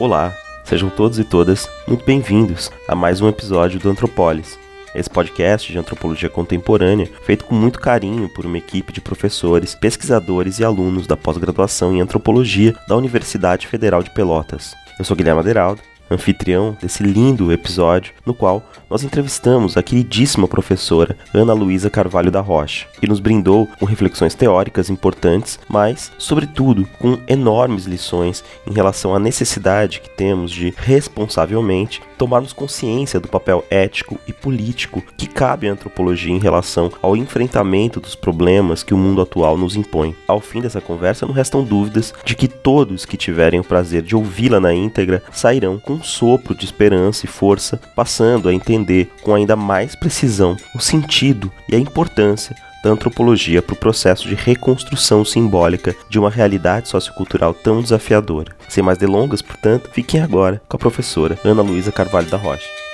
Olá, sejam todos e todas muito bem-vindos a mais um episódio do Antropolis. Esse podcast de antropologia contemporânea, feito com muito carinho por uma equipe de professores, pesquisadores e alunos da pós-graduação em antropologia da Universidade Federal de Pelotas. Eu sou Guilherme Aderaldo anfitrião desse lindo episódio, no qual nós entrevistamos a queridíssima professora Ana Luísa Carvalho da Rocha, que nos brindou com reflexões teóricas importantes, mas, sobretudo, com enormes lições em relação à necessidade que temos de, responsavelmente, tomarmos consciência do papel ético e político que cabe à antropologia em relação ao enfrentamento dos problemas que o mundo atual nos impõe. Ao fim dessa conversa, não restam dúvidas de que todos que tiverem o prazer de ouvi-la na íntegra sairão com um sopro de esperança e força, passando a entender com ainda mais precisão o sentido e a importância da antropologia para o processo de reconstrução simbólica de uma realidade sociocultural tão desafiadora. Sem mais delongas, portanto, fiquem agora com a professora Ana Luísa Carvalho da Rocha.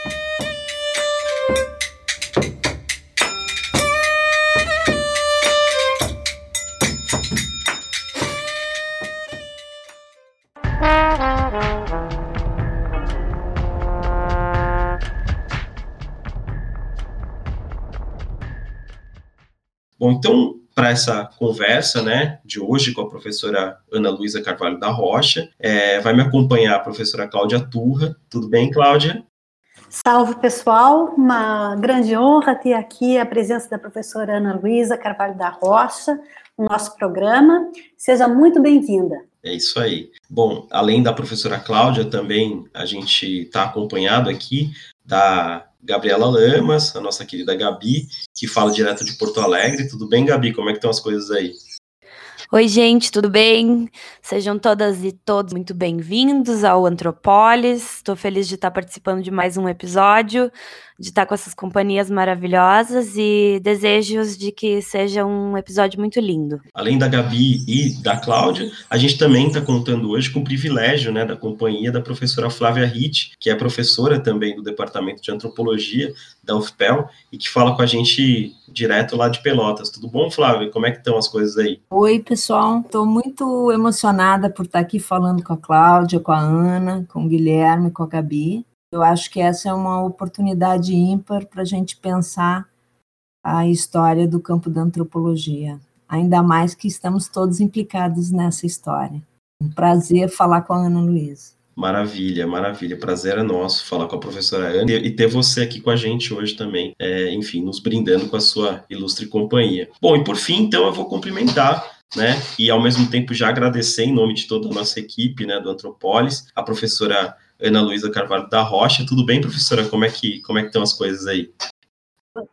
Bom, então, para essa conversa né, de hoje com a professora Ana Luísa Carvalho da Rocha, é, vai me acompanhar a professora Cláudia Turra. Tudo bem, Cláudia? Salve, pessoal. Uma grande honra ter aqui a presença da professora Ana Luísa Carvalho da Rocha no nosso programa. Seja muito bem-vinda. É isso aí. Bom, além da professora Cláudia, também a gente está acompanhado aqui da Gabriela Lamas, a nossa querida Gabi, que fala direto de Porto Alegre. Tudo bem, Gabi? Como é que estão as coisas aí? Oi, gente, tudo bem? Sejam todas e todos muito bem-vindos ao Antropolis. Estou feliz de estar participando de mais um episódio, de estar com essas companhias maravilhosas e desejos de que seja um episódio muito lindo. Além da Gabi e da Cláudia, a gente também está contando hoje com o privilégio né, da companhia da professora Flávia Ritt, que é professora também do Departamento de Antropologia da UFPEL e que fala com a gente direto lá de Pelotas. Tudo bom, Flávia? Como é que estão as coisas aí? Oi, pessoal. Estou muito emocionada por estar aqui falando com a Cláudia, com a Ana, com o Guilherme, com a Gabi. Eu acho que essa é uma oportunidade ímpar para a gente pensar a história do campo da antropologia. Ainda mais que estamos todos implicados nessa história. Um prazer falar com a Ana Luísa. Maravilha, maravilha. Prazer é nosso falar com a professora Ana e ter você aqui com a gente hoje também, é, enfim, nos brindando com a sua ilustre companhia. Bom, e por fim, então, eu vou cumprimentar né? E ao mesmo tempo já agradecer em nome de toda a nossa equipe, né, do Antropolis, a professora Ana Luísa Carvalho da Rocha. Tudo bem, professora? Como é que como é que estão as coisas aí?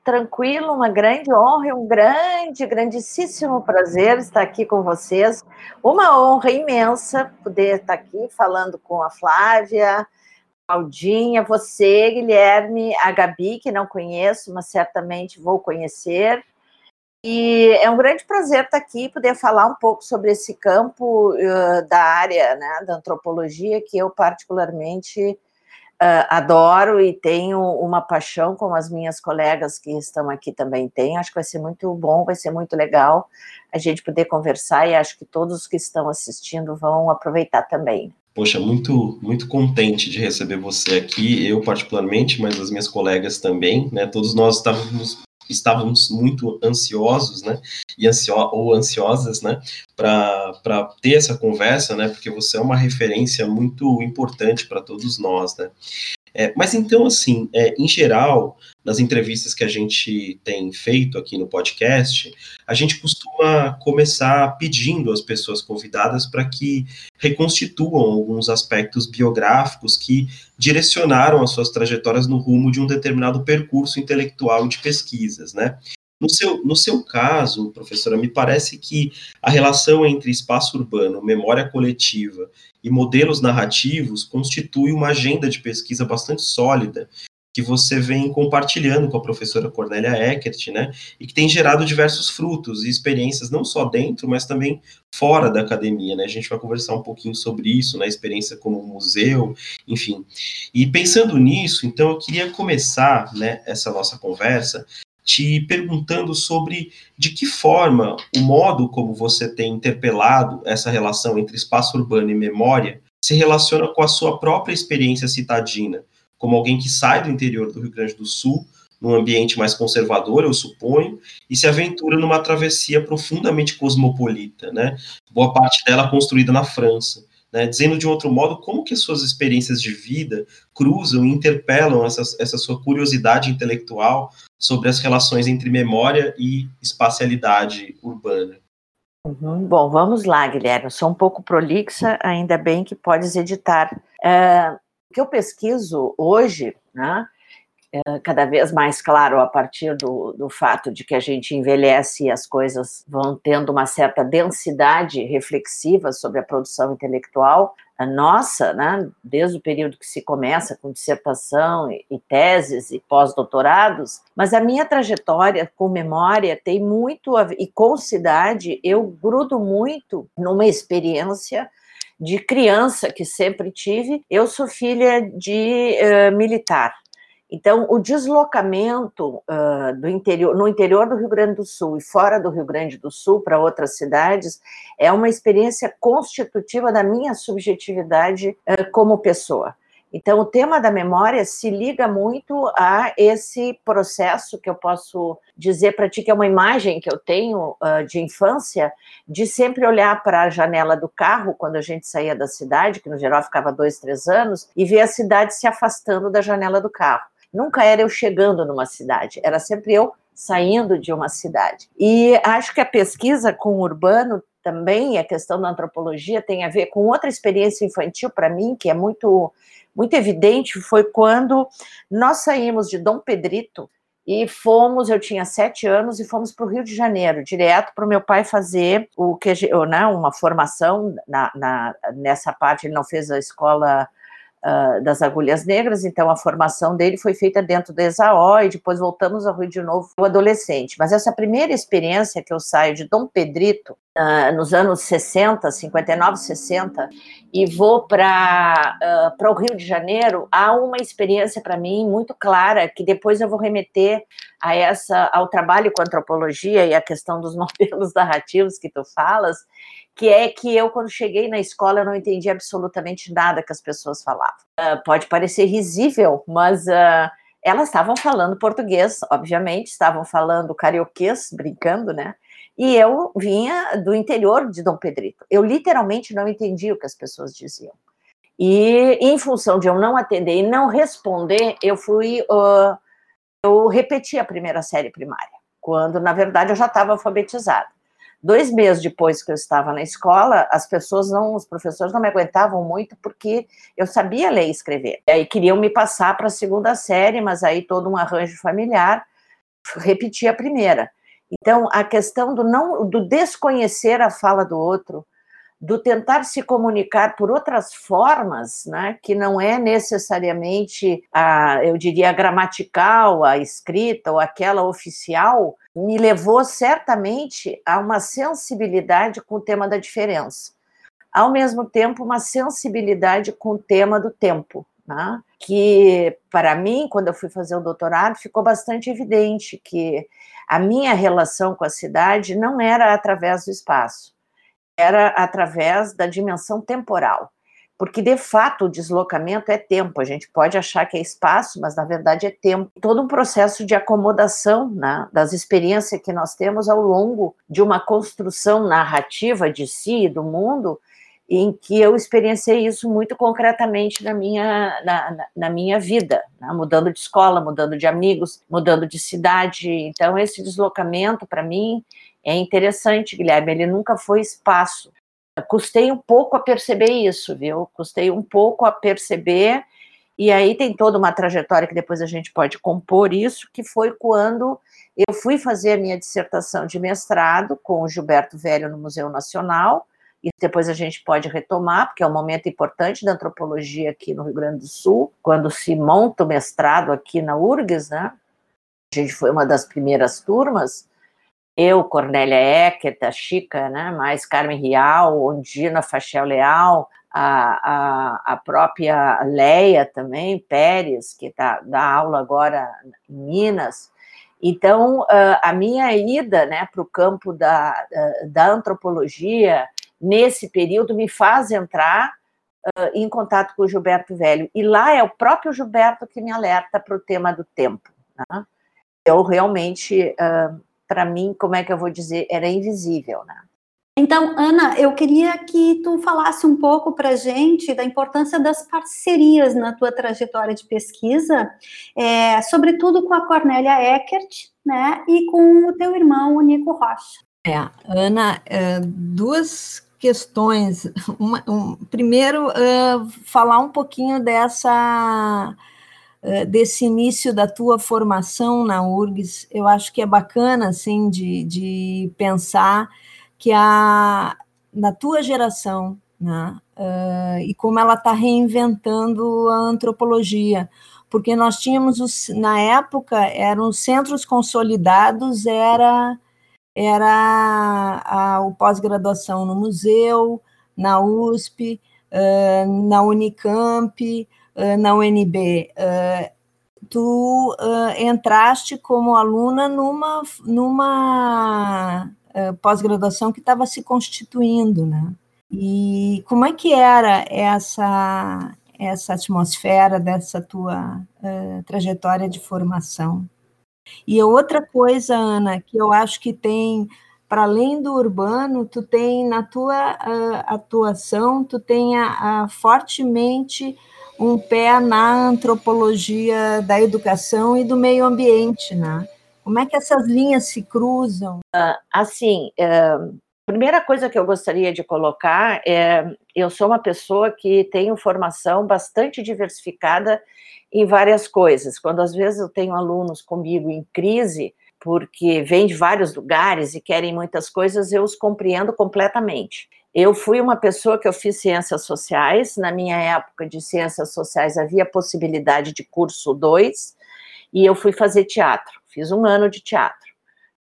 Tranquilo, uma grande honra e um grande, grandíssimo prazer estar aqui com vocês. Uma honra imensa poder estar aqui falando com a Flávia, Claudinha, você, Guilherme, a Gabi, que não conheço, mas certamente vou conhecer. E é um grande prazer estar aqui poder falar um pouco sobre esse campo uh, da área né, da antropologia que eu particularmente uh, adoro e tenho uma paixão, como as minhas colegas que estão aqui também têm. Acho que vai ser muito bom, vai ser muito legal a gente poder conversar e acho que todos os que estão assistindo vão aproveitar também. Poxa, muito muito contente de receber você aqui, eu particularmente, mas as minhas colegas também, né? Todos nós estávamos estávamos muito ansiosos, né, e ansio ou ansiosas, né, para ter essa conversa, né, porque você é uma referência muito importante para todos nós, né. É, mas então, assim, é, em geral, nas entrevistas que a gente tem feito aqui no podcast, a gente costuma começar pedindo às pessoas convidadas para que reconstituam alguns aspectos biográficos que direcionaram as suas trajetórias no rumo de um determinado percurso intelectual de pesquisas, né? No seu, no seu caso, professora, me parece que a relação entre espaço urbano, memória coletiva e modelos narrativos constitui uma agenda de pesquisa bastante sólida que você vem compartilhando com a professora Cornélia Eckert, né, e que tem gerado diversos frutos e experiências não só dentro, mas também fora da academia, né, a gente vai conversar um pouquinho sobre isso, na né, experiência como museu, enfim. E pensando nisso, então eu queria começar, né, essa nossa conversa te perguntando sobre de que forma o modo como você tem interpelado essa relação entre espaço urbano e memória se relaciona com a sua própria experiência citadina, como alguém que sai do interior do Rio Grande do Sul, num ambiente mais conservador, eu suponho, e se aventura numa travessia profundamente cosmopolita, né? Boa parte dela construída na França. Né, dizendo de um outro modo, como que as suas experiências de vida cruzam e interpelam essa, essa sua curiosidade intelectual sobre as relações entre memória e espacialidade urbana. Uhum. Bom, vamos lá, Guilherme. Eu sou um pouco prolixa, ainda bem que podes editar. É, o que eu pesquiso hoje, né, é, cada vez mais claro a partir do, do fato de que a gente envelhece e as coisas vão tendo uma certa densidade reflexiva sobre a produção intelectual, a nossa, né, desde o período que se começa com dissertação e, e teses e pós-doutorados, mas a minha trajetória com memória tem muito a, e com cidade, eu grudo muito numa experiência de criança que sempre tive. Eu sou filha de uh, militar, então, o deslocamento uh, do interior, no interior do Rio Grande do Sul e fora do Rio Grande do Sul para outras cidades é uma experiência constitutiva da minha subjetividade uh, como pessoa. Então, o tema da memória se liga muito a esse processo que eu posso dizer para ti, que é uma imagem que eu tenho uh, de infância, de sempre olhar para a janela do carro quando a gente saía da cidade, que no geral ficava dois, três anos, e ver a cidade se afastando da janela do carro. Nunca era eu chegando numa cidade, era sempre eu saindo de uma cidade. E acho que a pesquisa com o urbano também, a questão da antropologia, tem a ver com outra experiência infantil para mim, que é muito, muito evidente, foi quando nós saímos de Dom Pedrito e fomos, eu tinha sete anos, e fomos para o Rio de Janeiro, direto para o meu pai fazer o que, né, uma formação na, na, nessa parte, ele não fez a escola uh, das agulhas negras, então a formação dele foi feita dentro do ESAO e depois voltamos ao Rio de novo, o adolescente. Mas essa primeira experiência que eu saio de Dom Pedrito, uh, nos anos 60, 59, 60, e vou para uh, o Rio de Janeiro, há uma experiência para mim muito clara, que depois eu vou remeter a essa, ao trabalho com antropologia e a questão dos modelos narrativos que tu falas, que é que eu, quando cheguei na escola, não entendi absolutamente nada que as pessoas falavam. Uh, pode parecer risível, mas uh, elas estavam falando português, obviamente, estavam falando carioquês, brincando, né? E eu vinha do interior de Dom Pedrito. Eu literalmente não entendia o que as pessoas diziam. E em função de eu não atender e não responder, eu fui, uh, eu repeti a primeira série primária, quando na verdade eu já estava alfabetizada. Dois meses depois que eu estava na escola, as pessoas não, os professores não me aguentavam muito porque eu sabia ler e escrever. E aí queriam me passar para a segunda série, mas aí todo um arranjo familiar repeti a primeira. Então, a questão do não do desconhecer a fala do outro, do tentar se comunicar por outras formas, né, que não é necessariamente a, eu diria, a gramatical, a escrita ou aquela oficial, me levou certamente a uma sensibilidade com o tema da diferença. Ao mesmo tempo, uma sensibilidade com o tema do tempo, né? que para mim, quando eu fui fazer o doutorado, ficou bastante evidente que a minha relação com a cidade não era através do espaço, era através da dimensão temporal. Porque, de fato, o deslocamento é tempo. A gente pode achar que é espaço, mas, na verdade, é tempo. Todo um processo de acomodação né, das experiências que nós temos ao longo de uma construção narrativa de si e do mundo, em que eu experienciei isso muito concretamente na minha, na, na minha vida, né? mudando de escola, mudando de amigos, mudando de cidade. Então, esse deslocamento, para mim, é interessante, Guilherme, ele nunca foi espaço. Custei um pouco a perceber isso, viu? Custei um pouco a perceber, e aí tem toda uma trajetória que depois a gente pode compor isso, que foi quando eu fui fazer a minha dissertação de mestrado com o Gilberto Velho no Museu Nacional, e depois a gente pode retomar, porque é um momento importante da antropologia aqui no Rio Grande do Sul, quando se monta o mestrado aqui na URGS, né? A gente foi uma das primeiras turmas, eu, Cornélia Eckert, a Chica, né, mais Carmen Rial, Ondina Fachel Leal, a, a, a própria Leia também, Pérez, que tá, dá aula agora em Minas. Então, a minha ida né, para o campo da, da antropologia, nesse período, me faz entrar em contato com o Gilberto Velho. E lá é o próprio Gilberto que me alerta para o tema do tempo. Né? Eu realmente, uh, para mim, como é que eu vou dizer, era invisível, né? Então, Ana, eu queria que tu falasse um pouco para a gente da importância das parcerias na tua trajetória de pesquisa, é, sobretudo com a Cornélia Eckert, né, e com o teu irmão, o Nico Rocha. É, Ana, é, duas questões. Uma, um, primeiro, uh, falar um pouquinho dessa desse início da tua formação na URGS. Eu acho que é bacana, assim, de, de pensar que a, na tua geração, né, uh, e como ela está reinventando a antropologia, porque nós tínhamos, os, na época, eram os centros consolidados, era, era a, o pós-graduação no museu, na USP, uh, na Unicamp, na UNB. tu entraste como aluna numa, numa pós-graduação que estava se constituindo, né? E como é que era essa essa atmosfera dessa tua trajetória de formação? E outra coisa, Ana, que eu acho que tem para além do urbano, tu tem na tua uh, atuação, tu tem a, fortemente um pé na antropologia da educação e do meio ambiente, né? Como é que essas linhas se cruzam? Uh, assim, uh, primeira coisa que eu gostaria de colocar é, eu sou uma pessoa que tenho formação bastante diversificada em várias coisas. Quando às vezes eu tenho alunos comigo em crise, porque vêm de vários lugares e querem muitas coisas, eu os compreendo completamente. Eu fui uma pessoa que eu fiz ciências sociais, na minha época de ciências sociais havia possibilidade de curso 2, e eu fui fazer teatro. Fiz um ano de teatro,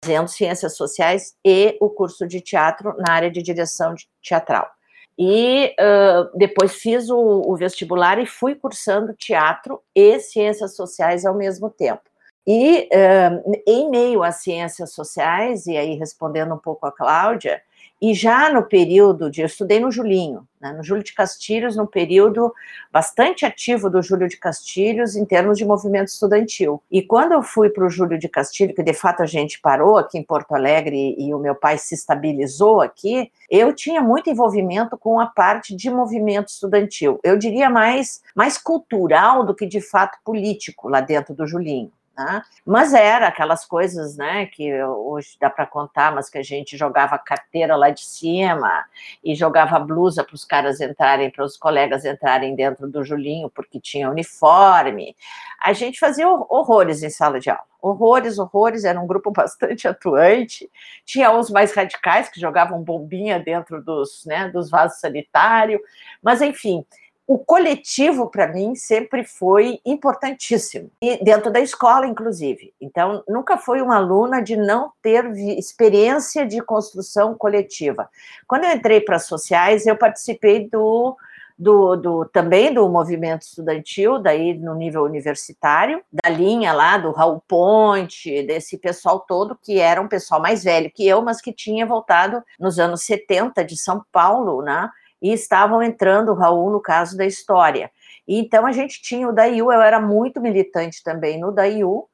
fazendo ciências sociais e o curso de teatro na área de direção teatral. E uh, depois fiz o, o, vestibular e fui cursando teatro e ciências sociais ao mesmo tempo. E uh, em meio às ciências sociais, e aí respondendo um pouco a Cláudia, e já no período de. Eu estudei no Julinho, né, no Júlio de Castilhos, no período bastante ativo do Júlio de Castilhos em termos de movimento estudantil. E quando eu fui para o Júlio de Castilhos, que de fato a gente parou aqui em Porto Alegre e o meu pai se estabilizou aqui, eu tinha muito envolvimento com a parte de movimento estudantil. Eu diria mais, mais cultural do que de fato político lá dentro do Julinho. Né? Mas era aquelas coisas, né, que hoje dá para contar, mas que a gente jogava carteira lá de cima e jogava blusa para os caras entrarem, para os colegas entrarem dentro do Julinho porque tinha uniforme. A gente fazia horrores em sala de aula, horrores, horrores. Era um grupo bastante atuante. Tinha uns mais radicais que jogavam bombinha dentro dos, né, dos vasos sanitários, mas enfim o coletivo para mim sempre foi importantíssimo. E dentro da escola inclusive. Então nunca fui uma aluna de não ter experiência de construção coletiva. Quando eu entrei para sociais eu participei do, do, do, também do movimento estudantil daí no nível universitário da linha lá do Raul Ponte desse pessoal todo que era um pessoal mais velho que eu mas que tinha voltado nos anos 70 de São Paulo né e estavam entrando, Raul, no caso da história. E, então a gente tinha o DAIU, eu era muito militante também no DAIU,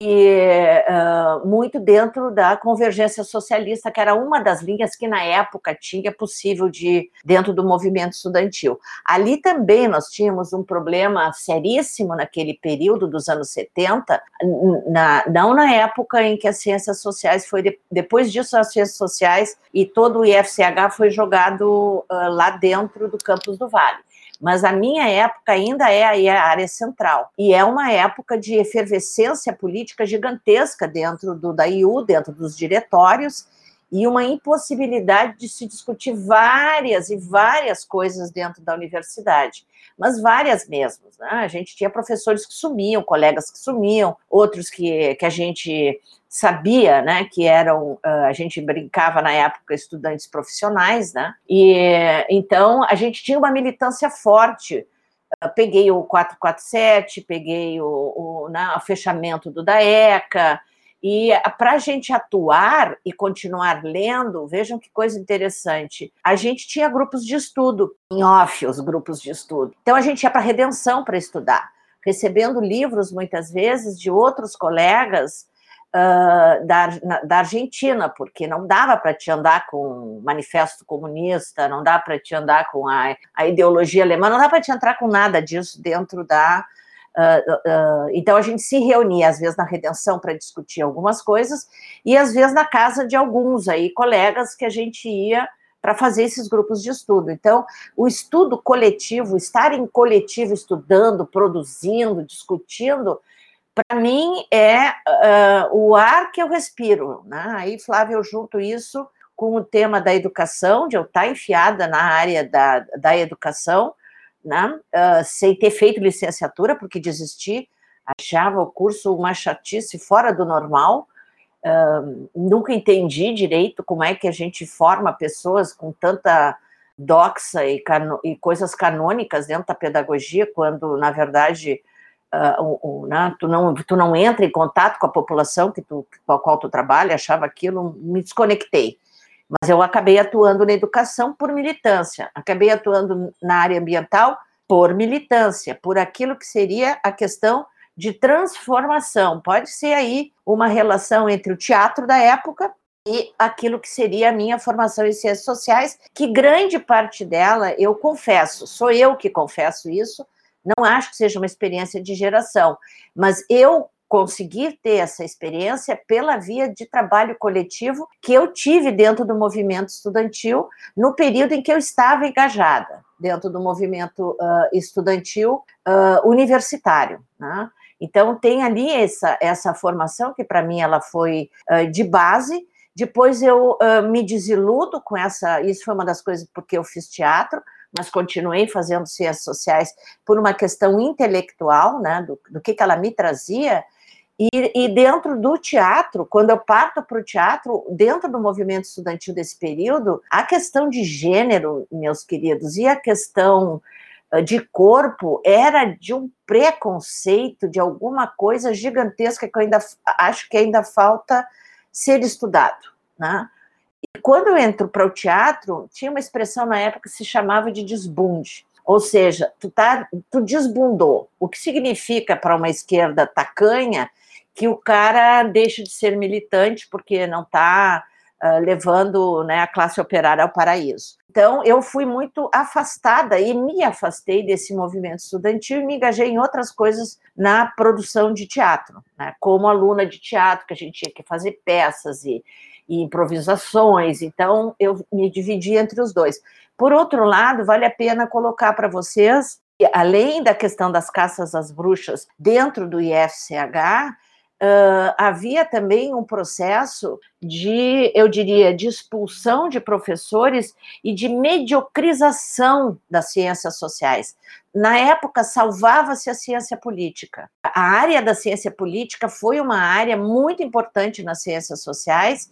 e uh, muito dentro da convergência socialista, que era uma das linhas que na época tinha possível de dentro do movimento estudantil. Ali também nós tínhamos um problema seríssimo naquele período dos anos 70, na, não na época em que as ciências sociais foi de, depois disso as ciências sociais e todo o IFCH foi jogado uh, lá dentro do campus do Vale mas a minha época ainda é a área central. E é uma época de efervescência política gigantesca dentro do DAIU, dentro dos diretórios, e uma impossibilidade de se discutir várias e várias coisas dentro da universidade, mas várias mesmo. Né? A gente tinha professores que sumiam, colegas que sumiam, outros que, que a gente sabia, né, que eram, a gente brincava na época estudantes profissionais, né, e então a gente tinha uma militância forte. peguei o 447, peguei o, o, né, o fechamento do DAECA, E para a gente atuar e continuar lendo, vejam que coisa interessante. A gente tinha grupos de estudo, em off, os grupos de estudo. Então a gente ia para redenção para estudar, recebendo livros muitas vezes de outros colegas uh, da, na, da Argentina, porque não dava para te andar com o manifesto comunista, não dá para te andar com a, a ideologia alemã, não dá para te entrar com nada disso dentro da Uh, uh, então a gente se reunia às vezes na redenção para discutir algumas coisas e às vezes na casa de alguns aí colegas que a gente ia para fazer esses grupos de estudo. Então o estudo coletivo, estar em coletivo estudando, produzindo, discutindo, para mim é uh, o ar que eu respiro. Né? Aí Flávio eu junto isso com o tema da educação, de eu estar enfiada na área da, da educação né? Uh, sem ter feito licenciatura, porque desisti, achava o curso uma chatice fora do normal. Uh, nunca entendi direito como é que a gente forma pessoas com tanta doxa e, e coisas canônicas dentro da pedagogia, quando, na verdade, uh, o, o, né, tu, não, tu não entra em contato com a população que tu, com a qual tu trabalha, achava aquilo, me desconectei mas eu acabei atuando na educação por militância, acabei atuando na área ambiental por militância, por aquilo que seria a questão de transformação. Pode ser aí uma relação entre o teatro da época e aquilo que seria a minha formação em ciências sociais, que grande parte dela, eu confesso, sou eu que confesso isso, não acho que seja uma experiência de geração, mas eu conseguir ter essa experiência pela via de trabalho coletivo que eu tive dentro do movimento estudantil no período em que eu estava engajada dentro do movimento uh, estudantil uh, universitário. Né? Então tem ali essa, essa formação que para mim ela foi uh, de base. Depois eu me desiludo com essa. Isso foi uma das coisas porque eu fiz teatro mas continuei fazendo ciências sociais por uma questão intelectual, né, do, do que, que ela me trazia, e, e, dentro do teatro, quando eu parto para o teatro, dentro do movimento estudantil desse período, a questão de gênero, meus queridos, e a questão ah, de corpo era de um preconceito, de alguma coisa gigantesca que eu ainda acho que ainda falta ser estudado. Né? E quando eu entro para o teatro, tinha uma expressão na época que se chamava de desbunde. Ou seja, tu, tá, tu desbundou. O que significa para uma esquerda tacanha que o cara deixa de ser militante porque não está uh, ah, levando né, a classe operária ao paraíso. Então, eu fui muito afastada e me afastei desse movimento estudantil e me engajei em outras coisas na produção de teatro, né, como aluna de teatro, que a gente tinha que fazer peças e, e improvisações, então eu me dividi entre os dois. Por outro lado, vale a pena colocar para vocês, além da questão das caças às bruxas dentro do IFCH, Uh, havia também um processo de, eu diria, de expulsão de professores e de mediocrização das ciências sociais. Na época, salvava-se a ciência política. A área da ciência política foi uma área muito importante nas ciências sociais.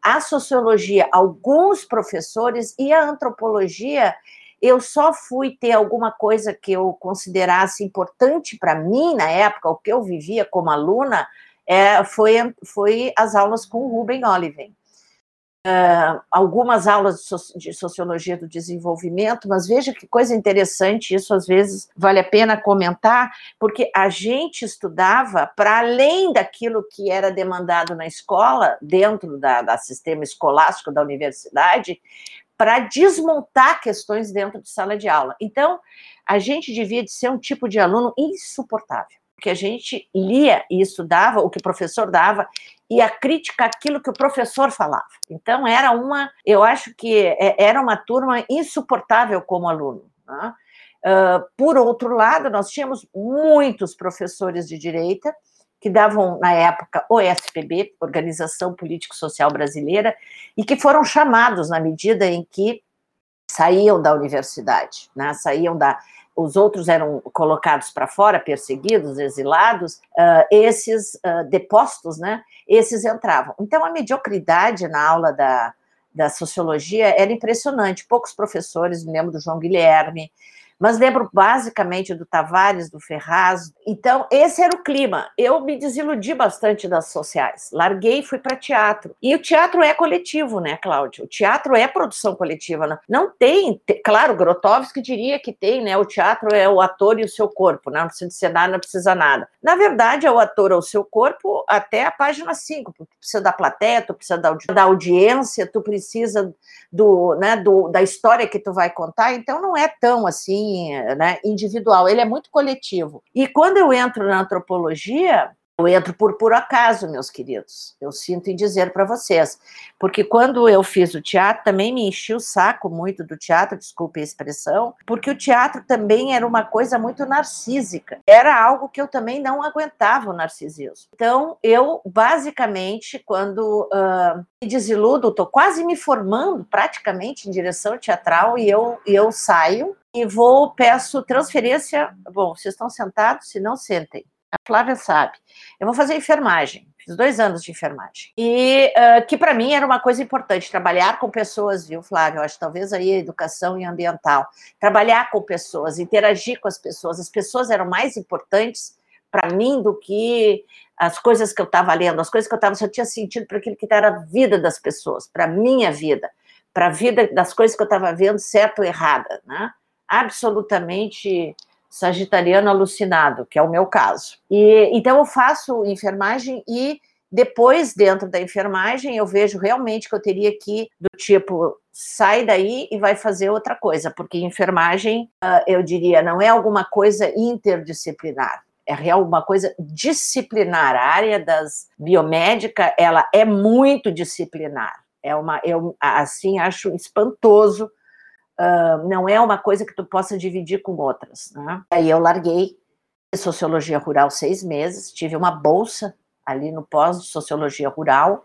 A sociologia, alguns professores, e a antropologia, eu só fui ter alguma coisa que eu considerasse importante para mim na época, o que eu vivia como aluna, é, foi, foi as aulas com o Ruben Oliven. Uh, algumas aulas de sociologia do desenvolvimento, mas veja que coisa interessante, isso às vezes vale a pena comentar, porque a gente estudava para além daquilo que era demandado na escola, dentro da, da sistema escolástico da universidade, para desmontar questões dentro de sala de aula. Então, a gente devia de ser um tipo de aluno insuportável que a gente lia e estudava o que o professor dava e a crítica aquilo que o professor falava. Então era uma, eu acho que é, era uma turma insuportável como aluno. Né? Uh, por outro lado, nós tínhamos muitos professores de direita que davam na época o SPB, Organização Político Social Brasileira, e que foram chamados na medida em que saíam da universidade, né? saíam da os outros eram colocados para fora, perseguidos, exilados, uh, esses uh, depostos, né, esses entravam. Então, a mediocridade na aula da, da sociologia era impressionante. Poucos professores, me lembro do João Guilherme, mas lembro basicamente do Tavares, do Ferraz. Então, esse era o clima. Eu me desiludi bastante das sociais. Larguei e fui para teatro. E o teatro é coletivo, né, Cláudio? O teatro é produção coletiva. Não, não tem, claro, Grotowski diria que tem, né? O teatro é o ator e o seu corpo, né? não precisa ser nada, não precisa nada. Na verdade, é o ator ou o seu corpo até a página 5, porque precisa da plateia, tu precisa da, da audiência, tu precisa do, né, do, da história que tu vai contar, então não é tão assim, né, individual, ele é muito coletivo. E quando eu entro na antropologia, eu entro por por acaso, meus queridos. Eu sinto em dizer para vocês, porque quando eu fiz o teatro, também me enchi o saco muito do teatro, desculpe a expressão, porque o teatro também era uma coisa muito narcísica. Era algo que eu também não aguentava o narcisismo. Então, eu basicamente, quando uh, me desiludo, estou quase me formando praticamente em direção teatral e eu, e eu saio e vou peço transferência. Bom, vocês estão sentados? Se não sentem. A Flávia sabe. Eu vou fazer enfermagem. Fiz dois anos de enfermagem. E uh, que para mim era uma coisa importante, trabalhar com pessoas, viu, Flávia? Eu acho talvez aí educação e ambiental. Trabalhar com pessoas, interagir com as pessoas. As pessoas eram mais importantes para mim do que as coisas que eu estava lendo, as coisas que eu estava, só tinha sentido para aquilo que era a vida das pessoas, para a minha vida, para a vida das coisas que eu estava vendo, certo ou errada, né? Absolutamente sagitariano alucinado, que é o meu caso. E então eu faço enfermagem e depois, dentro da enfermagem, eu vejo realmente que eu teria que, do tipo, sai daí e vai fazer outra coisa, porque enfermagem, ah, eu diria, não é alguma coisa interdisciplinar, é real uma coisa disciplinar. A área das biomédica, ela é muito disciplinar. É uma, eu assim acho espantoso uh, não é uma coisa que tu possa dividir com outras. Né? Aí eu larguei sociologia rural seis meses, tive uma bolsa ali no pós sociologia rural,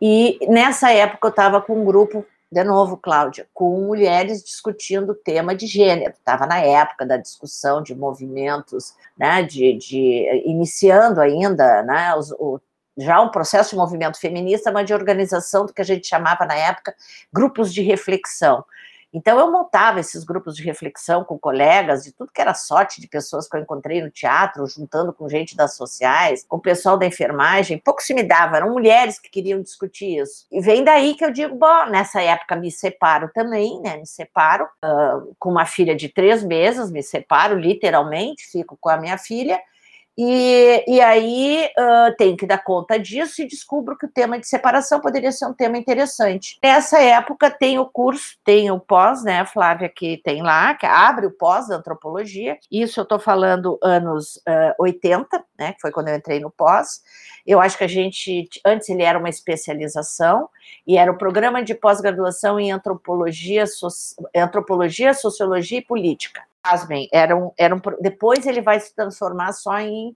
e nessa época eu estava com um grupo, de novo, Cláudia, com mulheres discutindo o tema de gênero. Estava na época da discussão de movimentos, né, de, de iniciando ainda né, os, o, já um processo de movimento feminista, mas de organização do que a gente chamava na época grupos de reflexão. Então, eu montava esses grupos de reflexão com colegas, de tudo que era sorte de pessoas que eu encontrei no teatro, juntando com gente das sociais, com o pessoal da enfermagem, pouco se me dava, eram mulheres que queriam discutir isso. E vem daí que eu digo, bom, nessa época me separo também, né, me separo, uh, com uma filha de três meses, me separo literalmente, fico com a minha filha, e, e aí uh, tenho que dar conta disso e descubro que o tema de separação poderia ser um tema interessante. Nessa época tem o curso, tem o pós, né, Flávia, que tem lá, que abre o pós da antropologia. Isso eu estou falando anos uh, 80, né, que foi quando eu entrei no pós. Eu acho que a gente, antes ele era uma especialização, e era o programa de pós-graduação em antropologia, so, antropologia, sociologia e política pasmem, era um, era um, depois ele vai se transformar só em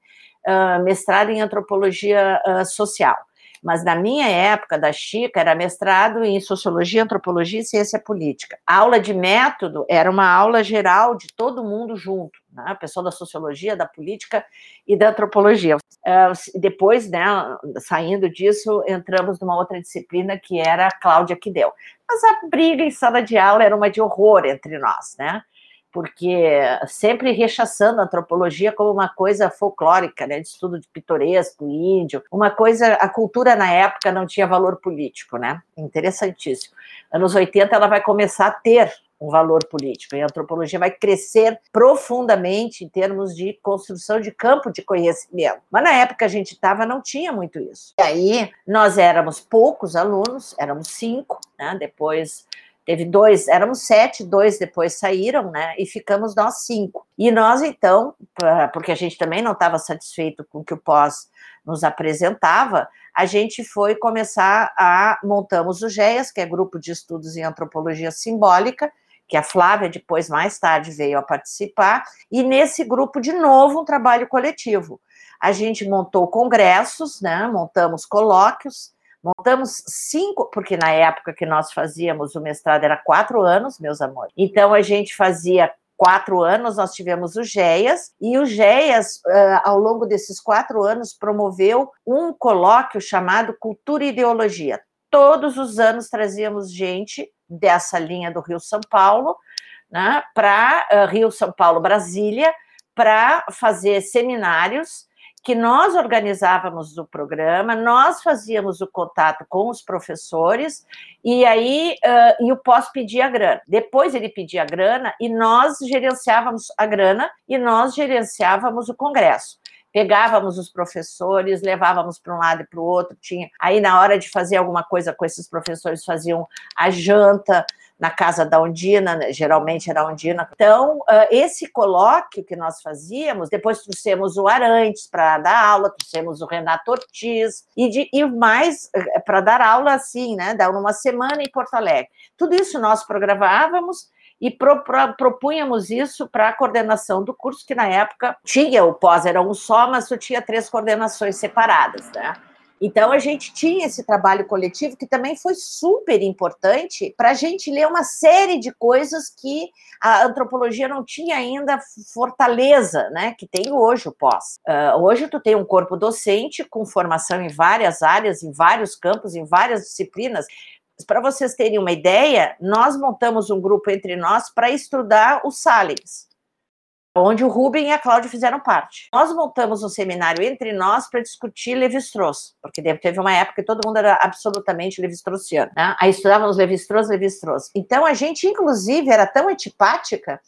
uh, mestrado em antropologia uh, social. Mas na minha época, da Chica, era mestrado em sociologia, antropologia e ciência política. A aula de método era uma aula geral de todo mundo junto, né? pessoal da sociologia, da política e da antropologia. Uh, depois, né, saindo disso, entramos numa outra disciplina que era a Cláudia que deu. Mas a briga em sala de aula era uma de horror entre nós, né? Porque sempre rechaçando a antropologia como uma coisa folclórica, né, de estudo de pitoresco, índio, uma coisa, a cultura na época não tinha valor político, né, interessantíssimo. Anos 80 ela vai começar a ter um valor político, e a antropologia vai crescer profundamente em termos de construção de campo de conhecimento. Mas na época que a gente estava, não tinha muito isso. E aí, nós éramos poucos alunos, éramos cinco, né? depois Teve dois, éramos sete, dois depois saíram, né? E ficamos nós cinco. E nós, então, porque a gente também não estava satisfeito com o que o pós nos apresentava, a gente foi começar a montamos o GEAS, que é Grupo de Estudos em Antropologia Simbólica, que a Flávia depois mais tarde veio a participar, e nesse grupo de novo um trabalho coletivo. A gente montou congressos, né? Montamos colóquios, Montamos cinco, porque na época que nós fazíamos o mestrado era quatro anos, meus amores. Então a gente fazia quatro anos, nós tivemos o GEAS, e o GEAS, uh, ao longo desses quatro anos, promoveu um colóquio chamado Cultura e Ideologia. Todos os anos trazíamos gente dessa linha do Rio São Paulo né, para uh, Rio, São Paulo, Brasília, para fazer seminários que nós organizávamos o programa, nós fazíamos o contato com os professores, e aí uh, e o pós pedia a grana. Depois ele pedia a grana e nós gerenciávamos a grana e nós gerenciávamos o congresso pegávamos os professores, levávamos para um lado e para o outro, tinha. Aí na hora de fazer alguma coisa com esses professores faziam a janta, na casa da Undina, né? geralmente era a Undina. Então, esse colóquio que nós fazíamos, depois trouxemos o Arantes para dar aula, trouxemos o Renato Ortiz, e, de, e mais eh, para dar aula assim, né? Dar uma semana em Porto Alegre. Tudo isso nós programávamos e pro, pro, propunhamos isso para a coordenação do curso, que na época tinha o pós, era um só, mas tu tinha três coordenações separadas, né? Então, a gente tinha esse trabalho coletivo que também foi super importante para a gente ler uma série de coisas que a antropologia não tinha ainda fortaleza, né? Que tem hoje o pós. Uh, hoje, tu tem um corpo docente com formação em várias áreas, em vários campos, em várias disciplinas. Para vocês terem uma ideia, nós montamos um grupo entre nós para estudar o Salles onde o Rubem e a Cláudia fizeram parte. Nós montamos um seminário entre nós para discutir Levi-Strauss, porque teve uma época que todo mundo era absolutamente Levi-Straussiano. Né? Aí estudávamos Levi-Strauss, Levi-Strauss. Então a gente, inclusive, era tão antipática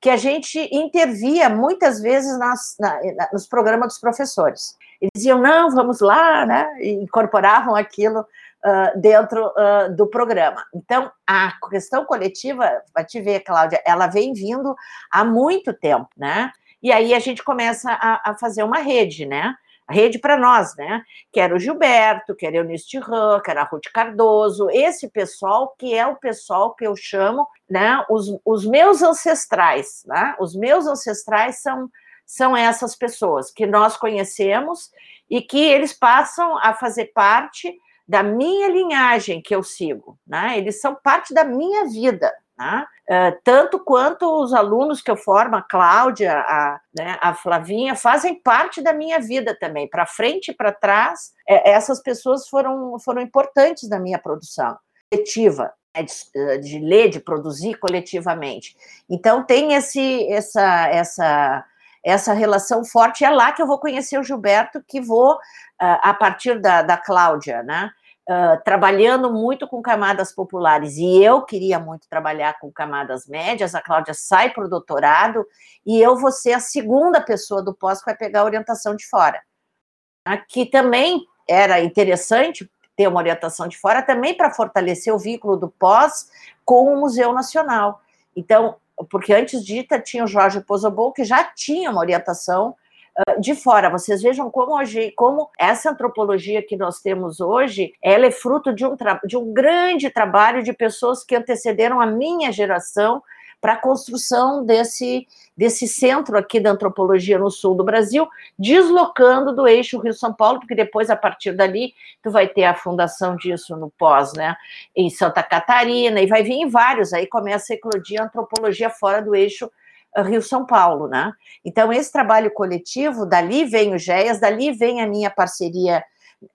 que a gente intervia muitas vezes nas, na, nos programas dos professores. Eles diziam, não, vamos lá, né? E incorporavam aquilo uh, dentro uh, do programa. Então, a questão coletiva, vai te ver, Cláudia, ela vem vindo há muito tempo, né? E aí a gente começa a, a fazer uma rede, né? Rede para nós, né? Que era o Gilberto, que era Eunice Tirran, que era a Ruth Cardoso, esse pessoal que é o pessoal que eu chamo, né? Os, os meus ancestrais, né? Os meus ancestrais são, são essas pessoas que nós conhecemos e que eles passam a fazer parte da minha linhagem que eu sigo, né? Eles são parte da minha vida, né? Uh, tanto quanto os alunos que eu formo, a Cláudia, a, né, a Flavinha, fazem parte da minha vida também, para frente e para trás, é, essas pessoas foram, foram importantes na minha produção coletiva, né, de, de, ler, de produzir coletivamente. Então tem esse, essa, essa, essa relação forte, é lá que eu vou conhecer o Gilberto, que vou uh, a partir da, da Cláudia, né? Uh, trabalhando muito com camadas populares, e eu queria muito trabalhar com camadas médias, a Cláudia sai para o doutorado, e eu vou ser a segunda pessoa do pós que vai pegar a orientação de fora. Aqui também era interessante ter uma orientação de fora, também para fortalecer o vínculo do pós com o Museu Nacional. Então, porque antes de Ita tinha o Jorge Pozobol, que já tinha uma orientação de fora. Vocês vejam como hoje, como essa antropologia que nós temos hoje, ela é fruto de um, de um grande trabalho de pessoas que antecederam a minha geração para a construção desse, desse centro aqui da antropologia no sul do Brasil, deslocando do eixo Rio-São Paulo, porque depois, a partir dali, tu vai ter a fundação disso no pós, né, em Santa Catarina, e vai vir em vários, aí começa a eclodir a antropologia fora do eixo Rio-São Paulo, né? Então, esse trabalho coletivo, dali vem o GEAS, dali vem a minha parceria,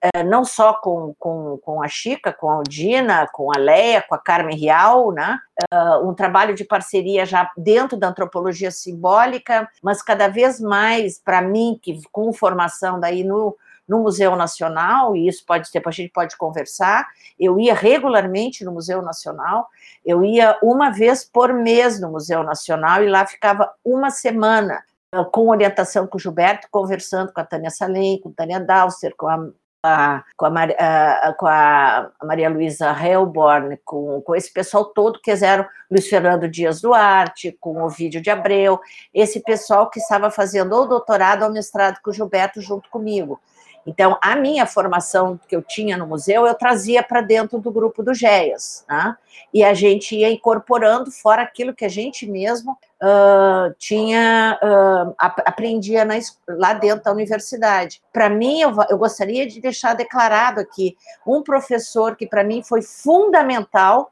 eh, não só com, com, com a Chica, com a Aldina, com a Leia, com a Carmen Rial, né? Uh, um trabalho de parceria já dentro da antropologia simbólica, mas cada vez mais, para mim, que com formação daí no, no Museu Nacional, e isso pode ser, a gente pode conversar. Eu ia regularmente no Museu Nacional, eu ia uma vez por mês no Museu Nacional e lá ficava uma semana ah, com orientação com o Gilberto, conversando com a Tânia Salem, com a Tânia Dalster, com a a, com, a, a, com a Maria Luísa Helborn, com, com esse pessoal todo que eram Luiz Fernando Dias Duarte, com o Vídeo de Abreu, esse pessoal que estava fazendo ou doutorado ou mestrado com o Gilberto junto comigo. Então, a minha formação que eu tinha no museu, eu trazia para dentro do grupo do GEAS, né? e a gente ia incorporando fora aquilo que a gente mesmo uh, tinha, uh, aprendia na, lá dentro da universidade. Para mim, eu, eu gostaria de deixar declarado aqui, um professor que para mim foi fundamental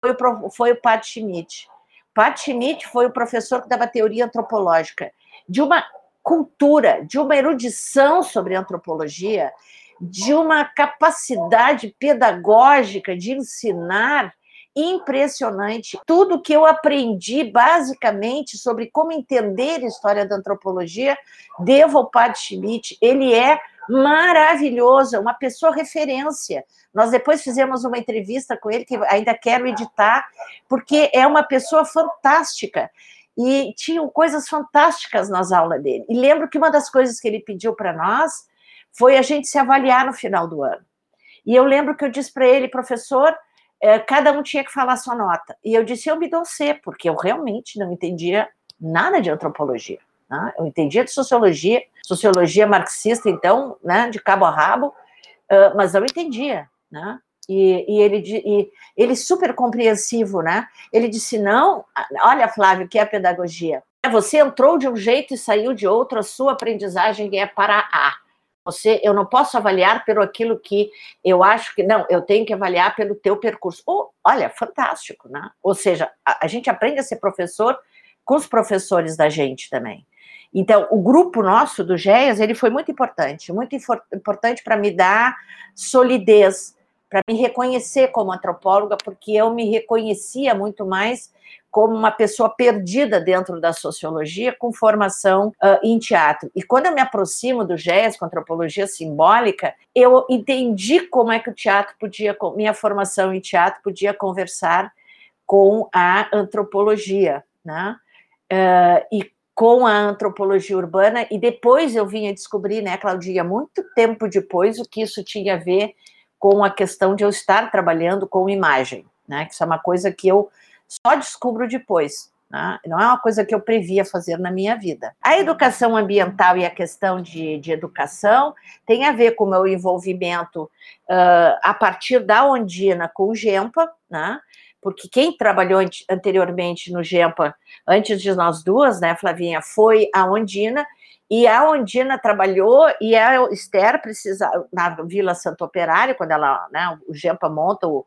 foi o, foi o Pat Schmidt. Pat Schmidt foi o professor que dava teoria antropológica, de uma cultura, de uma erudição sobre antropologia, de uma capacidade pedagógica de ensinar impressionante. Tudo que eu aprendi basicamente sobre como entender a história da antropologia, devo ao Padre Schmidt. Ele é maravilhoso, uma pessoa referência. Nós depois fizemos uma entrevista com ele, que ainda quero editar, porque é uma pessoa fantástica. E tinham coisas fantásticas nas aulas dele. E lembro que uma das coisas que ele pediu para nós foi a gente se avaliar no final do ano. E eu lembro que eu disse para ele, professor, é, cada um tinha que falar sua nota. E eu disse, eu me dou C, porque eu realmente não entendia nada de antropologia. Né? Eu entendia de sociologia, sociologia marxista, então, né, de cabo a rabo, mas não entendia. Né? E, e, ele, e ele super compreensivo, né? Ele disse, não, olha, Flávio, que é a pedagogia. Você entrou de um jeito e saiu de outro, a sua aprendizagem é para A. Você, eu não posso avaliar pelo aquilo que eu acho que não, eu tenho que avaliar pelo teu percurso. Olha, fantástico, né? Ou seja, a, a gente aprende a ser professor com os professores da gente também. Então, o grupo nosso do GEAS, ele foi muito importante, muito importante para me dar solidez, para me reconhecer como antropóloga, porque eu me reconhecia muito mais como uma pessoa perdida dentro da sociologia com formação uh, em teatro. E quando eu me aproximo do GES, com antropologia simbólica, eu entendi como é que o teatro podia, minha formação em teatro podia conversar com a antropologia, né? Uh, e com a antropologia urbana, e depois eu vim a descobrir, né, Claudinha, muito tempo depois, o que isso tinha a ver com a questão de eu estar trabalhando com imagem, né, que isso é uma coisa que eu só descubro depois. Né? Não é uma coisa que eu previa fazer na minha vida. A educação ambiental e a questão de, de educação tem a ver com o meu envolvimento uh, a partir da Ondina com o GEMPA, né? porque quem trabalhou anteriormente no GEMPA, antes de nós duas, né, Flavinha, foi a Ondina, e a Ondina trabalhou, e a Esther precisa, na Vila Santo Operário, quando ela, né, o GEMPA monta o,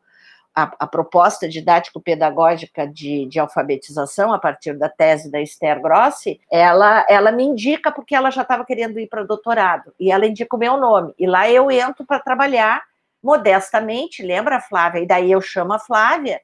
a, a proposta didático-pedagógica de, de, alfabetização a partir da tese da Esther Grossi, ela, ela me indica porque ela já estava querendo ir para doutorado, e ela indica o meu nome, e lá eu entro para trabalhar modestamente, lembra, Flávia? E daí eu chamo a Flávia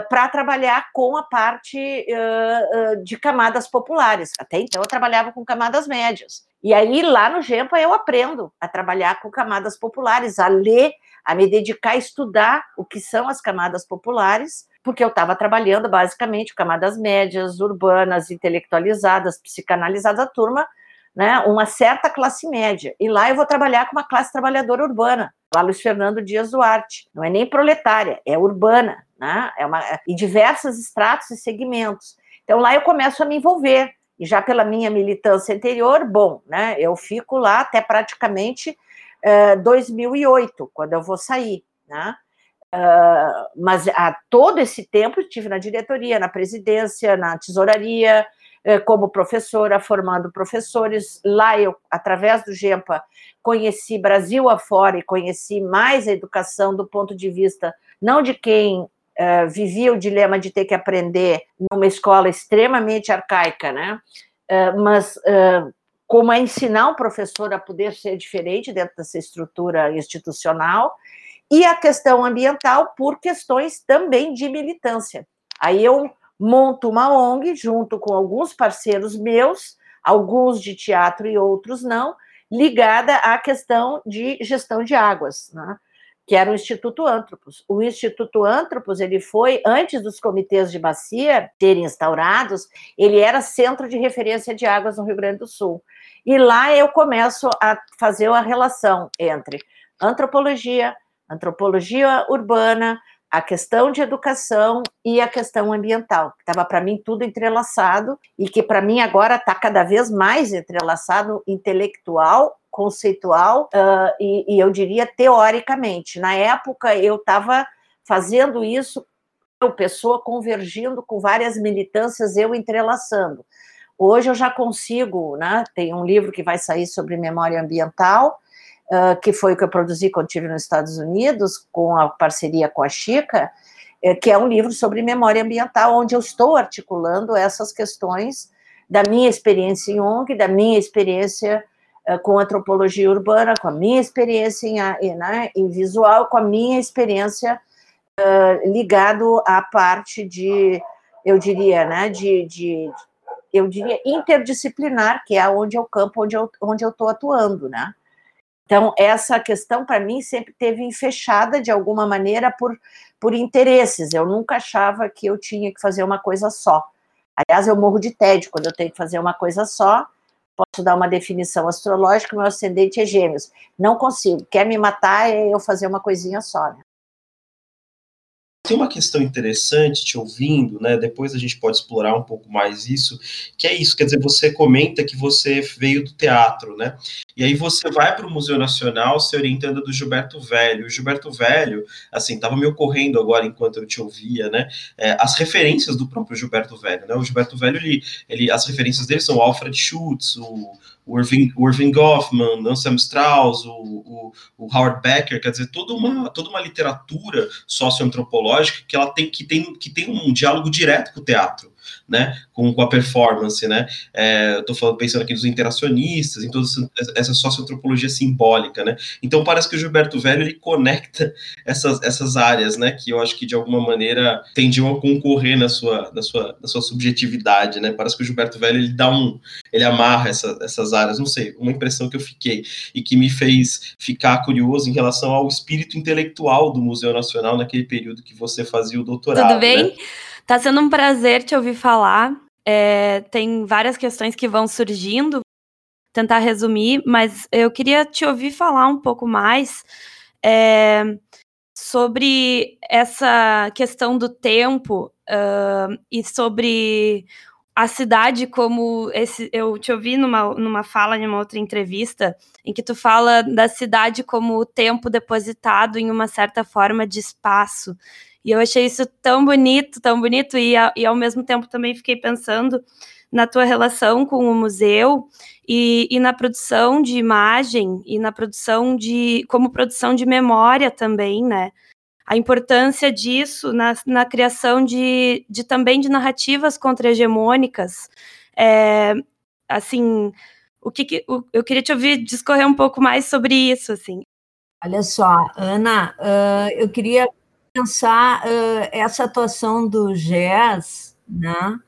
para trabalhar com a parte uh, uh, de camadas populares. Até então eu trabalhava com camadas médias. E aí lá no Gempa eu aprendo a trabalhar com camadas populares, a ler a me dedicar a estudar o que são as camadas populares, porque eu estava trabalhando basicamente camadas médias, urbanas, intelectualizadas, psicanalizadas, a turma, né, uma certa classe média. E lá eu vou trabalhar com uma classe trabalhadora urbana, lá Luiz Fernando Dias Duarte. Não é nem proletária, é urbana, né, é uma, em diversos estratos e segmentos. Então lá eu começo a me envolver. E já pela minha militância anterior, bom, né, eu fico lá até praticamente 2008, quando eu vou sair, né? Uh, mas há todo esse tempo estive na diretoria, na presidência, na tesouraria, uh, como professora, formando professores. Lá eu, através do GEMPA, conheci Brasil afora e conheci mais a educação do ponto de vista não de quem uh, vivia o dilema de ter que aprender numa escola extremamente arcaica, né? mas como é ensinar um professor a poder ser diferente dentro dessa estrutura institucional, e a questão ambiental por questões também de militância. Aí eu monto uma ONG junto com alguns parceiros meus, alguns de teatro e outros não, ligada à questão de gestão de águas, né? Que era o Instituto Antropos. O Instituto Antropos, ele foi, antes dos comitês de bacia serem instaurados, ele era centro de referência de águas no Rio Grande do Sul. E lá eu começo a fazer a relação entre antropologia, antropologia urbana, a questão de educação e a questão ambiental, que estava para mim tudo entrelaçado e que para mim agora está cada vez mais entrelaçado intelectual, conceitual uh, e, e eu diria teoricamente. Na época eu estava fazendo isso, eu, pessoa convergindo com várias militâncias, eu entrelaçando. Hoje eu já consigo, né? Tem um livro que vai sair sobre memória ambiental, uh, que foi o que eu produzi quando estive nos Estados Unidos, com a parceria com a Chica, uh, que é um livro sobre memória ambiental, onde eu estou articulando essas questões da minha experiência em ONG, da minha experiência uh, com antropologia urbana, com a minha experiência em, né, em visual, com a minha experiência uh, ligado à parte de, eu diria, né, de, de, eu diria, interdisciplinar, que é onde é o campo onde eu onde eu estou atuando, né? Então, essa questão, para mim, sempre teve fechada de alguma maneira por, por interesses. Eu nunca achava que eu tinha que fazer uma coisa só. Aliás, eu morro de tédio quando eu tenho que fazer uma coisa só. Posso dar uma definição astrológica, meu ascendente é gêmeos. Não consigo. Quer me matar é eu fazer uma coisinha só. Né? Tem uma questão interessante te ouvindo, né? Depois a gente pode explorar um pouco mais isso, que é isso, quer dizer, você comenta que você veio do teatro, né? E aí você vai para o Museu Nacional se orientando do Gilberto Velho. O Gilberto Velho, assim, estava me ocorrendo agora enquanto eu te ouvia, né? É, as referências do próprio Gilberto Velho, né? O Gilberto Velho, ele, ele, as referências dele são Alfred Schutz, o o Irving, o Irving Goffman, Anselm Strauss, o, o, o, Howard Becker, quer dizer, toda uma, toda uma literatura socioantropológica que ela tem que, tem que tem um diálogo direto com o teatro né, com, com a performance, né, é, eu tô falando, pensando aqui nos interacionistas, em toda essa, essa socioantropologia simbólica, né, então parece que o Gilberto Velho, ele conecta essas, essas áreas, né, que eu acho que de alguma maneira tendiam a concorrer na sua, na sua, na sua subjetividade, né, parece que o Gilberto Velho, ele dá um, ele amarra essa, essas áreas, não sei, uma impressão que eu fiquei, e que me fez ficar curioso em relação ao espírito intelectual do Museu Nacional naquele período que você fazia o doutorado. Tudo bem? Né? Tá sendo um prazer te ouvir falar. É, tem várias questões que vão surgindo, tentar resumir, mas eu queria te ouvir falar um pouco mais é, sobre essa questão do tempo uh, e sobre a cidade como esse eu te ouvi numa, numa fala em uma outra entrevista em que tu fala da cidade como o tempo depositado em uma certa forma de espaço e eu achei isso tão bonito, tão bonito, e, e ao mesmo tempo também fiquei pensando na tua relação com o museu e, e, na produção de imagem e na produção de como produção de memória também, né? A importância disso na, na criação de, de também de narrativas contra-hegemônicas. É, assim, o que, que o, eu queria te ouvir discorrer um pouco mais sobre isso, assim. Olha só, Ana, uh, eu queria pensar uh, essa atuação do jazz, né?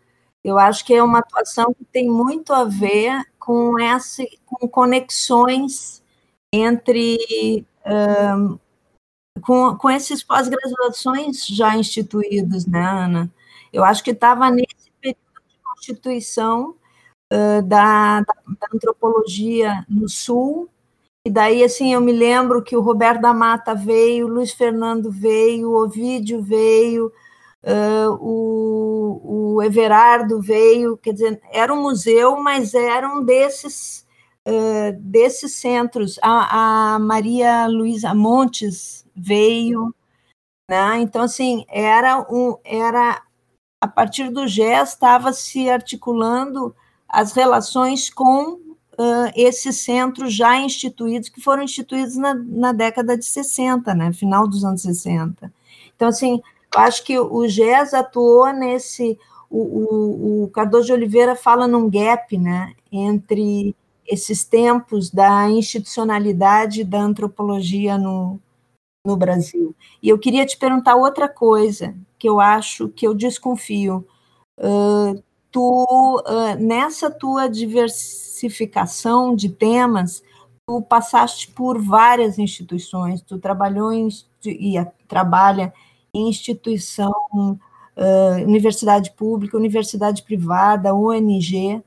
Eu acho que é uma atuação que tem muito a ver com essa, com conexões entre um, com, com esses pós-graduações já instituídos, né, Ana? Eu acho que estava nesse período de constituição uh, da, da antropologia no Sul e daí, assim, eu me lembro que o Roberto da Mata veio, o Luiz Fernando veio, o Ovídio veio, uh, o, o, Everardo veio, quer dizer, era um museu, mas era um desses, uh, desses centros. A, a, Maria Luísa Montes veio, né? Então, assim, era um, era a partir do GES estava se articulando as relações com uh, esses centros já instituídos, que foram instituídos na, na década de 60, né, final dos anos 60. Então, assim, acho que o GES atuou nesse. O, o, o Cardoso de Oliveira fala num gap né, entre esses tempos da institucionalidade da antropologia no, no Brasil. E eu queria te perguntar outra coisa que eu acho que eu desconfio. Uh, tu, uh, nessa tua diversificação de temas, tu passaste por várias instituições, tu trabalhou em, e trabalha em instituição, uh, universidade pública, universidade privada, ONG,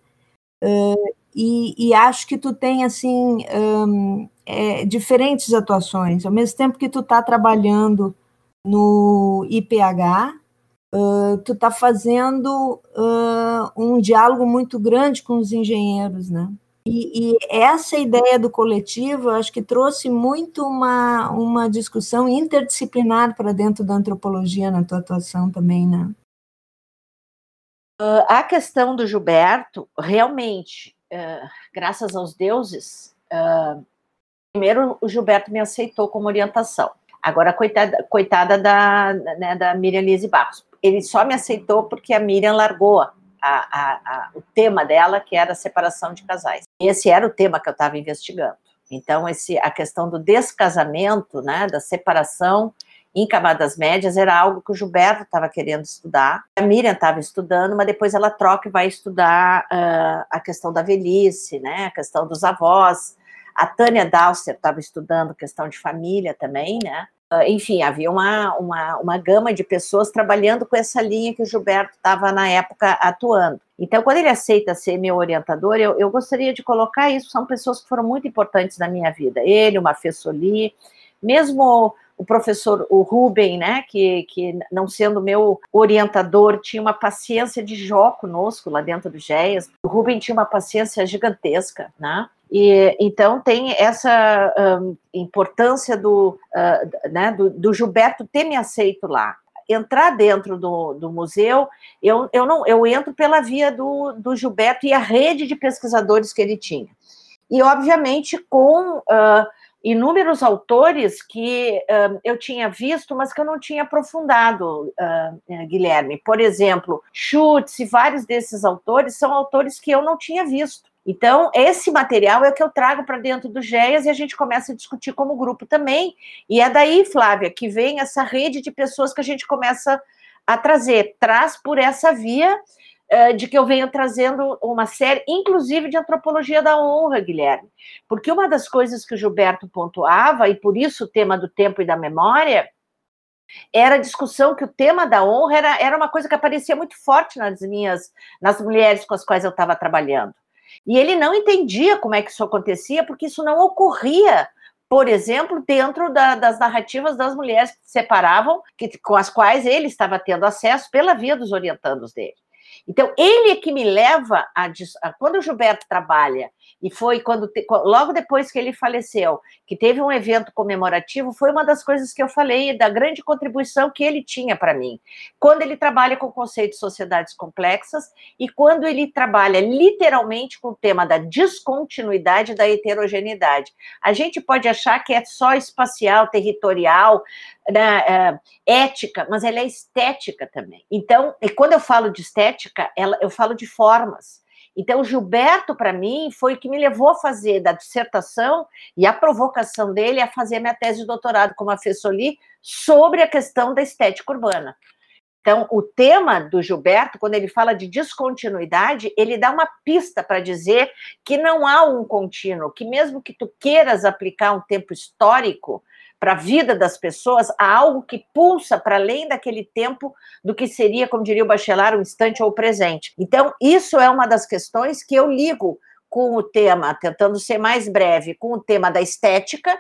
uh, e, e, acho que tu tem, assim, um, é, diferentes atuações, ao mesmo tempo que tu está trabalhando no IPH, uh, tu está fazendo uh, um diálogo muito grande com os engenheiros, né? E, e, essa ideia do coletivo, eu acho que trouxe muito uma, uma discussão interdisciplinar para dentro da antropologia na tua atuação também, né? Uh, a questão do Gilberto, realmente, uh, graças aos deuses, uh, primeiro o Gilberto me aceitou como orientação. Agora, coitada, coitada da, né, da Miriam Lise Barros ele só me aceitou porque a Miriam largou a, a, a, o tema dela, que era a separação de casais. Esse era o tema que eu estava investigando. Então, esse, a questão do descasamento, né, da separação em camadas médias era algo que o Gilberto estava querendo estudar, a Miriam estava estudando, mas depois ela troca e vai estudar uh, a questão da velhice, né, a questão dos avós. A Tânia Dalster estava estudando questão de família também, né? Uh, enfim, havia uma, uma, uma gama de pessoas trabalhando com essa linha que o Gilberto estava na época atuando. Então, quando ele aceita ser meu orientador, eu, eu gostaria de colocar isso, são pessoas que foram muito importantes na minha vida. Ele, o Mafê Soli, mesmo o professor, o Ruben, né, que, que não sendo meu orientador, tinha uma paciência de Jó conosco lá dentro do GEAS. O Ruben tinha uma paciência gigantesca, né? E, então tem essa um, importância do, uh, né, do, do, Gilberto ter me aceito lá. Entrar dentro do, do museu, eu, eu, não, eu entro pela via do, do Gilberto e a rede de pesquisadores que ele tinha. E, obviamente, com uh, inúmeros autores que uh, eu tinha visto, mas que eu não tinha aprofundado, Guilherme. Por exemplo, Schutz e vários desses autores são autores que eu não tinha visto. Então, esse material é o que eu trago para dentro do GEAS e a gente começa a discutir como grupo também. E é daí, Flávia, que vem essa rede de pessoas que a gente começa a trazer. Traz por essa via uh, de que eu venho trazendo uma série, inclusive de antropologia da honra, Guilherme. Porque uma das coisas que o Gilberto pontuava, e por isso o tema do tempo e da memória, era a discussão que o tema da honra era, era uma coisa que aparecia muito forte nas minhas, nas mulheres com as quais eu estava trabalhando. E ele não entendia como é que isso acontecia, porque isso não ocorria, por exemplo, dentro da, das narrativas das mulheres que se separavam, que, com as quais ele estava tendo acesso pela via dos orientandos dele. Então, ele é que me leva a, quando o Gilberto trabalha e foi quando logo depois que ele faleceu, que teve um evento comemorativo, foi uma das coisas que eu falei da grande contribuição que ele tinha para mim. Quando ele trabalha com o conceito de sociedades complexas e quando ele trabalha literalmente com o tema da descontinuidade da heterogeneidade. A gente pode achar que é só espacial, territorial, né, é, ética, mas ela é estética também. Então, e quando eu falo de estética, ela, eu falo de formas. Então, Gilberto, para mim, foi o que me levou a fazer da dissertação e a provocação dele a fazer minha tese de doutorado como a Fessoli sobre a questão da estética urbana. Então, o tema do Gilberto, quando ele fala de descontinuidade, ele dá uma pista para dizer que não há um contínuo, que mesmo que tu queiras aplicar um tempo histórico, para a vida das pessoas, há algo que pulsa para além daquele tempo do que seria, como diria o Bachelard, o instante ou o presente. Então, isso é uma das questões que eu ligo com o tema, tentando ser mais breve, com o tema da estética,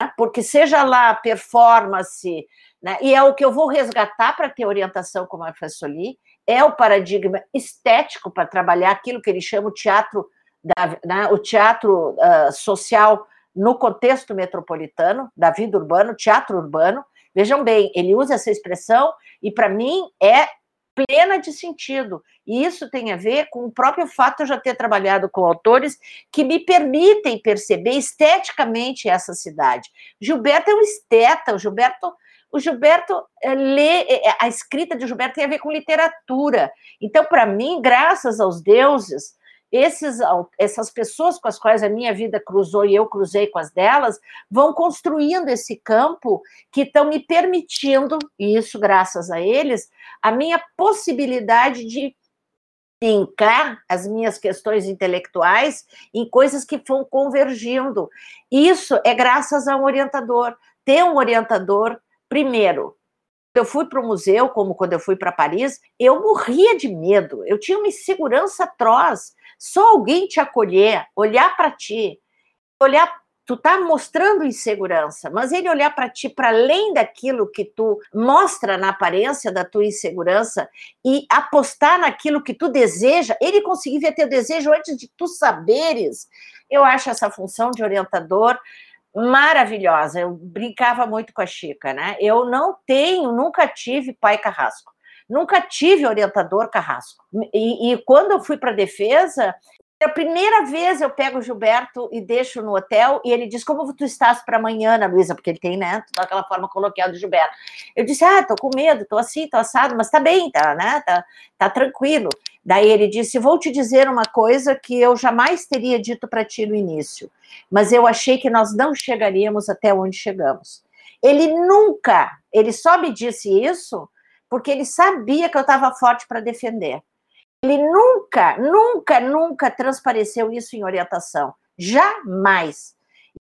né? porque seja lá performance, né? e é o que eu vou resgatar para ter orientação como a Fassoli, é o paradigma estético para trabalhar aquilo que ele chama o teatro, da, né? o teatro uh, social no contexto metropolitano, da vida urbana, teatro urbano. Vejam bem, ele usa essa expressão e, para mim, é plena de sentido. E isso tem a ver com o próprio fato de eu já ter trabalhado com autores que me permitem perceber esteticamente essa cidade. Gilberto é um esteta, o Gilberto. O Gilberto é, lê, é, a escrita de Gilberto tem a ver com literatura. Então, para mim, graças aos deuses, esses, essas pessoas com as quais a minha vida cruzou e eu cruzei com as delas, vão construindo esse campo que estão me permitindo, e isso graças a eles, a minha possibilidade de linkar as minhas questões intelectuais em coisas que vão convergindo. Isso é graças a um orientador. Ter um orientador, primeiro, eu fui para o museu, como quando eu fui para Paris, eu morria de medo, eu tinha uma insegurança atroz. Só alguém te acolher, olhar para ti, olhar tu tá mostrando insegurança, mas ele olhar para ti para além daquilo que tu mostra na aparência da tua insegurança e apostar naquilo que tu deseja, ele conseguir ver teu desejo antes de tu saberes. Eu acho essa função de orientador maravilhosa. Eu brincava muito com a Chica, né? Eu não tenho, nunca tive pai carrasco. Nunca tive orientador carrasco. E, e quando eu fui para a defesa, a primeira vez eu pego o Gilberto e deixo no hotel e ele diz: Como tu estás para amanhã, Ana Luísa? Porque ele tem, né? Daquela forma coloquial do Gilberto. Eu disse: Ah, tô com medo, tô assim, tô assado, mas tá bem, tá, né? Tá, tá tranquilo. Daí ele disse: Vou te dizer uma coisa que eu jamais teria dito para ti no início, mas eu achei que nós não chegaríamos até onde chegamos. Ele nunca Ele só me disse isso porque ele sabia que eu estava forte para defender. Ele nunca, nunca, nunca transpareceu isso em orientação. Jamais.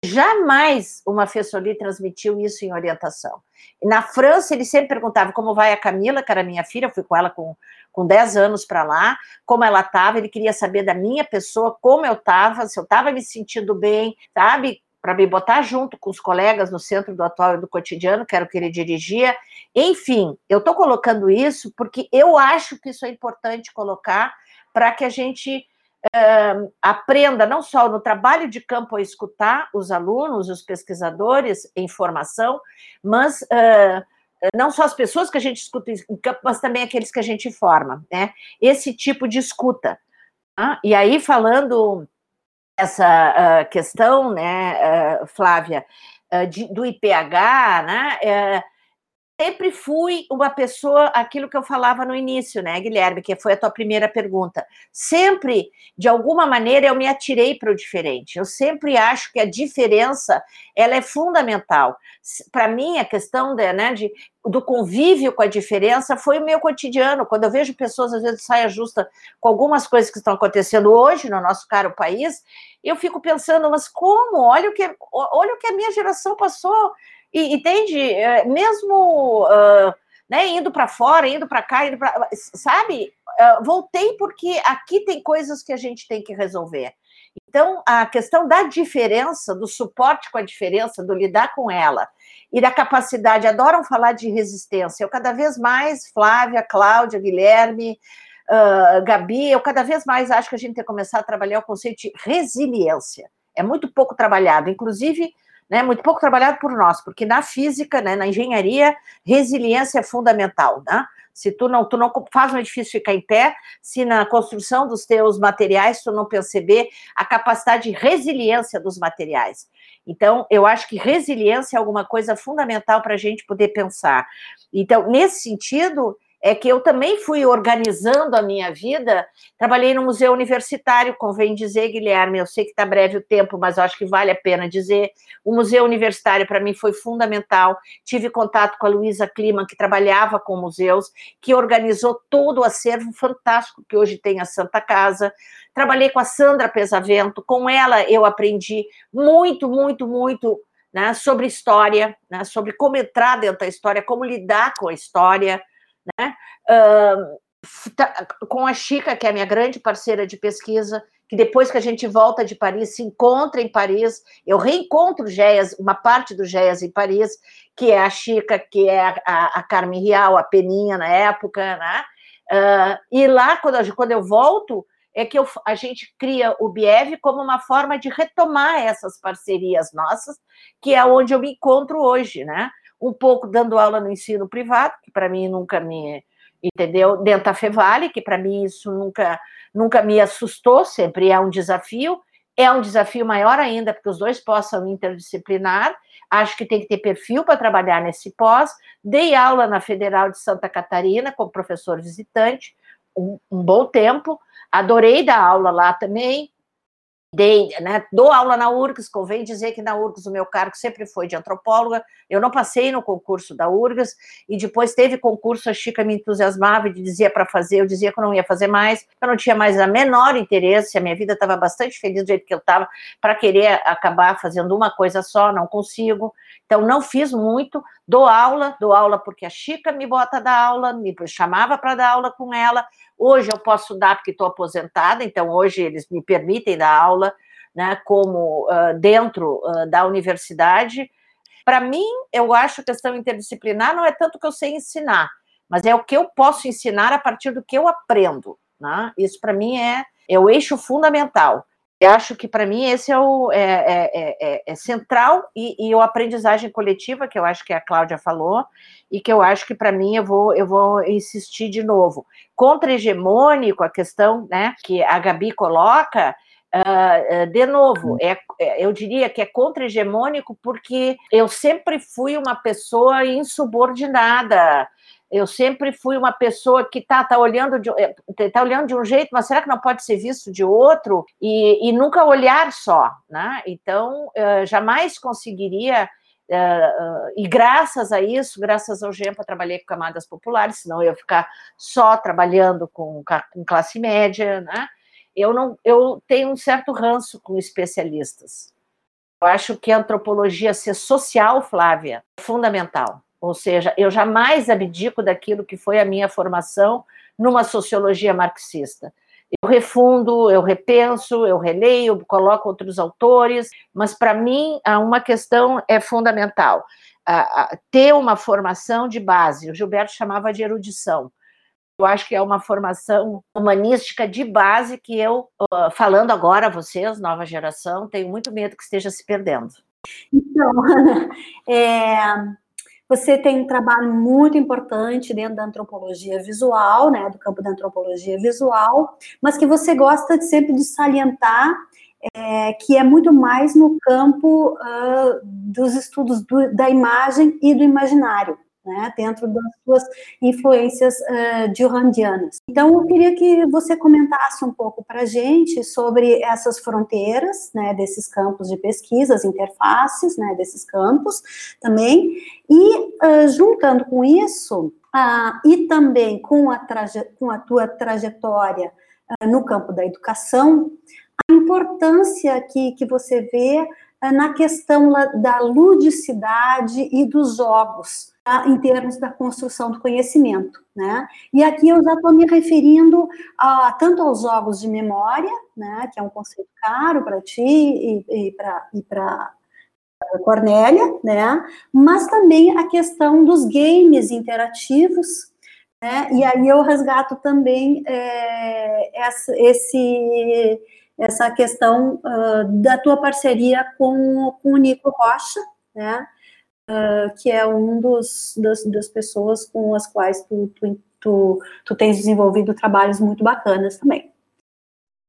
Jamais uma Fessoli transmitiu isso em orientação. Na França, ele sempre perguntava como vai a Camila, que era minha filha, eu fui com ela com, com 10 anos para lá, como ela estava, ele queria saber da minha pessoa, como eu estava, se eu estava me sentindo bem, sabe? Para me botar junto com os colegas no centro do atual e do cotidiano, que era o que ele dirigia. Enfim, eu estou colocando isso porque eu acho que isso é importante colocar para que a gente uh, aprenda não só no trabalho de campo a escutar os alunos, os pesquisadores em formação, mas uh, não só as pessoas que a gente escuta em campo, mas também aqueles que a gente forma, né? Esse tipo de escuta. Tá? E aí, falando essa uh, questão, né, Flávia, de, do IPH, né, sempre fui uma pessoa, aquilo que eu falava no início, né, Guilherme, que foi a tua primeira pergunta. Sempre, de alguma maneira, eu me atirei para o diferente. Eu sempre acho que a diferença, ela é fundamental. Para mim, a questão de, né, de, do convívio com a diferença foi o meu cotidiano. Quando eu vejo pessoas, às vezes, saia justa com algumas coisas que estão acontecendo hoje no nosso caro país, eu fico pensando, mas como? Olha o que, olha o que a minha geração passou e, entende? É, mesmo uh, né, indo para fora, indo para cá, indo pra, sabe? Uh, voltei porque aqui tem coisas que a gente tem que resolver. Então, a questão da diferença, do suporte com a diferença, do lidar com ela, e da capacidade, adoram falar de resistência. Eu cada vez mais, Flávia, Cláudia, Guilherme, uh, Gabi, eu cada vez mais acho que a gente tem que começar a trabalhar o conceito de resiliência. É muito pouco trabalhado, inclusive né, muito pouco trabalhado por nós, porque na física, né, na engenharia, resiliência é fundamental, né? Se tu não, tu não faz um edifício ficar em pé, se na construção dos teus materiais tu não perceber a capacidade de resiliência dos materiais. Então, eu acho que resiliência é alguma coisa fundamental para a gente poder pensar. Então, nesse sentido, é que eu também fui organizando a minha vida. Trabalhei no museu universitário, convém dizer, Guilherme, eu sei que está breve o tempo, mas acho que vale a pena dizer. O museu universitário para mim foi fundamental. Tive contato com a Luísa Kliman, que trabalhava com museus, que organizou todo o acervo fantástico que hoje tem a Santa Casa. Trabalhei com a Sandra Pesavento, com ela eu aprendi muito, muito, muito né, sobre história, né, sobre como entrar dentro da história, como lidar com a história né? Uh, com a Chica, que é a minha grande parceira de pesquisa, que depois que a gente volta de Paris, se encontra em Paris, eu reencontro Géias, uma parte do Géias em Paris, que é a Chica, que é a, a, a Carmen Rial, a Peninha na época, né? Uh, e lá, quando eu, quando eu volto, é que eu, a gente cria o Biev como uma forma de retomar essas parcerias nossas, que é onde eu me encontro hoje, né? Um pouco dando aula no ensino privado, que para mim nunca me, entendeu? Dentro da Fevale, que para mim isso nunca, nunca me assustou, sempre é um desafio. É um desafio maior ainda, porque os dois possam interdisciplinar. Acho que tem que ter perfil para trabalhar nesse pós. Dei aula na Federal de Santa Catarina como professor visitante, um, um bom tempo. Adorei dar aula lá também dei, né, dou aula na URGS, convém dizer que na URGS o meu cargo sempre foi de antropóloga, eu não passei no concurso da URGS, e depois teve concurso, a Chica me entusiasmava e dizia para fazer, eu dizia que eu não ia fazer mais, eu não tinha mais a menor interesse, a minha vida estava bastante feliz do jeito que eu estava, para querer acabar fazendo uma coisa só, não consigo, então não fiz muito, dou aula, dou aula porque a Chica me bota da aula, me chamava para dar aula com ela, Hoje eu posso dar porque estou aposentada, então hoje eles me permitem dar aula, né, como uh, dentro uh, da universidade. Para mim, eu acho que a questão interdisciplinar não é tanto que eu sei ensinar, mas é o que eu posso ensinar a partir do que eu aprendo. Né? Isso para mim é, é o eixo fundamental. Acho que para mim esse é o é, é, é, é central e, e a aprendizagem coletiva que eu acho que a Cláudia falou e que eu acho que para mim eu vou eu vou insistir de novo. Contra-hegemônico a questão né que a Gabi coloca Uh, de novo, é, é, eu diria que é contra-hegemônico porque eu sempre fui uma pessoa insubordinada, eu sempre fui uma pessoa que está tá olhando, de, eh, tá olhando de um jeito, mas será que não pode ser visto de outro? E, e nunca olhar só, né? Então, jamais conseguiria Uh, e graças a isso, graças ao GEMPA, trabalhei com camadas populares, senão eu ia ficar só trabalhando com, com classe média, né? Eu não, eu tenho um certo ranço com especialistas. Eu acho que a antropologia ser social, Flávia, é fundamental. Ou seja, eu jamais abdico daquilo que foi a minha formação numa sociologia marxista. Eu refundo, eu repenso, eu releio, coloco outros autores, mas para mim uma questão é fundamental: ter uma formação de base. O Gilberto chamava de erudição. Eu acho que é uma formação humanística de base que eu, falando agora a vocês, nova geração, tenho muito medo que esteja se perdendo. Então, é, você tem um trabalho muito importante dentro da antropologia visual, né, do campo da antropologia visual, mas que você gosta sempre de salientar é, que é muito mais no campo uh, dos estudos do, da imagem e do imaginário né, dentro das suas influências uh. Então, eu queria que você comentasse um pouco para a gente sobre essas fronteiras, né, desses campos de pesquisa, as interfaces, né, desses campos também, e uh, juntando com isso, uh, e também com a, com a tua trajetória no campo da educação, a importância que, que você vê na questão da ludicidade e dos jogos? Em termos da construção do conhecimento. Né? E aqui eu já estou me referindo a, tanto aos jogos de memória, né, que é um conceito caro para ti e, e para Cornélia, né? mas também a questão dos games interativos, né? e aí eu resgato também é, essa, esse essa questão uh, da tua parceria com, com o Nico Rocha, né? Uh, que é um dos das, das, pessoas com as quais tu, tu, tu, tu tens desenvolvido trabalhos muito bacanas também.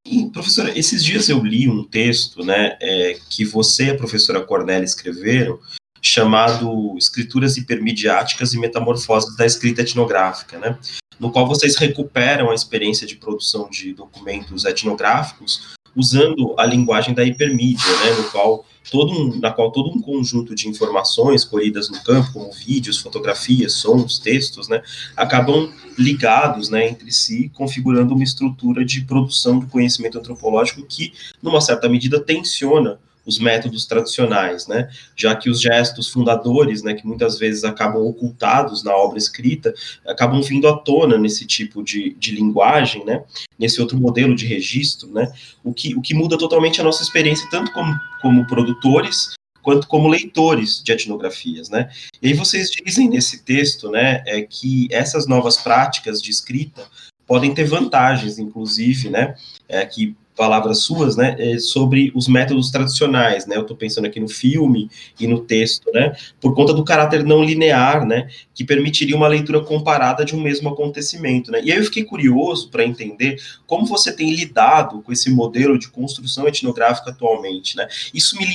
E, professora, esses dias eu li um texto, né, é, que você e a professora Cornélia escreveram, chamado Escrituras Hipermediáticas e Metamorfoses da Escrita Etnográfica, né, no qual vocês recuperam a experiência de produção de documentos etnográficos usando a linguagem da hipermídia, né, no qual todo um, na qual todo um conjunto de informações colhidas no campo, como vídeos, fotografias, sons, textos, né, acabam ligados, né, entre si, configurando uma estrutura de produção do conhecimento antropológico que, numa certa medida, tensiona os métodos tradicionais, né? Já que os gestos fundadores, né, que muitas vezes acabam ocultados na obra escrita, acabam vindo à tona nesse tipo de, de linguagem, né? Nesse outro modelo de registro, né? O que, o que muda totalmente a nossa experiência, tanto como, como produtores, quanto como leitores de etnografias, né? E aí vocês dizem nesse texto, né, é que essas novas práticas de escrita podem ter vantagens, inclusive, né, é, que palavras suas, né, é, sobre os métodos tradicionais, né, eu estou pensando aqui no filme e no texto, né, por conta do caráter não linear, né, que permitiria uma leitura comparada de um mesmo acontecimento, né, e aí eu fiquei curioso para entender como você tem lidado com esse modelo de construção etnográfica atualmente, né, isso me,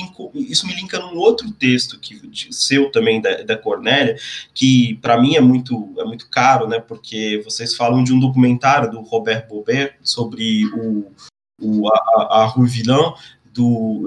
isso me linka num outro texto que seu também da, da Cornélia, que para mim é muito, é muito caro, né, porque vocês falam de um documentário do Robert Bobet sobre o o, a, a Rue Villain do,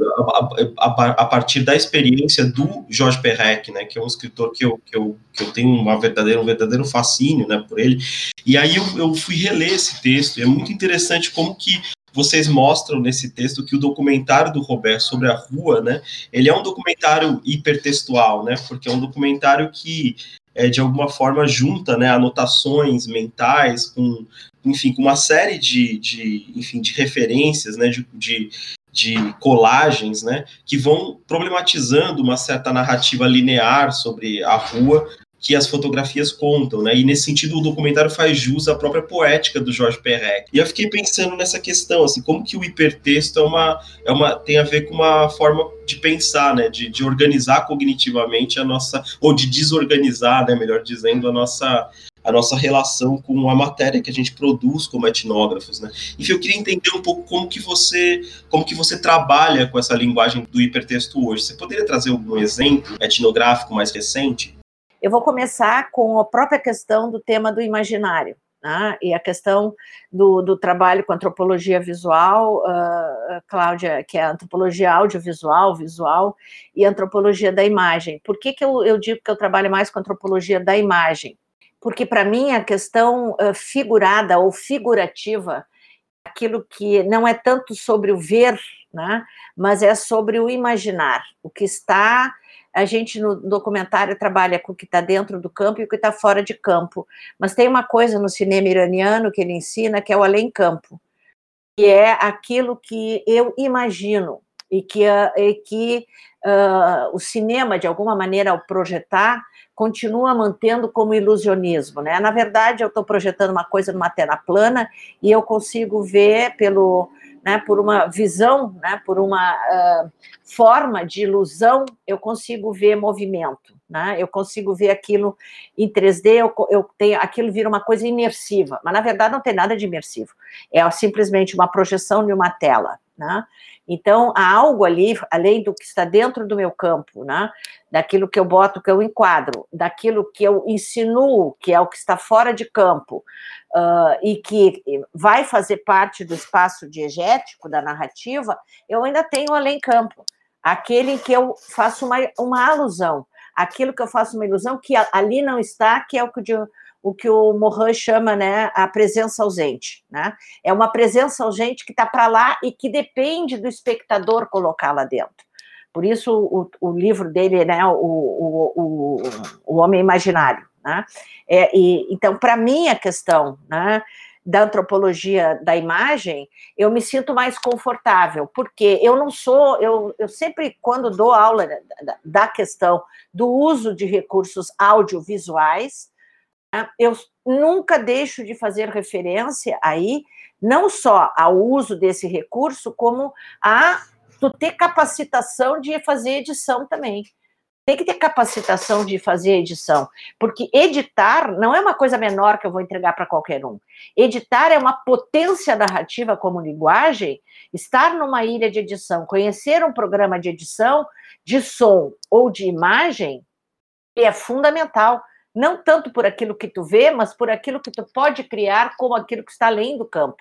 a, a, a, partir da experiência do Jorge Perrec, né, que é um escritor que eu, que eu, que eu tenho uma verdadeira, um verdadeiro fascínio né, por ele. E aí eu, eu fui reler esse texto, e é muito interessante como que vocês mostram nesse texto que o documentário do Roberto sobre a rua, né, ele é um documentário hipertextual, né, porque é um documentário que é, de alguma forma junta né, anotações mentais com enfim, com uma série de, de, enfim, de referências, né, de, de, de colagens, né, que vão problematizando uma certa narrativa linear sobre a rua que as fotografias contam, né? E nesse sentido o documentário faz jus à própria poética do Jorge Perrec. E eu fiquei pensando nessa questão, assim, como que o hipertexto é uma, é uma tem a ver com uma forma de pensar, né? De, de organizar cognitivamente a nossa, ou de desorganizar, né? Melhor dizendo, a nossa a nossa relação com a matéria que a gente produz como etnógrafos, né? Enfim, eu queria entender um pouco como que você, como que você trabalha com essa linguagem do hipertexto hoje. Você poderia trazer algum exemplo etnográfico mais recente? Eu vou começar com a própria questão do tema do imaginário. né? e a questão do, do, trabalho com antropologia visual, uh, Cláudia, que é antropologia audiovisual, visual, e antropologia da imagem. Por que, que eu, eu digo que eu trabalho mais com antropologia da imagem? Porque, para mim, a questão uh, figurada ou figurativa, aquilo que não é tanto sobre o ver, né, mas é sobre o imaginar, o que está a gente no documentário trabalha com o que está dentro do campo e o que está fora de campo. Mas tem uma coisa no cinema iraniano que ele ensina que é o além-campo, que é aquilo que eu imagino e que, e que uh, o cinema, de alguma maneira, ao projetar, continua mantendo como ilusionismo. Né? Na verdade, eu estou projetando uma coisa numa tela plana e eu consigo ver pelo né, por uma visão, né, por uma uh, forma de ilusão, eu consigo ver movimento, né, eu consigo ver aquilo em 3D, eu, eu tenho, aquilo vira uma coisa imersiva, mas na verdade não tem nada de imersivo, é simplesmente uma projeção de uma tela, né, então, há algo ali, além do que está dentro do meu campo, né? daquilo que eu boto, que eu enquadro, daquilo que eu insinuo, que é o que está fora de campo, uh, e que vai fazer parte do espaço diegético da narrativa, eu ainda tenho além-campo, aquele que eu faço uma, uma alusão, aquilo que eu faço uma ilusão que ali não está, que é o que que o Morin chama, né, a presença ausente, né? É uma presença ausente que está para lá e que depende do espectador colocar lá dentro. Por isso o, o livro dele, né, o, o, o, o Homem Imaginário, né? É, e, então, para mim, a questão, né, da antropologia da imagem, eu me sinto mais confortável, porque eu não sou, eu, eu sempre, quando dou aula da, da questão do uso de recursos audiovisuais, eu nunca deixo de fazer referência aí, não só ao uso desse recurso, como a tu ter capacitação de fazer edição também. Tem que ter capacitação de fazer edição, porque editar não é uma coisa menor que eu vou entregar para qualquer um. Editar é uma potência narrativa como linguagem. Estar numa ilha de edição, conhecer um programa de edição de som ou de imagem é fundamental não tanto por aquilo que tu vê, mas por aquilo que tu pode criar como aquilo que está além do campo,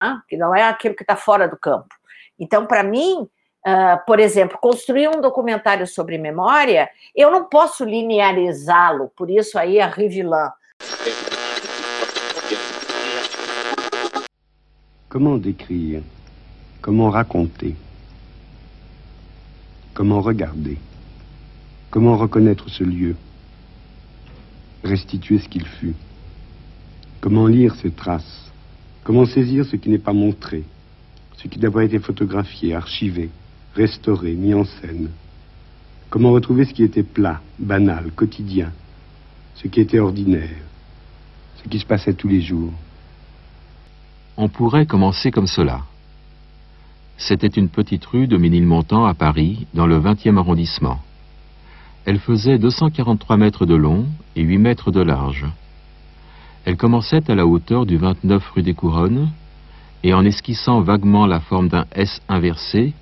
né? que não é aquilo que está fora do campo. Então, para mim, uh, por exemplo, construir um documentário sobre memória, eu não posso linearizá-lo, por isso aí a Rivilan. Comment décrire Comment raconter Comment regarder Comment reconnaître ce lieu restituer ce qu'il fut. Comment lire ces traces? Comment saisir ce qui n'est pas montré? Ce qui pas été photographié, archivé, restauré, mis en scène? Comment retrouver ce qui était plat, banal, quotidien? Ce qui était ordinaire? Ce qui se passait tous les jours? On pourrait commencer comme cela. C'était une petite rue de Ménilmontant à Paris, dans le 20e arrondissement. Elle faisait 243 mètres de long et 8 mètres de large. Elle commençait à la hauteur du 29 rue des Couronnes et en esquissant vaguement la forme d'un S inversé,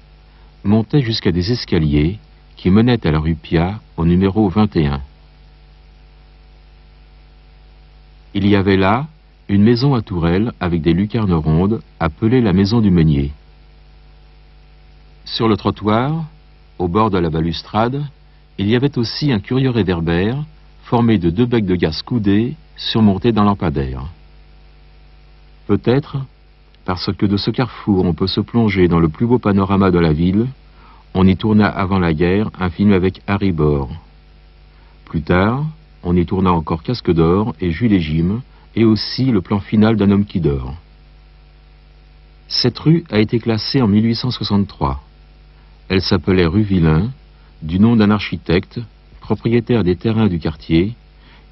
montait jusqu'à des escaliers qui menaient à la rue Pia au numéro 21. Il y avait là une maison à tourelles avec des lucarnes rondes appelée la maison du meunier. Sur le trottoir, au bord de la balustrade, il y avait aussi un curieux réverbère formé de deux becs de gaz coudés surmontés d'un lampadaire. Peut-être, parce que de ce carrefour on peut se plonger dans le plus beau panorama de la ville, on y tourna avant la guerre un film avec Harry Bor. Plus tard, on y tourna encore Casque d'or et Jules et Jim, et aussi le plan final d'un homme qui dort. Cette rue a été classée en 1863. Elle s'appelait rue Villain, du nom d'un architecte, propriétaire des terrains du quartier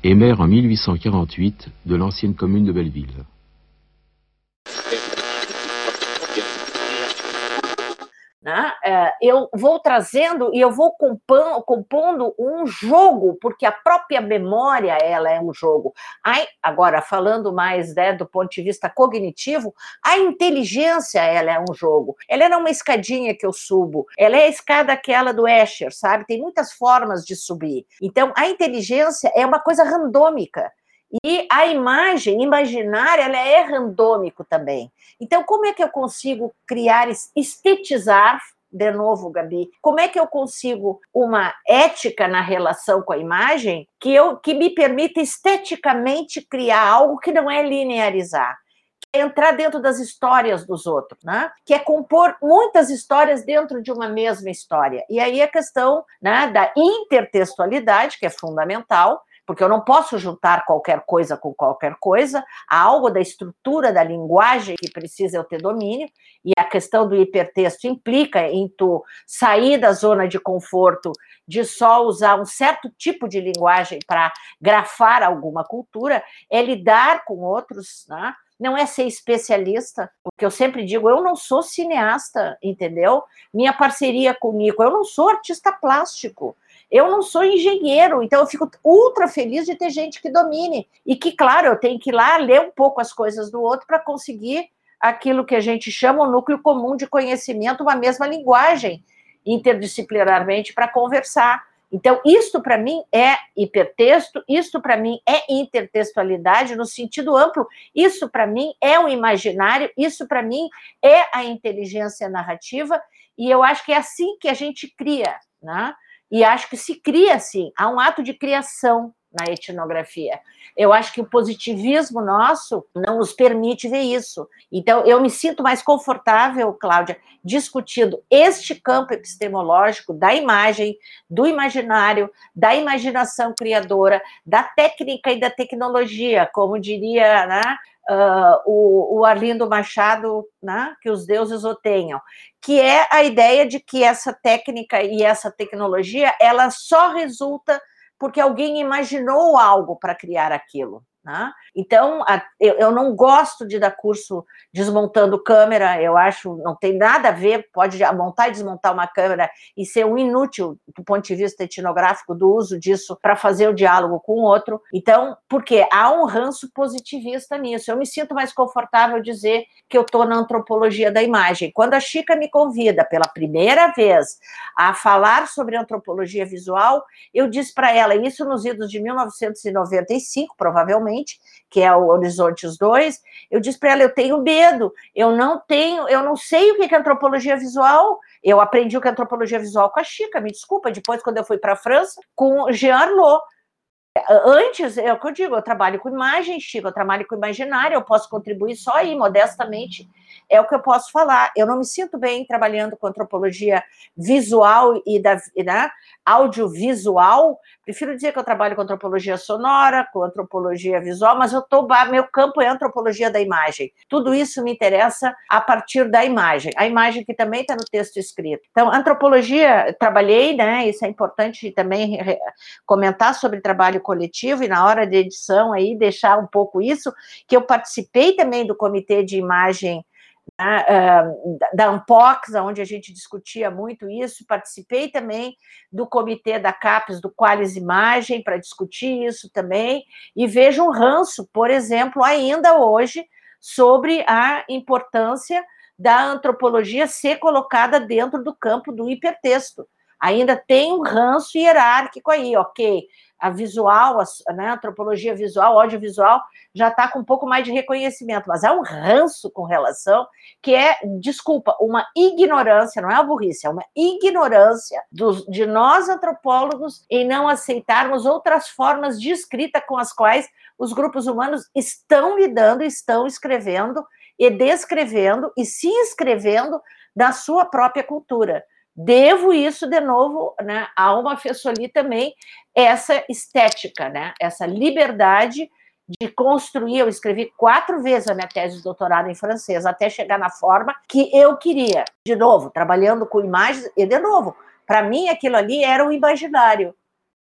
et maire en 1848 de l'ancienne commune de Belleville. Né? É, eu vou trazendo e eu vou compondo, compondo, um jogo, porque a própria memória ela é um jogo. Aí, agora, falando mais né, do ponto de vista cognitivo, a inteligência ela é um jogo. Ela é uma escadinha que eu subo, ela é a escada aquela do Escher, sabe? Tem muitas formas de subir. Então, a inteligência é uma coisa randômica. E a imagem imaginária ela é randômico também. Então, como é que eu consigo criar, estetizar de novo, Gabi, como é que eu consigo uma ética na relação com a imagem que, eu, que me permita esteticamente criar algo que não é linearizar? Que é entrar dentro das histórias dos outros, né? que é compor muitas histórias dentro de uma mesma história. E aí a questão né, da intertextualidade, que é fundamental, porque eu não posso juntar qualquer coisa com qualquer coisa, há algo da estrutura da linguagem que precisa eu ter domínio, e a questão do hipertexto implica em tu sair da zona de conforto de só usar um certo tipo de linguagem para grafar alguma cultura, é lidar com outros, né? não é ser especialista, porque eu sempre digo, eu não sou cineasta, entendeu? Minha parceria com o Nico, eu não sou artista plástico, eu não sou engenheiro, então eu fico ultra feliz de ter gente que domine. E que, claro, eu tenho que ir lá ler um pouco as coisas do outro para conseguir aquilo que a gente chama o núcleo comum de conhecimento, uma mesma linguagem, interdisciplinarmente, para conversar. Então, isto para mim é hipertexto, isto para mim é intertextualidade no sentido amplo, isso para mim é o imaginário, isso para mim é a inteligência narrativa, e eu acho que é assim que a gente cria, né? E acho que se cria assim, há um ato de criação na etnografia. Eu acho que o positivismo nosso não nos permite ver isso. Então, eu me sinto mais confortável, Cláudia, discutindo este campo epistemológico da imagem, do imaginário, da imaginação criadora, da técnica e da tecnologia, como diria né, uh, o, o, Arlindo Machado, né, que os deuses o tenham, que é a ideia de que essa técnica e essa tecnologia, ela só resulta porque alguém imaginou algo para criar aquilo. Né? Então, a, eu, eu, não gosto de dar curso desmontando câmera, eu acho não tem nada a ver, pode montar e desmontar uma câmera e ser um inútil do ponto de vista etnográfico do uso disso para fazer o diálogo com o outro. Então, porque há um ranço positivista nisso. Eu me sinto mais confortável dizer que eu estou na antropologia da imagem. Quando a Chica me convida pela primeira vez a falar sobre antropologia visual, eu disse para ela, isso nos idos de 1995, provavelmente, que é o Horizontes 2, eu disse para ela, eu tenho medo, eu não tenho, eu não sei o que é antropologia visual, eu aprendi o que é antropologia visual com a Chica, me desculpa, depois quando eu fui para a França, com Jean Arlot, Antes, é o que eu digo, eu trabalho com imagem, Chico, eu trabalho com imaginário, eu posso contribuir só aí, modestamente, é o que eu posso falar. Eu não me sinto bem trabalhando com antropologia visual e da né, audiovisual. Prefiro dizer que eu trabalho com antropologia sonora, com antropologia visual, mas eu tô, meu campo é antropologia da imagem. Tudo isso me interessa a partir da imagem. A imagem que também está no texto escrito. Então, antropologia, trabalhei, né? Isso é importante também comentar sobre trabalho coletivo e na hora de edição aí deixar um pouco isso, que eu participei também do comitê de imagem né, da Ampox, onde a gente discutia muito isso, participei também do comitê da CAPES, do Qualis Imagem, para discutir isso também, e vejo um ranço, por exemplo, ainda hoje, sobre a importância da antropologia ser colocada dentro do campo do hipertexto. Ainda tem um ranço hierárquico aí, ok? a visual, a, né, a antropologia visual, audiovisual, já está com um pouco mais de reconhecimento, mas há um ranço com relação que é, desculpa, uma ignorância, não é uma burrice, é uma ignorância dos, de nós antropólogos em não aceitarmos outras formas de escrita com as quais os grupos humanos estão lidando, estão escrevendo e descrevendo e se inscrevendo da sua própria cultura. Devo isso, de novo, né, a uma Fessoli também, essa estética, né, essa liberdade de construir. Eu escrevi quatro vezes a minha tese de doutorado em francês, até chegar na forma que eu queria. De novo, trabalhando com imagens, e de novo, para mim aquilo ali era o imaginário,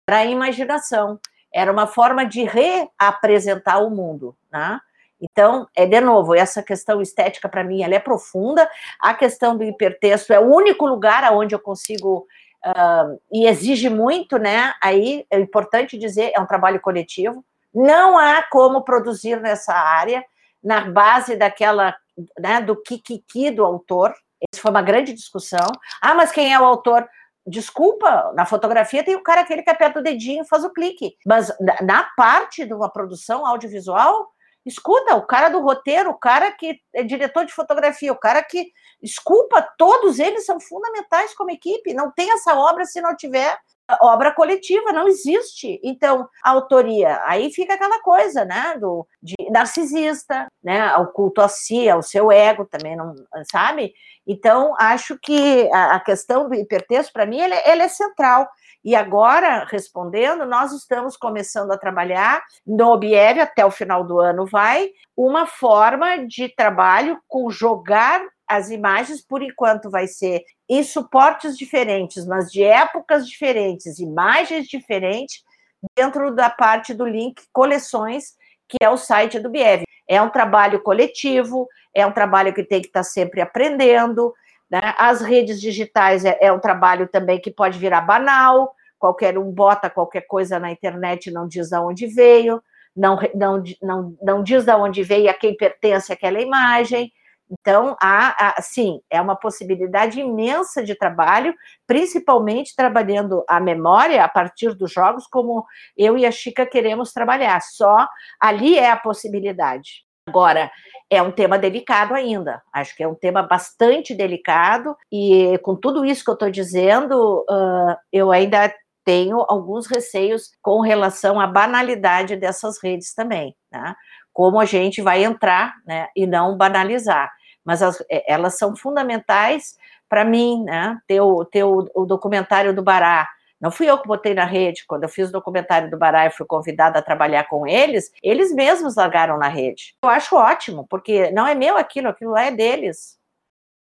era a imaginação, era uma forma de reapresentar o mundo, né? Então, é de novo, essa questão estética para mim ela é profunda. A questão do hipertexto é o único lugar onde eu consigo uh, e exige muito, né? Aí é importante dizer, é um trabalho coletivo. Não há como produzir nessa área na base daquela, né, do kikiki do autor. Isso foi uma grande discussão. Ah, mas quem é o autor? Desculpa, na fotografia tem o cara aquele que aperta o dedinho e faz o clique. Mas na parte de uma produção audiovisual, escuta, o cara do roteiro, o cara que é diretor de fotografia, o cara que. Desculpa, todos eles são fundamentais como equipe. Não tem essa obra se não tiver obra coletiva, não existe. Então, a autoria, aí fica aquela coisa, né, do de narcisista, né, ao culto a si, ao seu ego também, não sabe? Então, acho que a, a questão do hipertexto, para mim, ele, ele é central. E agora, respondendo, nós estamos começando a trabalhar no OBIEV, até o final do ano vai, uma forma de trabalho com jogar as imagens, por enquanto, vai ser em suportes diferentes, mas de épocas diferentes, imagens diferentes, dentro da parte do link coleções, que é o site do BIEV. É um trabalho coletivo, é um trabalho que tem que estar sempre aprendendo. Né? As redes digitais é, é um trabalho também que pode virar banal, qualquer um bota qualquer coisa na internet e não diz de onde veio, não, não, não, não diz de onde veio a quem pertence aquela imagem. Então, há, há, sim, é uma possibilidade imensa de trabalho, principalmente trabalhando a memória a partir dos jogos, como eu e a Chica queremos trabalhar. Só ali é a possibilidade. Agora, é um tema delicado ainda. Acho que é um tema bastante delicado, e com tudo isso que eu estou dizendo, uh, eu ainda tenho alguns receios com relação à banalidade dessas redes também, né? Como a gente vai entrar né, e não banalizar mas as, é, elas são fundamentais para mim, né? Ter, o, ter o, o, documentário do Bará. Não fui eu que botei na rede, quando eu fiz o documentário do Bará e fui convidada a trabalhar com eles, eles mesmos largaram na rede. Eu acho ótimo, porque não é meu aquilo, aquilo lá é deles.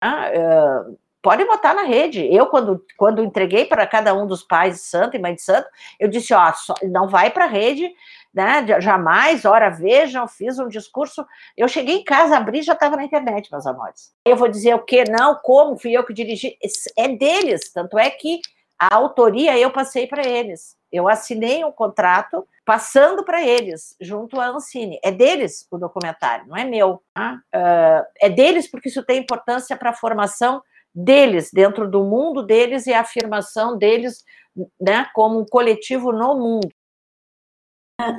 Ah, uh, pode botar na rede. Eu, quando, quando entreguei para cada um dos pais de santo e mãe de santo, eu disse, ó, só, não vai para a rede, né? Jamais, ora vejam, fiz um discurso. Eu cheguei em casa, abri já estava na internet, meus amores. Eu vou dizer o que? Não, como? Fui eu que dirigi. É deles, tanto é que a autoria eu passei para eles. Eu assinei um contrato passando para eles, junto à Ancine. É deles o documentário, não é meu. Uh, é deles porque isso tem importância para a formação deles, dentro do mundo deles e a afirmação deles né, como um coletivo no mundo.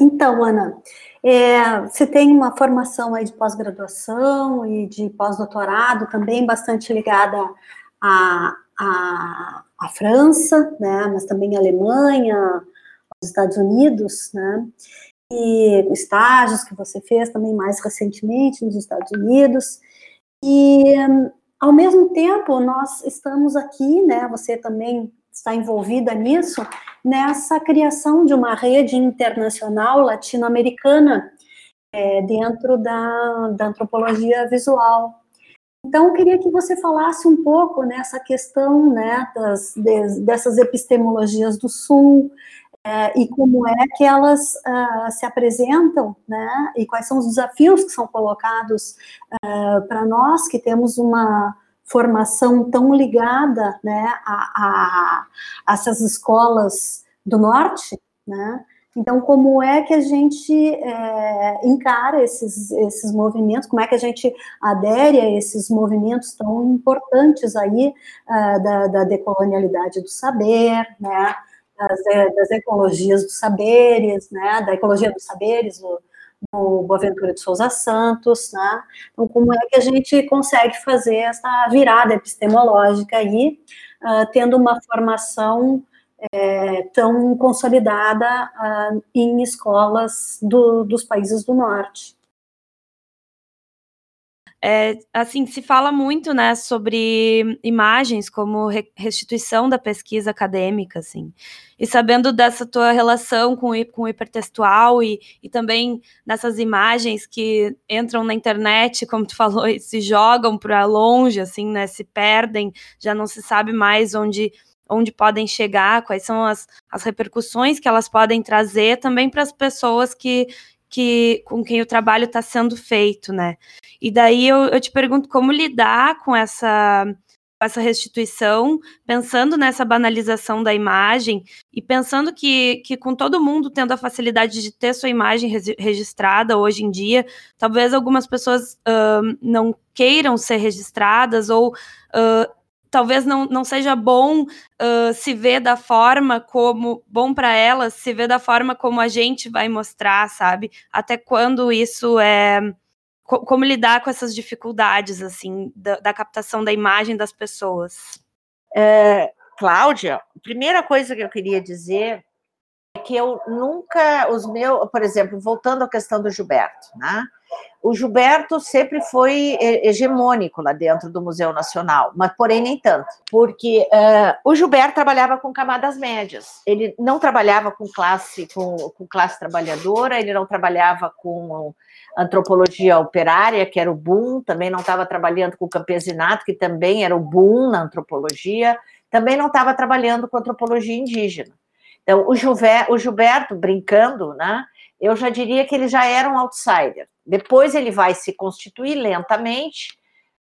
Então, Ana, é, você tem uma formação aí de pós-graduação e de pós-doutorado também bastante ligada à, à, à, França, né, mas também à Alemanha, aos Estados Unidos, né, e estágios que você fez também mais recentemente nos Estados Unidos, e ao mesmo tempo nós estamos aqui, né, você também está envolvida nisso, nessa criação de uma rede internacional latino-americana é, dentro da, da antropologia visual. Então, eu queria que você falasse um pouco nessa questão né, das, des, dessas epistemologias do Sul é, e como é que elas uh, se apresentam, né, e quais são os desafios que são colocados uh, para nós que temos uma formação tão ligada né, a, a, a essas escolas do norte, né? Então, como é que a gente é, encara esses, esses movimentos, como é que a gente adere a esses movimentos tão importantes aí uh, da, da, decolonialidade do saber, né, das, das, ecologias dos saberes, né, da ecologia dos saberes, o, no Boaventura de Souza Santos, né? Então, como é que a gente consegue fazer essa virada epistemológica aí, uh, tendo uma formação é, tão consolidada uh, em escolas do, dos países do norte? É, assim, se fala muito, né, sobre imagens como restituição da pesquisa acadêmica, assim, e sabendo dessa tua relação com, com o hipertextual e, e também nessas imagens que entram na internet, como tu falou, e se jogam para longe, assim, né, se perdem, já não se sabe mais onde onde podem chegar, quais são as, as repercussões que elas podem trazer também para as pessoas que, que com quem o trabalho está sendo feito, né? E daí eu, eu te pergunto como lidar com essa essa restituição, pensando nessa banalização da imagem e pensando que, que com todo mundo tendo a facilidade de ter sua imagem registrada hoje em dia, talvez algumas pessoas uh, não queiram ser registradas ou uh, talvez não, não seja bom uh, se ver da forma como bom para elas, se ver da forma como a gente vai mostrar, sabe? Até quando isso é co como lidar com essas dificuldades assim da, da captação da imagem das pessoas. É, Cláudia, primeira coisa que eu queria dizer é que eu nunca os meus, por exemplo, voltando à questão do Gilberto, né? O Gilberto sempre foi hegemônico lá dentro do Museu Nacional, mas porém nem tanto, porque uh, o Gilberto trabalhava com camadas médias. Ele não trabalhava com classe com, com classe trabalhadora, ele não trabalhava com antropologia operária, que era o boom, também não estava trabalhando com o campesinato, que também era o boom na antropologia, também não estava trabalhando com antropologia indígena. Então, o, Gilberto, brincando, né, eu já diria que ele já era um outsider. Depois ele vai se constituir lentamente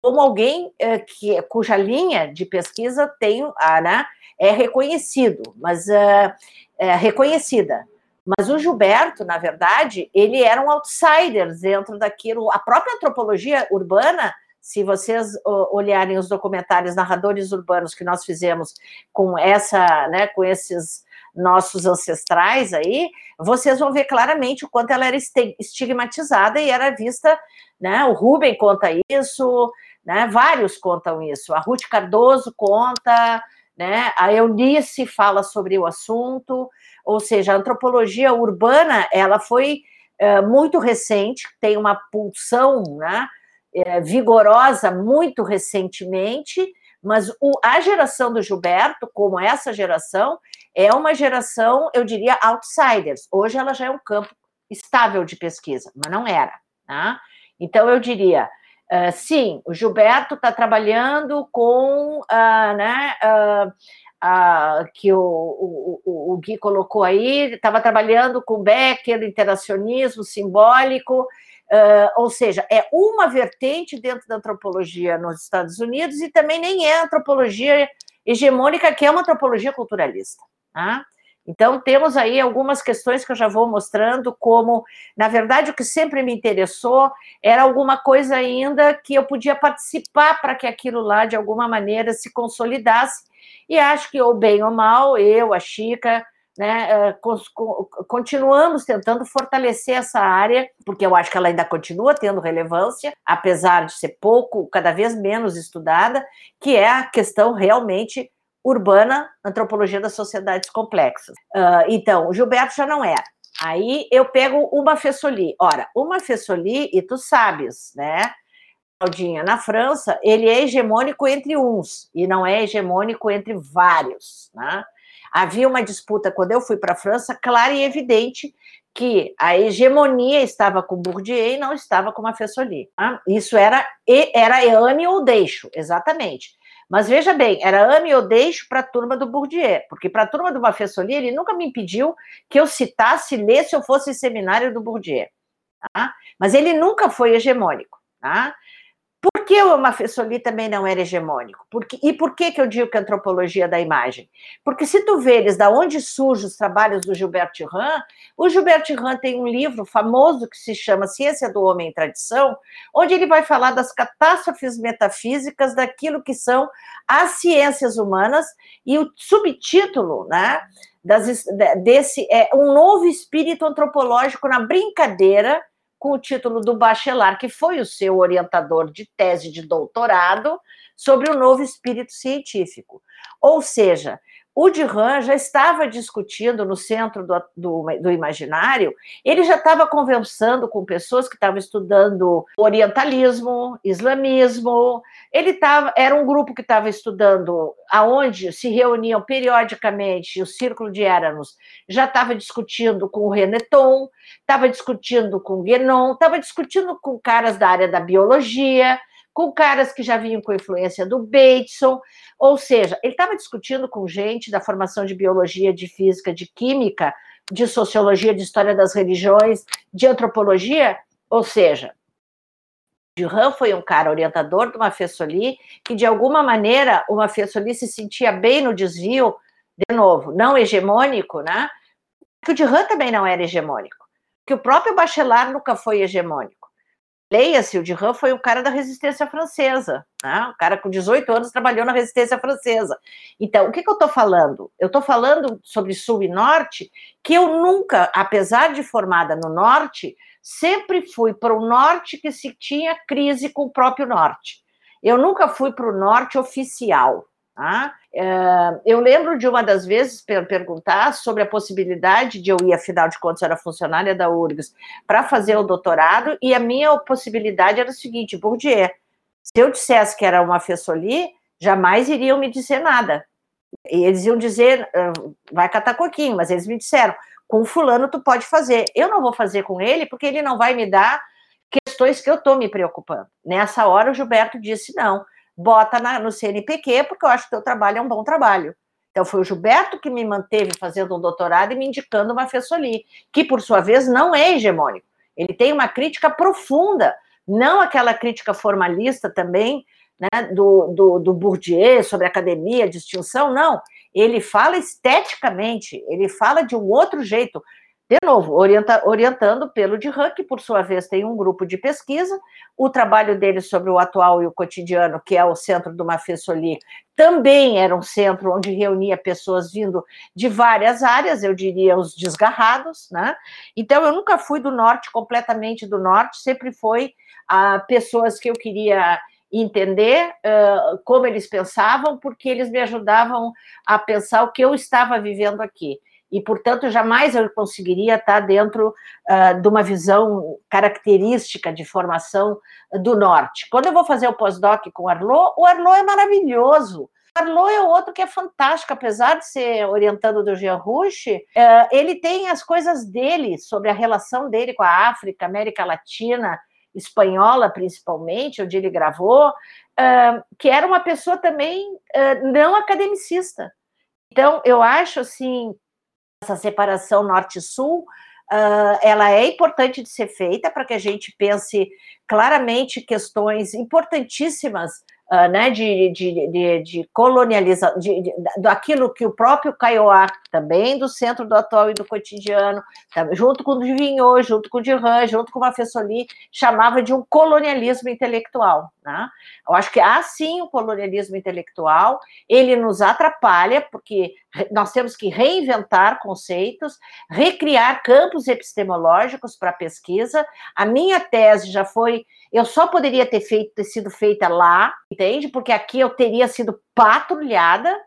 como alguém eh, que, cuja linha de pesquisa tem, ah, né, é reconhecido, mas uh, é reconhecida. Mas o Gilberto, na verdade, ele era um outsider dentro daquilo. A própria antropologia urbana, se vocês olharem os documentários narradores urbanos que nós fizemos com essa, né, com esses nossos ancestrais aí, vocês vão ver claramente o quanto ela era estigmatizada e era vista, né? O Rubem conta isso, né? Vários contam isso. A Ruth Cardoso conta, né? A Eunice fala sobre o assunto, ou seja, a antropologia urbana ela foi é, muito recente, tem uma pulsão, né? É, vigorosa muito recentemente, mas o, a geração do Gilberto, como essa geração, é uma geração, eu diria, outsiders. Hoje ela já é um campo estável de pesquisa, mas não era. Tá? Então, eu diria, uh, sim, o Gilberto está trabalhando com, uh, né, uh, que o, o, o, Gui colocou aí, estava trabalhando com Becker, interacionismo simbólico, ou seja, é uma vertente dentro da antropologia nos Estados Unidos e também nem é antropologia hegemônica, que é uma antropologia culturalista. Tá? Então, temos aí algumas questões que eu já vou mostrando, como, na verdade, o que sempre me interessou era alguma coisa ainda que eu podia participar para que aquilo lá, de alguma maneira, se consolidasse. E acho que, ou bem ou mal, eu, a Chica, né, eh, continuamos tentando fortalecer essa área, porque eu acho que ela ainda continua tendo relevância, apesar de ser pouco, cada vez menos estudada, que é a questão realmente urbana, antropologia das sociedades complexas. Uh, então, o Gilberto já não era. Aí eu pego uma Fessoli. Ora, uma Fessoli, e tu sabes, né? Claudinha, na França, ele é hegemônico entre uns, e não é hegemônico entre vários, né? Havia uma disputa, quando eu fui para a França, clara e evidente, que a hegemonia estava com Bourdieu e não estava com a Fessoli. Tá? Isso era, era ame ou deixo, exatamente. Mas veja bem, era ame ou deixo para a turma do Bourdieu, porque para a turma do Mafessoli ele nunca me impediu que eu citasse, lesse ou fosse seminário do Bourdieu. Tá? Mas ele nunca foi hegemônico. Tá? Por que o Mafessoli também não era hegemônico? Porque, e por que, que eu digo que a antropologia da imagem? Porque se tu veres da onde surgem os trabalhos do Gilbert Ram, o Gilbert Ram tem um livro famoso que se chama Ciência do Homem em Tradição, onde ele vai falar das catástrofes metafísicas daquilo que são as ciências humanas, e o subtítulo, né, das, desse é um novo espírito antropológico na brincadeira com o título do Bachelard, que foi o seu orientador de tese de doutorado sobre o novo espírito científico. Ou seja, o Dirran já estava discutindo no centro do, do, do imaginário, ele já estava conversando com pessoas que estavam estudando orientalismo, islamismo, ele estava, era um grupo que estava estudando aonde se reuniam periodicamente o Círculo de Eranos, já estava discutindo com o Reneton, estava discutindo com o Guénon, estava discutindo com caras da área da biologia, com caras que já vinham com influência do Bateson, ou seja, ele estava discutindo com gente da formação de biologia, de física, de química, de sociologia, de história das religiões, de antropologia, ou seja, Duran foi um cara orientador de uma Fessoli que, de alguma maneira, uma Fessoli se sentia bem no desvio, de novo, não hegemônico, né? Que o Duran também não era hegemônico, que o próprio Bachelard nunca foi hegemônico. Leia-se, o Dirran foi um cara da resistência francesa, né? um cara com 18 anos trabalhou na resistência francesa. Então, o que, que eu estou falando? Eu estou falando sobre Sul e Norte, que eu nunca, apesar de formada no Norte, sempre fui para o Norte que se tinha crise com o próprio Norte. Eu nunca fui para o Norte oficial. Tá? Eu lembro de uma das vezes perguntar sobre a possibilidade de eu ir, afinal de contas, era funcionária da URGS, para fazer o doutorado, e a minha possibilidade era o seguinte: Bourdieu, se eu dissesse que era uma Fessoli, jamais iriam me dizer nada. E eles iam dizer, vai catar coquinho, mas eles me disseram, com fulano tu pode fazer. Eu não vou fazer com ele, porque ele não vai me dar questões que eu estou me preocupando. Nessa hora, o Gilberto disse, não, bota na, no CNPq, porque eu acho que o teu trabalho é um bom trabalho. Então, foi o Gilberto que me manteve fazendo um doutorado e me indicando uma Fessoli, que, por sua vez, não é hegemônico. Ele tem uma crítica profunda, não aquela crítica formalista também, né, do, do, do Bourdieu sobre academia, distinção, não. Ele fala esteticamente, ele fala de um outro jeito, de novo, orienta, orientando pelo Dirran, que por sua vez tem um grupo de pesquisa, o trabalho dele sobre o atual e o cotidiano, que é o centro do Mafessoli, também era um centro onde reunia pessoas vindo de várias áreas, eu diria os desgarrados, né? Então eu nunca fui do norte, completamente do norte, sempre foi a pessoas que eu queria entender uh, como eles pensavam, porque eles me ajudavam a pensar o que eu estava vivendo aqui e, portanto, jamais eu conseguiria estar dentro uh, de uma visão característica de formação do Norte. Quando eu vou fazer o pós-doc com o Arlot, o Arlot é maravilhoso. O Arlot é outro que é fantástico, apesar de ser orientando do Jean Rouche, uh, ele tem as coisas dele, sobre a relação dele com a África, América Latina, espanhola principalmente, onde ele gravou, uh, que era uma pessoa também não academicista. Então, eu acho assim essa separação norte-sul, uh, ela é importante de ser feita para que a gente pense claramente questões importantíssimas uh, né, de, de, de, de colonialização, de, de, daquilo que o próprio Kaiowá, também do centro do atual e do cotidiano, junto com o Divinhô, junto com o Dirran, junto com o Mafessoli, chamava de um colonialismo intelectual. Né? Eu acho que há sim um colonialismo intelectual, ele nos atrapalha, porque nós temos que reinventar conceitos, recriar campos epistemológicos para pesquisa. A minha tese já foi, eu só poderia ter feito, ter sido feita lá, entende? Porque aqui eu teria sido patrulhada,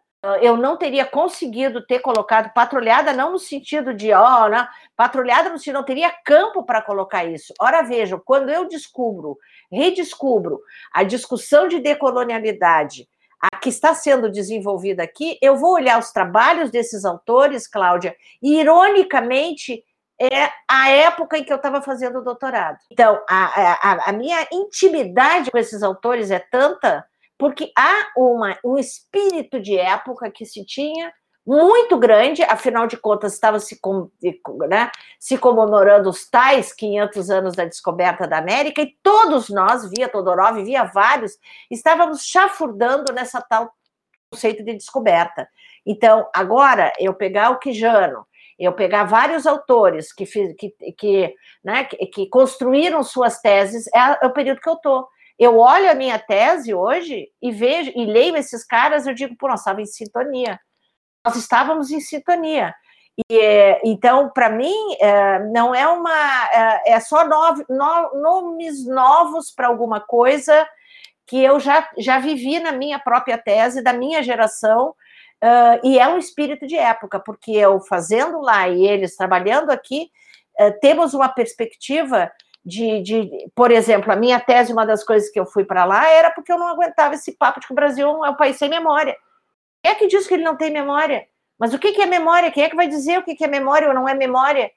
eu não teria conseguido ter colocado patrulhada, não no sentido de, ó, oh, né? patrulhada no sentido, não teria campo para colocar isso. Ora, vejam, quando eu descubro, redescubro a discussão de decolonialidade, a que está sendo desenvolvida aqui, eu vou olhar os trabalhos desses autores, Cláudia, e ironicamente é a época em que eu estava fazendo o doutorado. Então, a, a, a minha intimidade com esses autores é tanta porque há uma, um espírito de época que se tinha muito grande, afinal de contas, estava se, né, se comemorando os tais 500 anos da descoberta da América, e todos nós, via Todorov, via vários, estávamos chafurdando nessa tal conceito de descoberta. Então, agora, eu pegar o Quijano, eu pegar vários autores que, que, que, né, que, que construíram suas teses, é, é o período que eu estou. Eu olho a minha tese hoje e vejo e leio esses caras, eu digo, pô, nós estávamos em sintonia. Nós estávamos em sintonia. E, é, então, para mim, é, não é uma. É, é só nove, no, nomes novos para alguma coisa que eu já, já vivi na minha própria tese, da minha geração, uh, e é um espírito de época, porque eu fazendo lá e eles trabalhando aqui, uh, temos uma perspectiva de, de, por exemplo, a minha tese, uma das coisas que eu fui para lá era porque eu não aguentava esse papo de que o Brasil é um país sem memória. Quem é que diz que ele não tem memória? Mas o que, que é memória? Quem é que vai dizer o que, que é memória ou não é memória?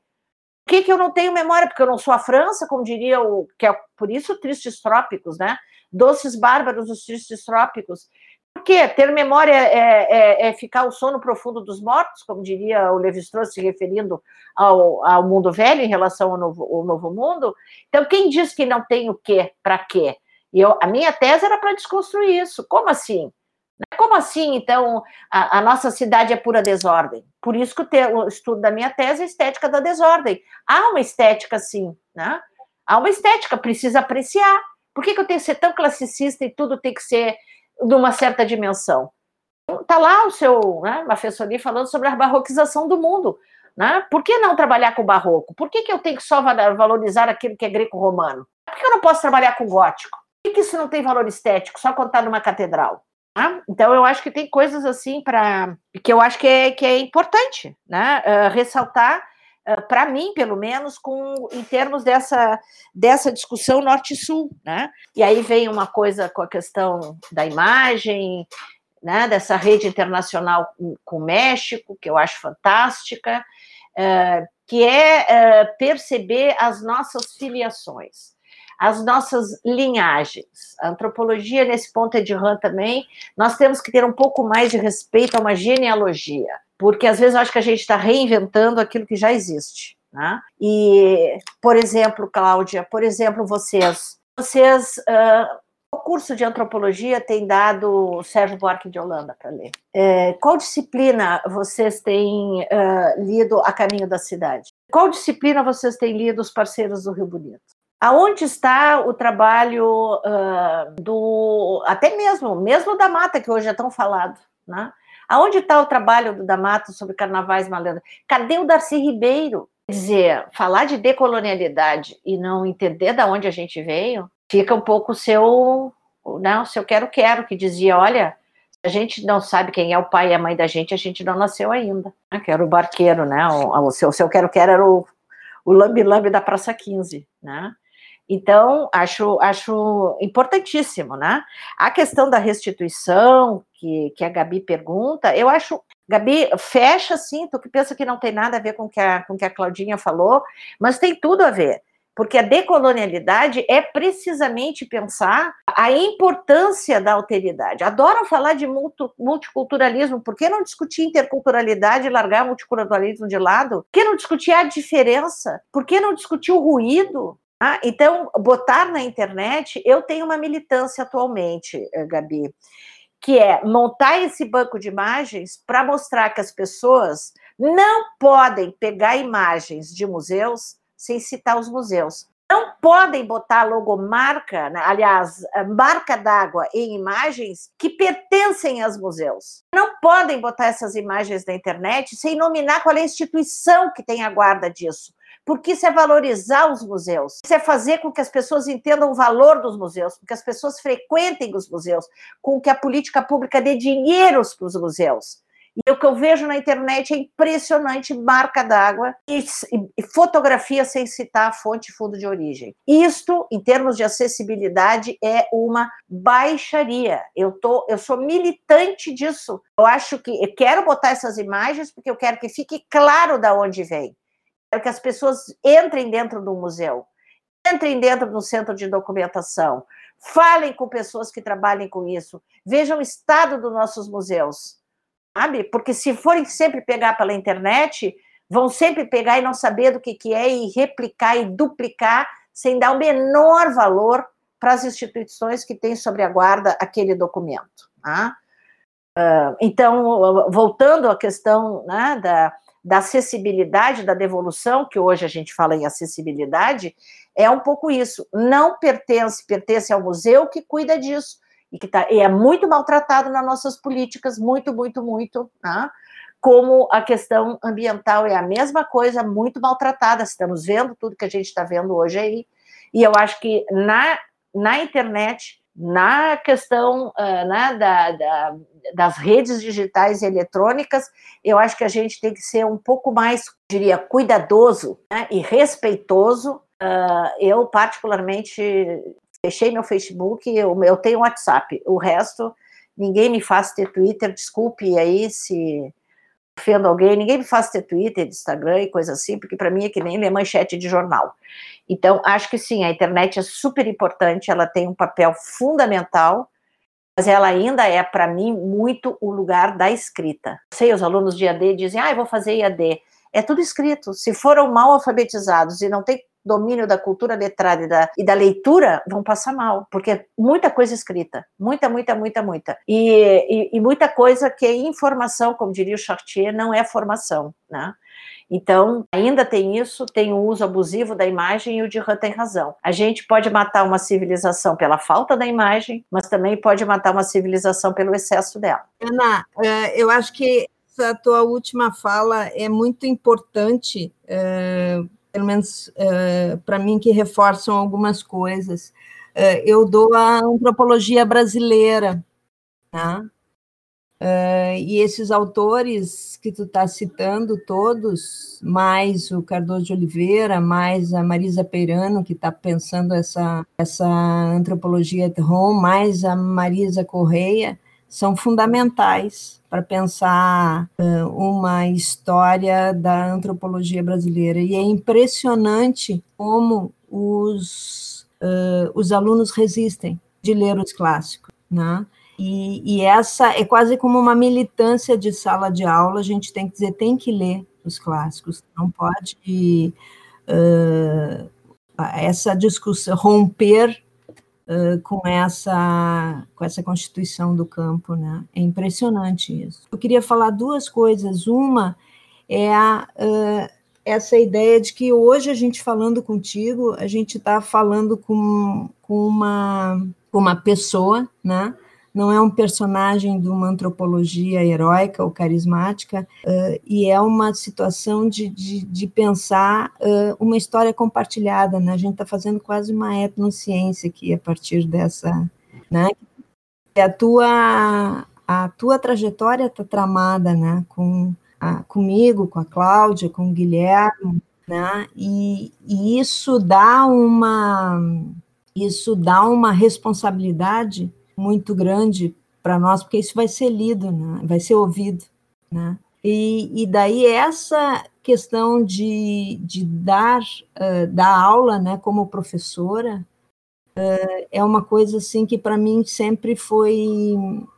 O que, que eu não tenho memória? Porque eu não sou a França, como diria o. que é por isso tristes trópicos, né? Doces bárbaros, os tristes trópicos. Quê? Ter memória é, é, é, ficar o sono profundo dos mortos, como diria o Levi-Strauss, se referindo ao, ao, mundo velho em relação ao novo, ao novo mundo. Então, quem diz que não tem o quê, para quê? E eu, a minha tese era para desconstruir isso. Como assim? Como assim, então, a, a, nossa cidade é pura desordem? Por isso que o, te, o, estudo da minha tese é estética da desordem. Há uma estética, sim, né? Há uma estética, precisa apreciar. Por que, que eu tenho que ser tão classicista e tudo tem que ser de uma certa dimensão? Está lá o seu né, Mafessoni falando sobre a barroquização do mundo. Né? Por que não trabalhar com barroco? Por que, que eu tenho que só valorizar aquilo que é greco-romano? Por que eu não posso trabalhar com gótico? Por que, isso não tem valor estético, só contar numa catedral? Né? Então, eu acho que tem coisas assim para que eu acho que é, que é importante né? Uh, ressaltar, para mim, pelo menos, com, em termos dessa, dessa discussão norte-sul. Né? E aí vem uma coisa com a questão da imagem, né, dessa rede internacional com o México, que eu acho fantástica, uh, que é uh, perceber as nossas filiações, as nossas linhagens. A antropologia, nesse ponto, é de Rand também, nós temos que ter um pouco mais de respeito a uma genealogia, porque às vezes eu acho que a gente está reinventando aquilo que já existe. Né? E, por exemplo, Cláudia, por exemplo, vocês, vocês uh, o curso de antropologia tem dado Sérgio Buarque de Holanda para ler. É, qual disciplina vocês têm uh, lido A Caminho da Cidade? Qual disciplina vocês têm lido Os Parceiros do Rio Bonito? Aonde está o trabalho uh, do, até mesmo, mesmo da Mata, que hoje é tão falado, né? Aonde está o trabalho do da Mata sobre carnavais malandros? Cadê o Darcy Ribeiro? Quer dizer, falar de decolonialidade e não entender de onde a gente veio, fica um pouco o seu, né, o seu quero-quero, que dizia, olha, a gente não sabe quem é o pai e a mãe da gente, a gente não nasceu ainda. Né, que era o barqueiro, né? O, o seu, o seu quero-quero era o, o lambi-lambi da Praça 15, né? Então, acho, acho importantíssimo, né? A questão da restituição, que, que a Gabi pergunta, eu acho, Gabi, fecha sim, tu que pensa que não tem nada a ver com o que a, com que a Claudinha falou, mas tem tudo a ver porque a decolonialidade é precisamente pensar a importância da alteridade. Adoram falar de multiculturalismo, por que não discutir interculturalidade e largar o multiculturalismo de lado? Por que não discutir a diferença? Por que não discutir o ruído? Ah, então, botar na internet, eu tenho uma militância atualmente, eh, Gabi, que é montar esse banco de imagens para mostrar que as pessoas não podem pegar imagens de museus sem citar os museus. Não podem botar logomarca, né, aliás, marca d'água em imagens que pertencem aos museus. Não podem botar essas imagens na internet sem nominar qual é a instituição que tem a guarda disso porque isso é valorizar os museus, isso é fazer com que as pessoas entendam o valor dos museus, com que as pessoas frequentem os museus, com que a política pública dê dinheiro para os museus. E o que eu vejo na internet é impressionante marca d'água e, e, fotografia sem citar a fonte e fundo de origem. Isto, em termos de acessibilidade, é uma baixaria. Eu, tô, eu sou militante disso. Eu acho que eu quero botar essas imagens porque eu quero que fique claro de onde vem. Quero que as pessoas entrem dentro do museu, entrem dentro do centro de documentação, falem com pessoas que trabalhem com isso, vejam o estado dos nossos museus sabe? Porque se forem sempre pegar pela internet, vão sempre pegar e não saber do que, que é e replicar e duplicar sem dar o menor valor para as instituições que têm sobre a guarda aquele documento. Tá? então, voltando à questão né, da, da acessibilidade, da devolução, que hoje a gente fala em acessibilidade, é um pouco isso. Não pertence, pertence ao museu que cuida disso e que tá, e é muito maltratado nas nossas políticas, muito, muito, muito, né? como a questão ambiental é a mesma coisa, muito maltratada, estamos vendo tudo que a gente está vendo hoje aí, e eu acho que na, na internet, na questão uh, né, da, da, das redes digitais e eletrônicas, eu acho que a gente tem que ser um pouco mais, diria, cuidadoso né, e respeitoso. Uh, eu, particularmente, fechei meu Facebook, eu, eu tenho WhatsApp, o resto, ninguém me faz ter Twitter, desculpe aí se ofendo alguém, ninguém me faz ter Twitter, Instagram e coisa assim, porque para mim é que nem ler manchete de jornal. Então, acho que sim, a internet é super importante, ela tem um papel fundamental, mas ela ainda é, para mim, muito o lugar da escrita. Sei, os alunos de IAD dizem, ah, eu vou fazer IAD. É tudo escrito. Se foram mal alfabetizados e não tem domínio da cultura letrada e da, e da leitura vão passar mal, porque muita coisa escrita, muita, muita, muita, muita. E, e, e muita coisa que é informação, como diria o Chartier, não é formação, né? Então, ainda tem isso, tem o uso abusivo da imagem e o Dirhan tem razão. A gente pode matar uma civilização pela falta da imagem, mas também pode matar uma civilização pelo excesso dela. Ana, é, eu acho que essa tua última fala é muito importante, é, pelo menos é, para mim, que reforçam algumas coisas. Eu dou a antropologia brasileira, tá? Uh, e esses autores que tu está citando, todos, mais o Cardoso de Oliveira, mais a Marisa Peirano, que está pensando essa, essa antropologia at home, mais a Marisa Correia, são fundamentais para pensar uh, uma história da antropologia brasileira. E é impressionante como os, uh, os alunos resistem de ler os clássicos. Né? E, e, essa é quase como uma militância de sala de aula, a gente tem que dizer, tem que ler os clássicos, não pode uh, essa discussão romper com essa com essa constituição do campo, né? É impressionante isso. Eu queria falar duas coisas. Uma é a, uh, essa ideia de que hoje a gente falando contigo, a gente está falando com, com uma, com uma pessoa, né? Não é um personagem de uma antropologia heróica ou carismática, uh, e é uma situação de, de, de pensar uh, uma história compartilhada, né? A gente está fazendo quase uma etnociência aqui a partir dessa, né? A tua, a tua trajetória está tramada, né? Com a, comigo, com a Cláudia, com o Guilherme, né? E, e isso dá uma isso dá uma responsabilidade muito grande para nós, porque isso vai ser lido, né? vai ser ouvido. Né? E, e daí essa questão de, de dar, uh, dar aula né, como professora uh, é uma coisa assim que para mim sempre foi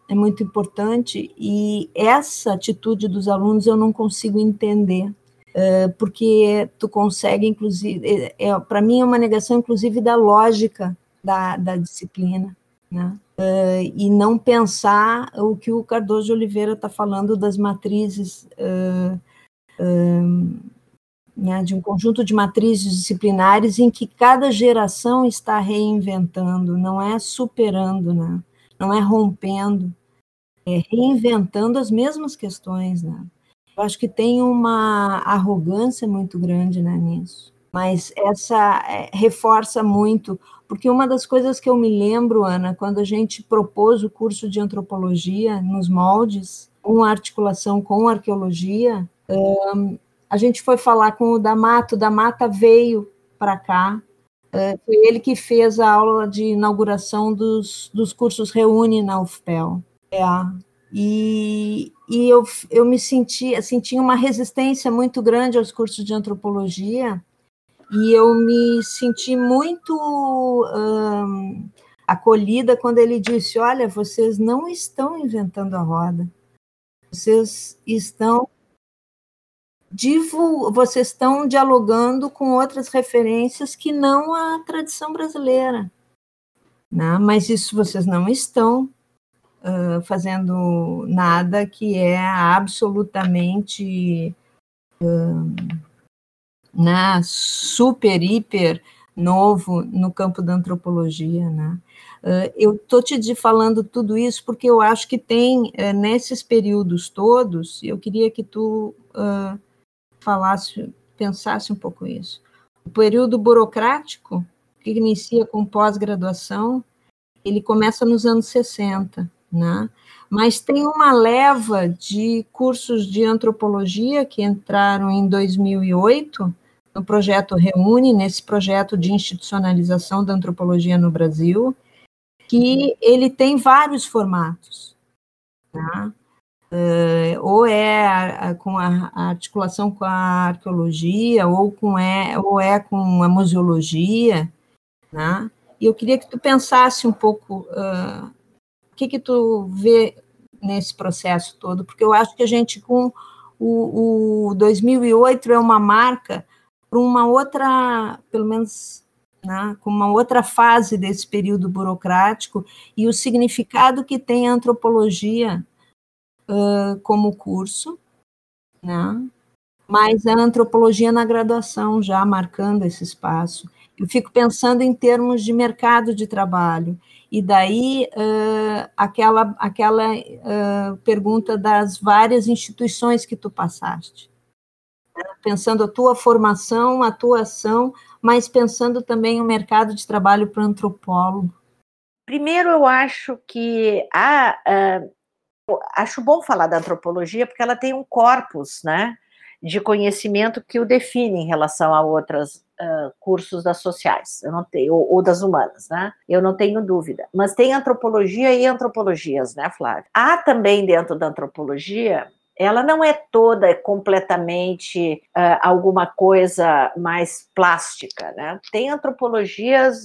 é muito importante e essa atitude dos alunos eu não consigo entender uh, porque tu consegue inclusive é, é para mim é uma negação inclusive da lógica da, da disciplina né? Uh, e não pensar o que o Cardoso de Oliveira está falando das matrizes, uh, né, de um conjunto de matrizes disciplinares em que cada geração está reinventando, não é superando, né, não é rompendo, é reinventando as mesmas questões. Né. Eu acho que tem uma arrogância muito grande né, nisso, mas essa é, reforça muito porque uma das coisas que eu me lembro, Ana, quando a gente propôs o curso de antropologia nos moldes, uma articulação com arqueologia, um, a gente foi falar com o Damato, o Damata veio para cá, uh, foi ele que fez a aula de inauguração dos, dos cursos Reúne na UFPEL. É, e, e eu, eu me senti, assim, tinha uma resistência muito grande aos cursos de antropologia, e eu me senti muito um, acolhida quando ele disse: Olha, vocês não estão inventando a roda, vocês estão vocês estão dialogando com outras referências que não a tradição brasileira. Né? Mas isso vocês não estão uh, fazendo nada que é absolutamente. Né, super, hiper novo no campo da antropologia, né? Uh, eu estou te falando tudo isso porque eu acho que tem, uh, nesses períodos todos, eu queria que tu uh, falasse, pensasse um pouco isso. O período burocrático, que inicia com pós-graduação, ele começa nos anos 60, né? Mas tem uma leva de cursos de antropologia que entraram em 2008, no projeto Reúne, nesse projeto de institucionalização da antropologia no Brasil, que ele tem vários formatos. Tá? Uh, ou é a, a, com a, a, articulação com a arqueologia, ou, com é, ou é com a museologia, né? E eu queria que tu pensasse um pouco uh, o que que tu vê nesse processo todo, porque eu acho que a gente com o, o 2008 é uma marca para uma outra, pelo menos né, com uma outra fase desse período burocrático e o significado que tem a antropologia uh, como curso, né, mas a antropologia na graduação já marcando esse espaço. Eu fico pensando em termos de mercado de trabalho. E daí uh, aquela, aquela uh, pergunta das várias instituições que tu passaste. Pensando a tua formação, a tua ação, mas pensando também o mercado de trabalho para antropólogo. Primeiro, eu acho que a, uh, acho bom falar da antropologia porque ela tem um corpus, né, de conhecimento que o define em relação a outras uh, cursos das sociais, eu não tenho, ou, ou, das humanas, né? Eu não tenho dúvida. Mas tem antropologia e antropologias, né, Flávia? Há também dentro da antropologia ela não é toda completamente uh, alguma coisa mais plástica, né? Tem antropologias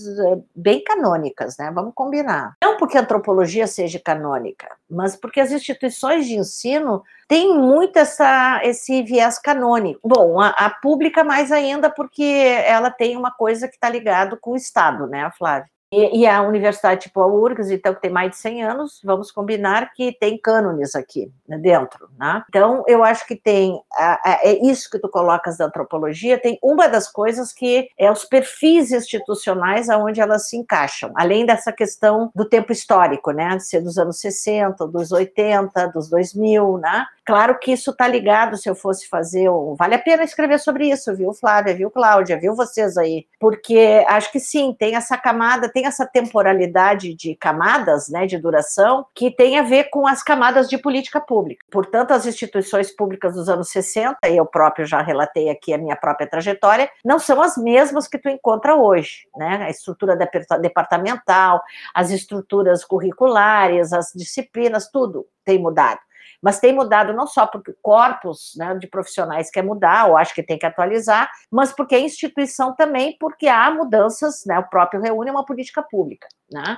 bem canônicas, né? Vamos combinar. Não porque a antropologia seja canônica, mas porque as instituições de ensino têm muito essa, esse viés canônico. Bom, a, a pública mais ainda porque ela tem uma coisa que está ligado com o Estado, né, Flávia? E, e, a universidade tipo a URGS, então, que tem mais de 100 anos, vamos combinar que tem cânones aqui né, dentro, né? Então, eu acho que tem, é isso que tu colocas da antropologia, tem uma das coisas que é os perfis institucionais aonde elas se encaixam, além dessa questão do tempo histórico, né, ser dos anos 60, dos 80, dos 2000, né? Claro que isso está ligado, se eu fosse fazer, vale a pena escrever sobre isso, viu, Flávia, viu, Cláudia, viu vocês aí, porque acho que sim, tem essa camada, tem essa temporalidade de camadas, né, de duração, que tem a ver com as camadas de política pública. Portanto, as instituições públicas dos anos 60, e eu próprio já relatei aqui a minha própria trajetória, não são as mesmas que tu encontra hoje, né? A estrutura departamental, as estruturas curriculares, as disciplinas, tudo tem mudado mas tem mudado não só porque o corpus né, de profissionais quer mudar, ou acho que tem que atualizar, mas porque a instituição também, porque há mudanças, né, o próprio reúne uma política pública. Né?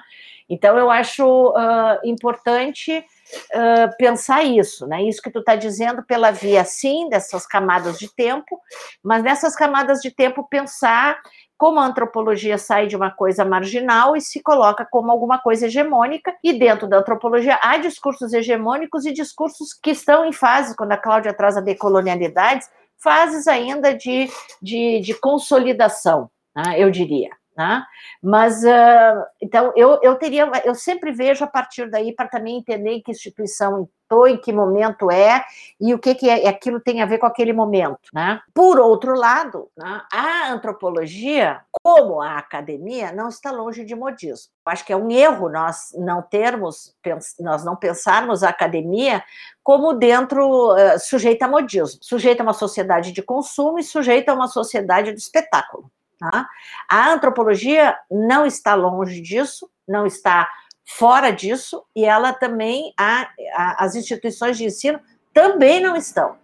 Então, eu acho uh, importante uh, pensar isso, né? Isso que tu está dizendo pela via, sim, dessas camadas de tempo, mas nessas camadas de tempo pensar como a antropologia sai de uma coisa marginal e se coloca como alguma coisa hegemônica, e dentro da antropologia há discursos hegemônicos e discursos que estão em fase, quando a Cláudia traz a decolonialidade, fases ainda de, de, de consolidação, né, eu diria. Né? Mas uh, então eu, eu teria, eu sempre vejo a partir daí para também entender que instituição estou, em que momento é e o que, que é, aquilo tem a ver com aquele momento. Né? Por outro lado, né, a antropologia, como a academia, não está longe de modismo. Acho que é um erro nós não termos, nós não pensarmos a academia como dentro uh, sujeita a modismo, sujeita a uma sociedade de consumo e sujeita a uma sociedade de espetáculo. Tá? A antropologia não está longe disso, não está fora disso, e ela também, a, a, as instituições de ensino também não estão.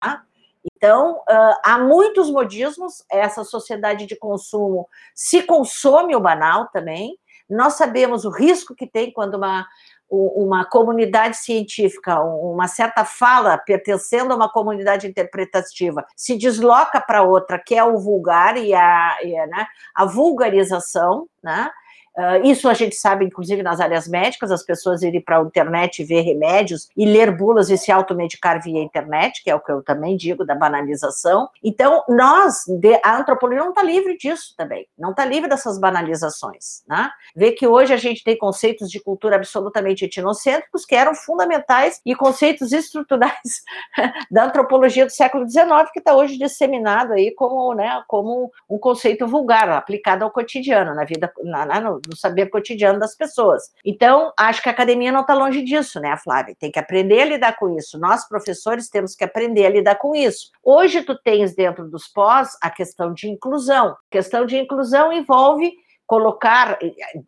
Tá? Então, há muitos modismos, essa sociedade de consumo se consome o banal também, nós sabemos o risco que tem quando uma, uma comunidade científica, uma certa fala pertencendo a uma comunidade interpretativa, se desloca para outra, que é o vulgar e a, e a, né, a vulgarização, né? Uh, isso a gente sabe, inclusive, nas áreas médicas, as pessoas irem para a internet ver remédios e ler bulas e se automedicar via internet, que é o que eu também digo da banalização. Então, nós, a antropologia não está livre disso também, não está livre dessas banalizações. Né? Vê que hoje a gente tem conceitos de cultura absolutamente etnocêntricos que eram fundamentais e conceitos estruturais da antropologia do século XIX, que está hoje disseminado aí como, né, como um conceito vulgar, aplicado ao cotidiano, na vida, na, na, no, do saber cotidiano das pessoas. Então, acho que a academia não está longe disso, né, Flávia? Tem que aprender a lidar com isso. Nós, professores, temos que aprender a lidar com isso. Hoje, tu tens dentro dos pós a questão de inclusão. A questão de inclusão envolve colocar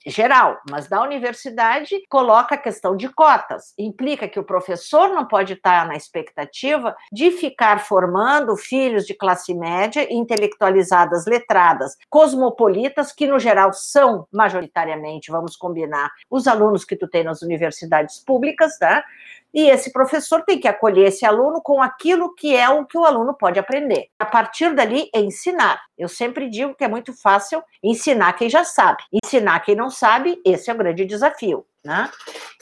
geral, mas da universidade coloca a questão de cotas. Implica que o professor não pode estar na expectativa de ficar formando filhos de classe média, intelectualizadas, letradas, cosmopolitas, que no geral são majoritariamente, vamos combinar, os alunos que tu tem nas universidades públicas, tá? E esse professor tem que acolher esse aluno com aquilo que é o que o aluno pode aprender. A partir dali, é ensinar. Eu sempre digo que é muito fácil ensinar quem já sabe. Ensinar quem não sabe, esse é o grande desafio. Né?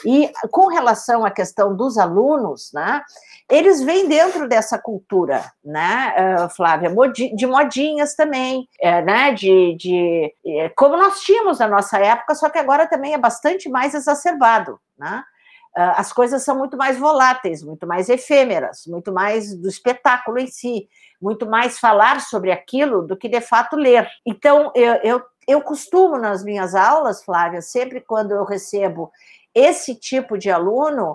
E com relação à questão dos alunos, né, eles vêm dentro dessa cultura, né, uh, Flávia, de modinhas também, é, né, de, de, é, como nós tínhamos na nossa época, só que agora também é bastante mais exacerbado, né? Uh, as coisas são muito mais voláteis, muito mais efêmeras, muito mais do espetáculo em si, muito mais falar sobre aquilo do que de fato ler. Então, eu, eu eu costumo nas minhas aulas, Flávia, sempre quando eu recebo esse tipo de aluno,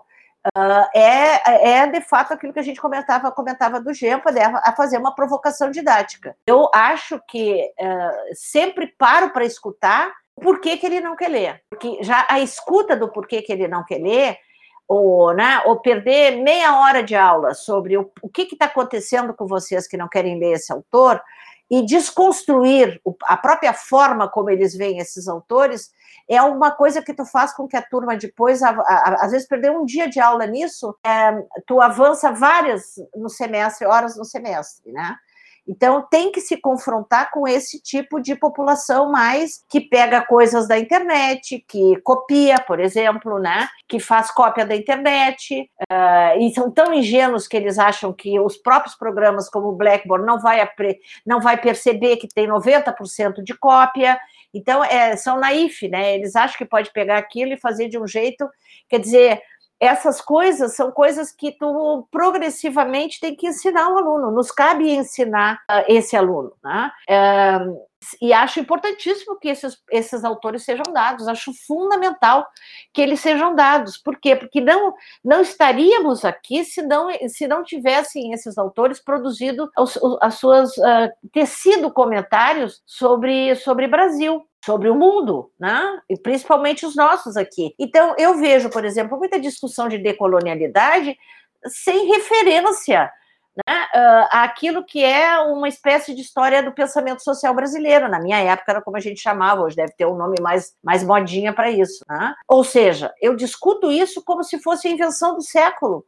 uh, é, é de fato aquilo que a gente comentava, comentava do Gempa, né, a fazer uma provocação didática. Eu acho que uh, sempre paro para escutar porquê que ele não quer ler. Porque já a escuta do porquê que ele não quer ler, ou, né, ou perder meia hora de aula sobre o, o que está acontecendo com vocês que não querem ler esse autor, e desconstruir a própria forma como eles veem esses autores é uma coisa que tu faz com que a turma depois, às vezes, perder um dia de aula nisso, é, tu avança várias no semestre, horas no semestre, né? Então, tem que se confrontar com esse tipo de população mais que pega coisas da internet, que copia, por exemplo, né? que faz cópia da internet, uh, e são tão ingênuos que eles acham que os próprios programas como o Blackboard não vai, não vai perceber que tem 90% de cópia. Então, é, são naif, né? Eles acham que pode pegar aquilo e fazer de um jeito, quer dizer, essas coisas são coisas que tu progressivamente tem que ensinar o aluno, nos cabe ensinar uh, esse aluno, né? Uh, e acho importantíssimo que esses, esses autores sejam dados, acho fundamental que eles sejam dados. Por quê? Porque não, não estaríamos aqui se não, se não tivessem esses autores produzido os, as suas, uh, tecido comentários sobre, sobre Brasil sobre o mundo, né? E principalmente os nossos aqui. Então, eu vejo, por exemplo, muita discussão de decolonialidade sem referência né, uh, aquilo que é uma espécie de história do pensamento social brasileiro. Na minha época era como a gente chamava, hoje deve ter um nome mais, mais modinha para isso. Né? Ou seja, eu discuto isso como se fosse a invenção do século.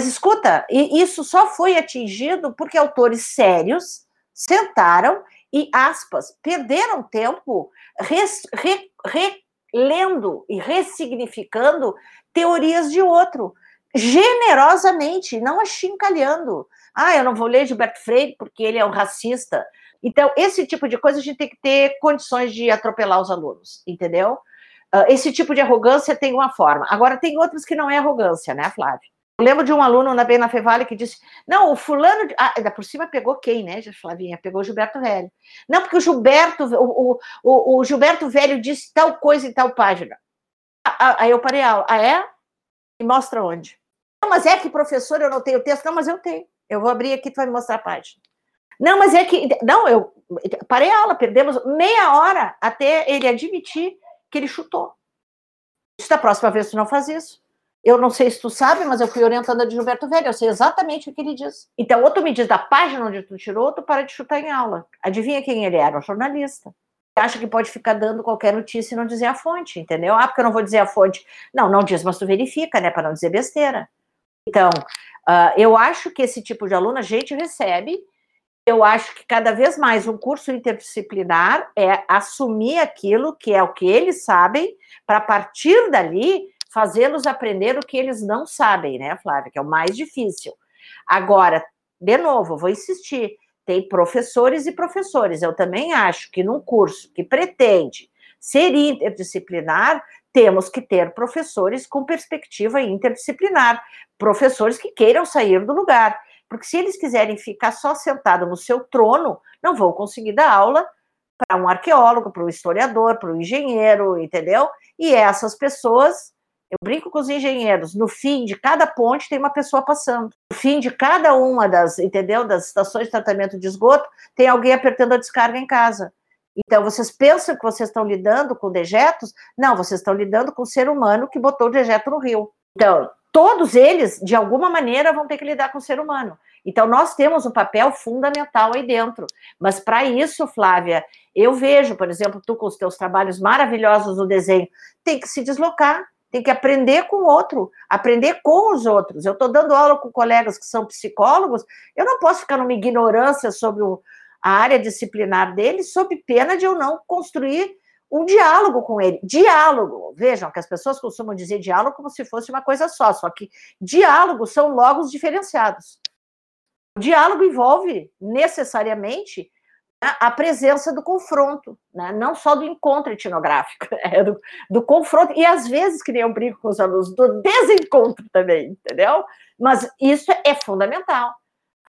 Mas escuta, isso só foi atingido porque autores sérios sentaram e, aspas, perderam tempo relendo e ressignificando teorias de outro generosamente, não achincalhando. Ah, eu não vou ler Gilberto Freire porque ele é um racista. Então, esse tipo de coisa a gente tem que ter condições de atropelar os alunos, entendeu? Uh, esse tipo de arrogância tem uma forma. Agora, tem outras que não é arrogância, né, Flávio? Eu lembro de um aluno na Bena Fevale que disse: Não, o fulano. Ah, ainda por cima pegou quem, né, Flavinha? Pegou o Gilberto Velho. Não, porque o Gilberto, o, o, o Gilberto Velho disse tal coisa em tal página. Aí eu parei a aula. Ah, é? E mostra onde? Não, mas é que, professor, eu não tenho texto. Não, mas eu tenho. Eu vou abrir aqui, tu vai me mostrar a página. Não, mas é que. Não, eu parei a aula, perdemos meia hora até ele admitir que ele chutou. Isso da próxima vez tu não faz isso. Eu não sei se tu sabe, mas eu fui orientando de Gilberto Velho, eu sei exatamente o que ele diz. Então, ou tu me diz da página onde tu tirou, ou tu para de chutar em aula. Adivinha quem ele era? Um jornalista. Acha que pode ficar dando qualquer notícia e não dizer a fonte, entendeu? Ah, porque eu não vou dizer a fonte. Não, não diz, mas tu verifica, né, para não dizer besteira. Então, uh, eu acho que esse tipo de aluno a gente recebe. Eu acho que cada vez mais um curso interdisciplinar é assumir aquilo que é o que eles sabem, para partir dali fazê-los aprender o que eles não sabem, né, Flávia? Que é o mais difícil. Agora, de novo, vou insistir: tem professores e professores. Eu também acho que num curso que pretende ser interdisciplinar, temos que ter professores com perspectiva interdisciplinar, professores que queiram sair do lugar, porque se eles quiserem ficar só sentado no seu trono, não vão conseguir dar aula para um arqueólogo, para um historiador, para um engenheiro, entendeu? E essas pessoas, eu brinco com os engenheiros, no fim de cada ponte tem uma pessoa passando. No fim de cada uma das, entendeu, das estações de tratamento de esgoto, tem alguém apertando a descarga em casa. Então, vocês pensam que vocês estão lidando com dejetos? Não, vocês estão lidando com o ser humano que botou o dejeto no rio. Então, todos eles, de alguma maneira, vão ter que lidar com o ser humano. Então, nós temos um papel fundamental aí dentro. Mas, para isso, Flávia, eu vejo, por exemplo, tu com os teus trabalhos maravilhosos no desenho, tem que se deslocar, tem que aprender com o outro, aprender com os outros. Eu estou dando aula com colegas que são psicólogos, eu não posso ficar numa ignorância sobre o, a área disciplinar deles, sob pena de eu não construir um diálogo com ele. Diálogo. Vejam que as pessoas costumam dizer diálogo como se fosse uma coisa só, só que diálogo são logos diferenciados. O diálogo envolve necessariamente a presença do confronto, né? não só do encontro etnográfico, é do, do, confronto, e às vezes, que nem eu brinco com os alunos, do desencontro também, entendeu? Mas isso é fundamental.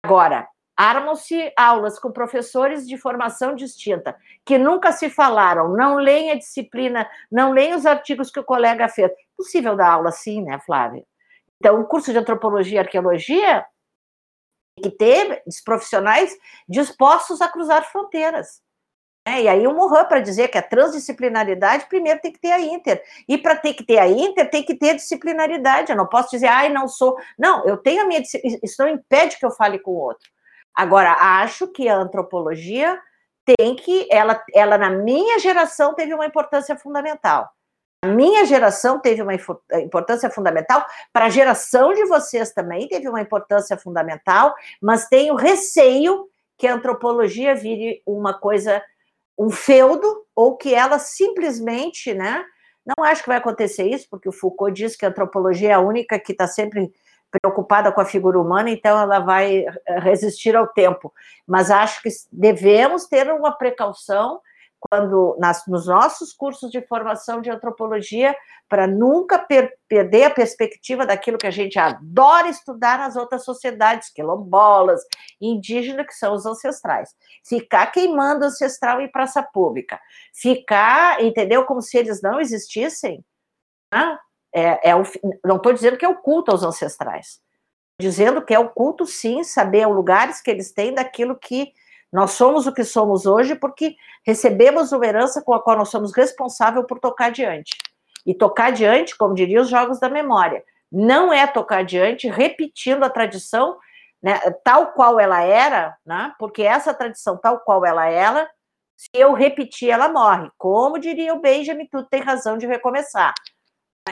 Agora, armam-se aulas com professores de formação distinta, que nunca se falaram, não leem a disciplina, não leem os artigos que o colega fez. Possível dar aula assim, né, Flávia? Então, o curso de antropologia e arqueologia que ter profissionais dispostos a cruzar fronteiras. É, e aí o Mohan, para dizer que a transdisciplinaridade, primeiro tem que ter a Inter. E para ter que ter a Inter, tem que ter disciplinaridade. Eu não posso dizer, ai, não sou. Não, eu tenho a minha. Isso não impede que eu fale com o outro. Agora, acho que a antropologia tem que. Ela, ela na minha geração, teve uma importância fundamental. Minha geração teve uma importância fundamental, para a geração de vocês também teve uma importância fundamental, mas tenho receio que a antropologia vire uma coisa, um feudo, ou que ela simplesmente, né? Não acho que vai acontecer isso, porque o Foucault diz que a antropologia é a única que está sempre preocupada com a figura humana, então ela vai eh, resistir ao tempo. Mas acho que devemos ter uma precaução quando nas, nos nossos cursos de formação de antropologia, para nunca per, perder a perspectiva daquilo que a gente adora estudar nas outras sociedades, quilombolas, indígenas, que são os ancestrais. Ficar queimando ancestral em praça pública, ficar, entendeu, como se eles não existissem, né? é, é o, não estou dizendo que é o culto aos ancestrais, dizendo que é o culto, sim, saber os lugares que eles têm daquilo que nós somos o que somos hoje porque recebemos uma herança com a qual nós somos responsáveis por tocar adiante. E tocar adiante, como diria os jogos da memória, não é tocar adiante repetindo a tradição né, tal qual ela era, né, porque essa tradição tal qual ela era, se eu repetir, ela morre. Como diria o Benjamin, tudo tem razão de recomeçar.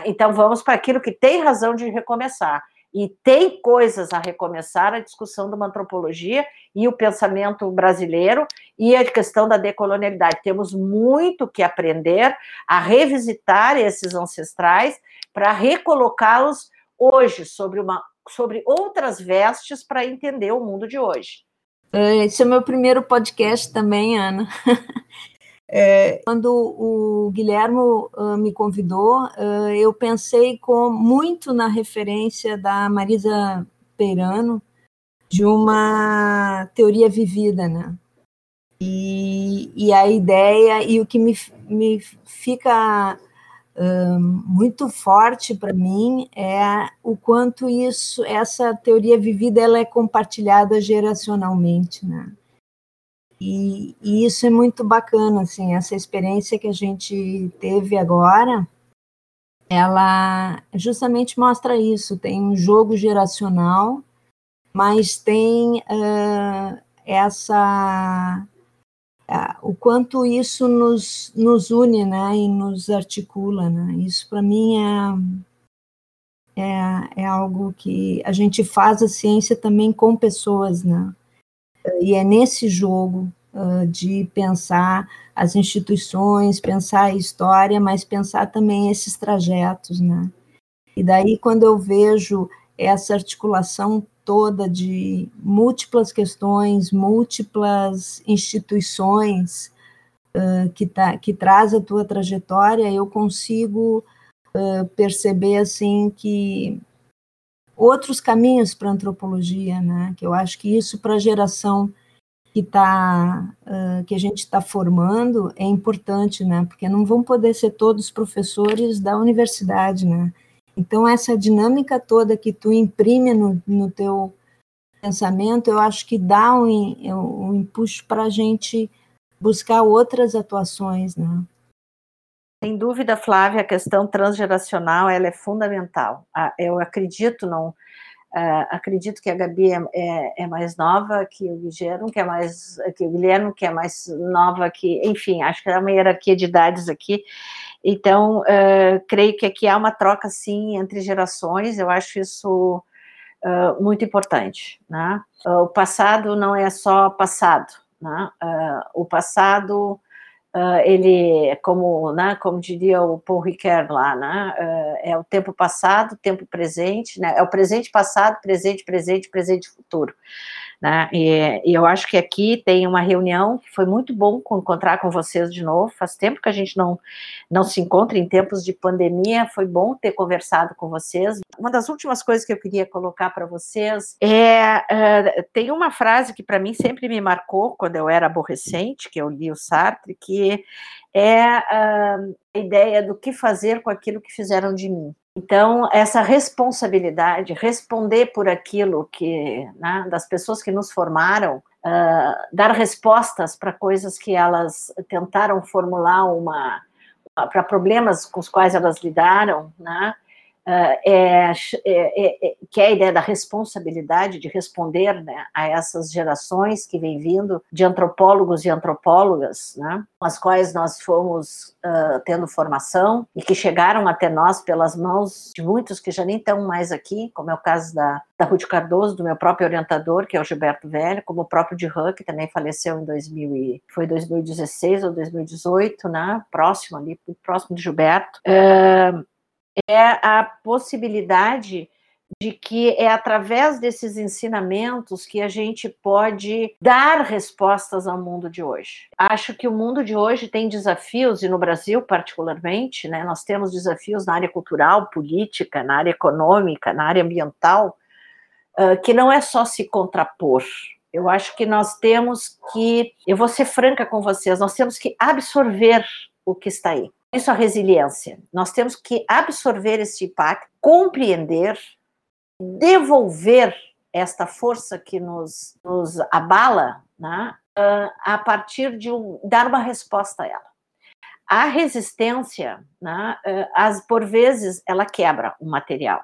Então vamos para aquilo que tem razão de recomeçar e tem coisas a recomeçar a discussão de uma antropologia e o pensamento brasileiro e a questão da decolonialidade. Temos muito que aprender a revisitar esses ancestrais para recolocá-los hoje sobre uma sobre outras vestes para entender o mundo de hoje. Esse é o meu primeiro podcast também, Ana. É, quando o Guilhermo uh, me convidou, uh, eu pensei com, muito na referência da Marisa Peirano, de uma teoria vivida, né? E, e a ideia, e o que me, me fica uh, muito forte para mim é o quanto isso, essa teoria vivida, ela é compartilhada geracionalmente, né? E, e, isso é muito bacana, assim, essa experiência que a gente teve agora, ela justamente mostra isso, tem um jogo geracional, mas tem uh, essa uh, o quanto isso nos, nos une, né, e nos articula, né, isso para mim é, é, é algo que a gente faz a ciência também com pessoas, né, e é nesse jogo uh, de pensar as instituições, pensar a história, mas pensar também esses trajetos, né? E daí, quando eu vejo essa articulação toda de múltiplas questões, múltiplas instituições uh, que, tá, que traz a tua trajetória, eu consigo uh, perceber assim que outros caminhos para a antropologia, né? Que eu acho que isso para a geração que tá uh, que a gente está formando é importante, né? Porque não vão poder ser todos professores da universidade, né? Então essa dinâmica toda que tu imprime no, no teu pensamento, eu acho que dá um, um impulso para a gente buscar outras atuações, né? Sem dúvida, Flávia, a questão transgeracional ela é fundamental. Ah, eu acredito, não uh, acredito que a Gabi é, é, é, mais nova que o Guilherme, que é mais que o Guilherme, que é mais nova que, enfim, acho que é uma hierarquia de idades aqui. Então, uh, creio que aqui há uma troca, sim, entre gerações. Eu acho isso uh, muito importante. Né? o passado não é só passado. Né? o passado Uh, ele, como, né, como diria o Paul Ricoeur lá, né, uh, é o tempo passado, tempo presente, né, é o presente passado, presente, presente, presente futuro. Né? E, e, eu acho que aqui tem uma reunião que foi muito bom encontrar com vocês de novo. Faz tempo que a gente não, não se encontra em tempos de pandemia, foi bom ter conversado com vocês. Uma das últimas coisas que eu queria colocar para vocês é: uh, tem uma frase que para mim sempre me marcou quando eu era aborrecente, que eu li o Sartre, que é uh, a ideia do que fazer com aquilo que fizeram de mim. Então, essa responsabilidade, responder por aquilo que, né, das pessoas que nos formaram, uh, dar respostas para coisas que elas tentaram formular uma, para problemas com os quais elas lidaram, né, é, é, é, é, que é a ideia da responsabilidade de responder né, a essas gerações que vêm vindo de antropólogos e antropólogas, né, com as quais nós fomos uh, tendo formação e que chegaram até nós pelas mãos de muitos que já nem estão mais aqui, como é o caso da, da Ruth Cardoso, do meu próprio orientador, que é o Gilberto Velho, como o próprio de Han, que também faleceu em 2000 e, foi 2016 ou 2018, né, próximo ali, próximo de Gilberto. Uh, é a possibilidade de que é através desses ensinamentos que a gente pode dar respostas ao mundo de hoje. Acho que o mundo de hoje tem desafios, e no Brasil particularmente, né, nós temos desafios na área cultural, política, na área econômica, na área ambiental, uh, que não é só se contrapor. Eu acho que nós temos que, eu vou ser franca com vocês, nós temos que absorver o que está aí isso a resiliência. Nós temos que absorver esse impacto, compreender, devolver esta força que nos, nos abala, né, a partir de um, dar uma resposta a ela. A resistência, né, as, por vezes, ela quebra o material,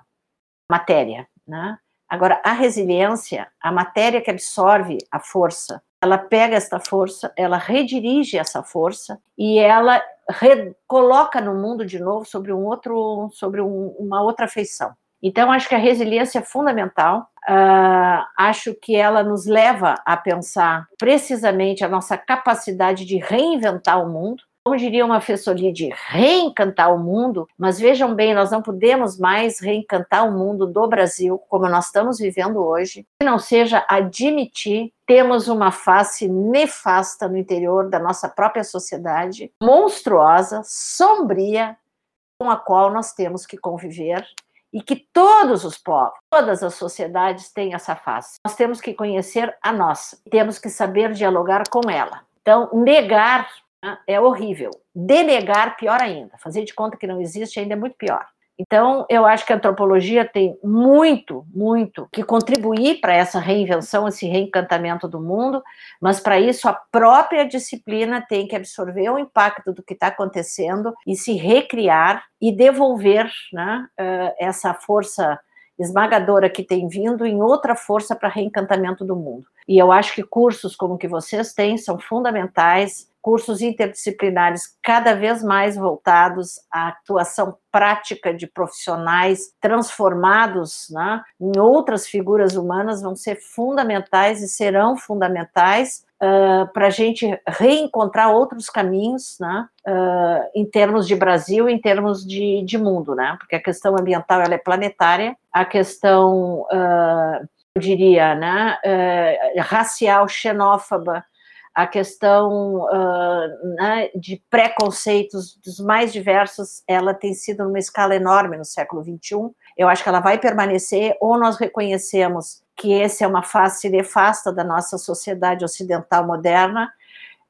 matéria. Né? Agora, a resiliência, a matéria que absorve a força, ela pega esta força, ela redirige essa força e ela coloca no mundo de novo sobre um outro, sobre um, uma outra feição. Então, acho que a resiliência é fundamental. Uh, acho que ela nos leva a pensar precisamente a nossa capacidade de reinventar o mundo, como diria uma Fessoli, de reencantar o mundo, mas vejam bem, nós não podemos mais reencantar o mundo do Brasil como nós estamos vivendo hoje, que não seja admitir temos uma face nefasta no interior da nossa própria sociedade, monstruosa, sombria, com a qual nós temos que conviver e que todos os povos, todas as sociedades têm essa face. Nós temos que conhecer a nossa, temos que saber dialogar com ela. Então, negar né, é horrível. Denegar, pior ainda. Fazer de conta que não existe ainda é muito pior. Então, eu acho que a antropologia tem muito, muito que contribuir para essa reinvenção, esse reencantamento do mundo, mas para isso a própria disciplina tem que absorver o impacto do que está acontecendo e se recriar e devolver né, essa força esmagadora que tem vindo em outra força para reencantamento do mundo. E eu acho que cursos como o que vocês têm são fundamentais, cursos interdisciplinares cada vez mais voltados à atuação prática de profissionais transformados né, em outras figuras humanas vão ser fundamentais e serão fundamentais uh, para a gente reencontrar outros caminhos né, uh, em termos de Brasil, em termos de, de mundo, né, porque a questão ambiental ela é planetária, a questão, uh, eu diria, né, racial, xenófoba, a questão uh, né, de preconceitos dos mais diversos, ela tem sido numa escala enorme no século XXI. Eu acho que ela vai permanecer, ou nós reconhecemos que essa é uma face nefasta da nossa sociedade ocidental moderna,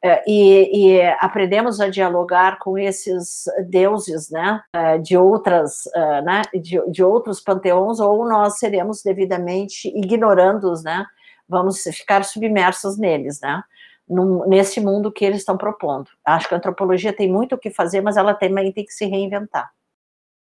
uh, e, e, aprendemos a dialogar com esses deuses, né, uh, de outras, né, de, de outros panteões, ou nós seremos devidamente ignorando-os, né, vamos ficar submersos neles, né num, nesse mundo que eles estão propondo. Acho que a antropologia tem muito o que fazer, mas ela também tem que se reinventar.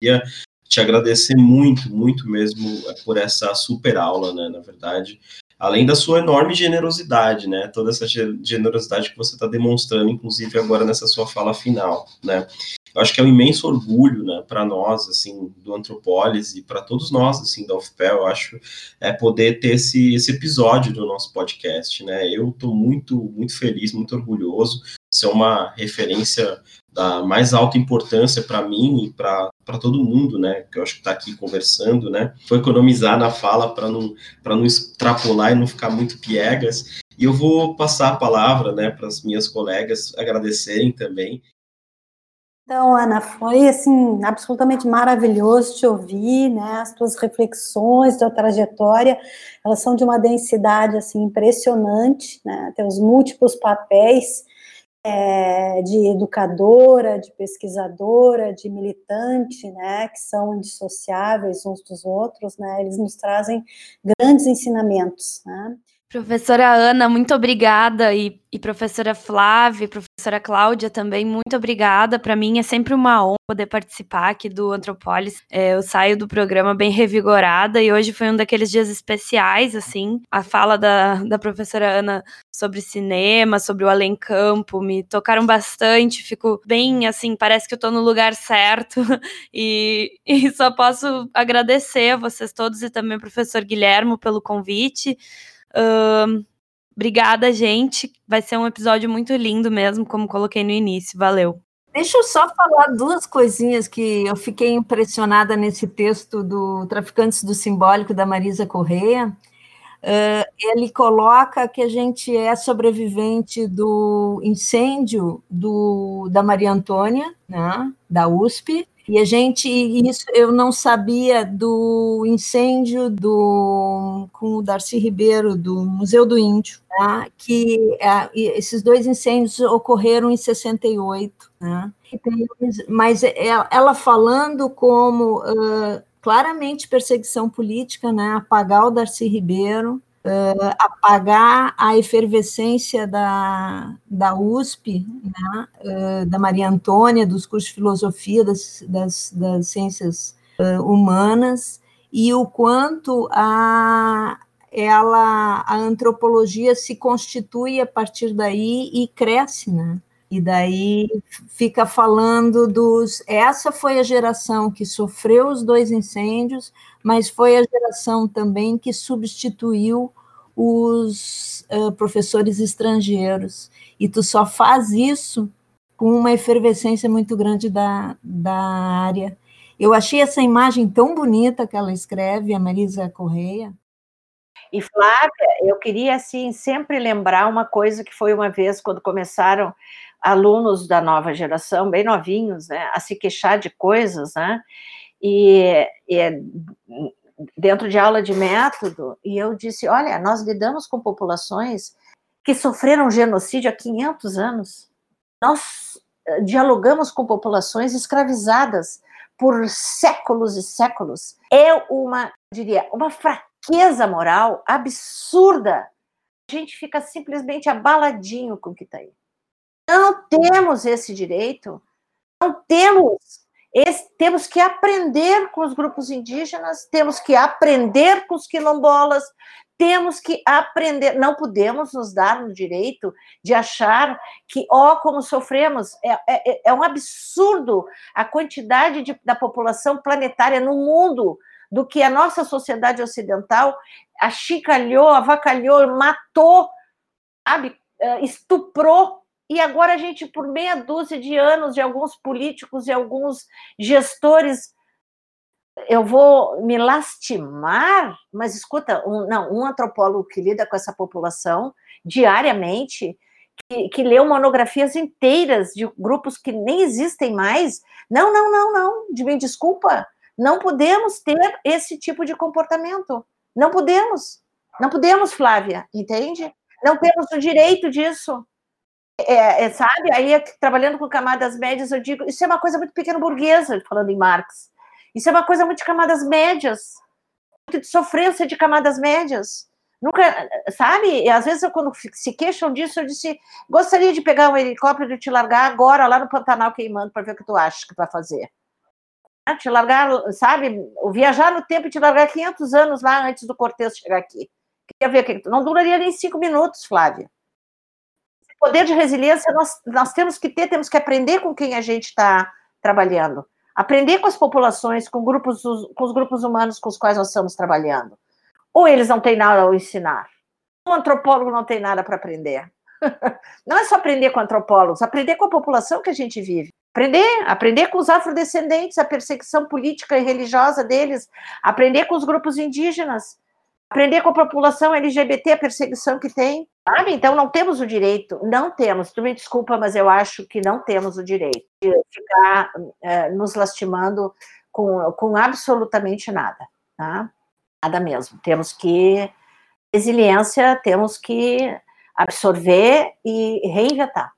Queria te agradecer muito, muito mesmo é, por essa super aula, né, na verdade, além da sua enorme generosidade, né, toda essa generosidade que você está demonstrando, inclusive agora nessa sua fala final, né, eu acho que é um imenso orgulho, né, para nós, assim, do Antropólise, e para todos nós, assim, da UFPEL, eu acho, é poder ter esse, esse episódio do nosso podcast, né, eu estou muito, muito feliz, muito orgulhoso, Isso é uma referência da mais alta importância para mim e para todo mundo, né? Que eu acho que está aqui conversando, né? Foi economizar na fala para não, não extrapolar e não ficar muito piegas. E eu vou passar a palavra, né, para as minhas colegas agradecerem também. Então, Ana, foi assim absolutamente maravilhoso te ouvir, né? As tuas reflexões, tua trajetória, elas são de uma densidade assim impressionante, né? Teus múltiplos papéis é, de educadora, de pesquisadora, de militante, né? Que são indissociáveis uns dos outros, né? Eles nos trazem grandes ensinamentos, né? Professora Ana, muito obrigada. E, e professora Flávia, professora Cláudia também, muito obrigada. Para mim é sempre uma honra poder participar aqui do Antropolis. É, eu saio do programa bem revigorada e hoje foi um daqueles dias especiais, assim. A fala da, da professora Ana sobre cinema, sobre o Além Campo, me tocaram bastante. Fico bem, assim, parece que eu tô no lugar certo. e, e só posso agradecer a vocês todos e também ao professor Guilhermo pelo convite. Obrigada, gente. Vai ser um episódio muito lindo mesmo, como coloquei no início. Valeu. Deixa eu só falar duas coisinhas que eu fiquei impressionada nesse texto do Traficantes do Simbólico, da Marisa Correia. Uh, ele coloca que a gente é sobrevivente do incêndio do, da Maria Antônia, né, da USP, e a gente, isso eu não sabia do incêndio do com o Darcy Ribeiro do Museu do Índio, tá? que é, esses dois incêndios ocorreram em 68, né? mas é, ela falando como uh, claramente perseguição política, né? apagar o Darcy Ribeiro, uh, apagar a efervescência da, da USP, né, uh, da Maria Antônia, dos cursos de filosofia, das, das, das ciências uh, humanas, e o quanto a, ela, a antropologia se constitui a partir daí e cresce, né? E daí fica falando dos. Essa foi a geração que sofreu os dois incêndios, mas foi a geração também que substituiu os uh, professores estrangeiros. E tu só faz isso com uma efervescência muito grande da, da área. Eu achei essa imagem tão bonita que ela escreve, a Marisa Correia. E Flávia, eu queria assim sempre lembrar uma coisa que foi uma vez quando começaram alunos da nova geração, bem novinhos, né, a se queixar de coisas, né? E, e dentro de aula de método, e eu disse: olha, nós lidamos com populações que sofreram genocídio há 500 anos. Nós eh, dialogamos com populações escravizadas por séculos e séculos. É uma, diria, uma fraqueza moral absurda. A gente fica simplesmente abaladinho com o que está aí. Não temos esse direito, não temos esse, temos que aprender com os grupos indígenas, temos que aprender com os quilombolas, temos que aprender, não podemos nos dar o direito de achar que, ó, oh, como sofremos, é, é, é, um absurdo a quantidade de, da população planetária no mundo do que a nossa sociedade ocidental achicalhou, avacalhou, matou, sabe, eh, estuprou e agora a gente, por meia dúzia de anos, de alguns políticos e alguns gestores, eu vou me lastimar, mas escuta, um, não, um antropólogo que lida com essa população diariamente, que, que leu monografias inteiras de grupos que nem existem mais, não, não, não, não, de me desculpa, não podemos ter esse tipo de comportamento, não podemos, não podemos, Flávia, entende? Não temos o direito disso. É, é, sabe? Aí, trabalhando com camadas médias, eu digo, isso é uma coisa muito pequeno burguesa, falando em Marx. Isso é uma coisa muito de camadas médias, muito de sofrência de camadas médias. Nunca, sabe? E às vezes, eu, quando se queixam disso, eu disse: gostaria de pegar um helicóptero e te largar agora lá no Pantanal queimando para ver o que tu acha que vai fazer. Ah, te largar, sabe? Viajar no tempo e te largar 500 anos lá antes do Cortez chegar aqui. Queria ver que não duraria nem cinco minutos, Flávia poder de resiliência nós, nós temos que ter, temos que aprender com quem a gente está trabalhando. Aprender com as populações, com, grupos, com os grupos humanos com os quais nós estamos trabalhando. Ou eles não têm nada a ensinar. O antropólogo não tem nada para aprender. Não é só aprender com antropólogos, aprender com a população que a gente vive. Aprender, aprender com os afrodescendentes, a perseguição política e religiosa deles, aprender com os grupos indígenas, aprender com a população LGBT, a perseguição que tem, sabe? Então não temos o direito, não temos, tu me desculpa, mas eu acho que não temos o direito de ficar é, nos lastimando com, com absolutamente nada, tá? Nada mesmo. Temos que resiliência, temos que absorver e reinventar.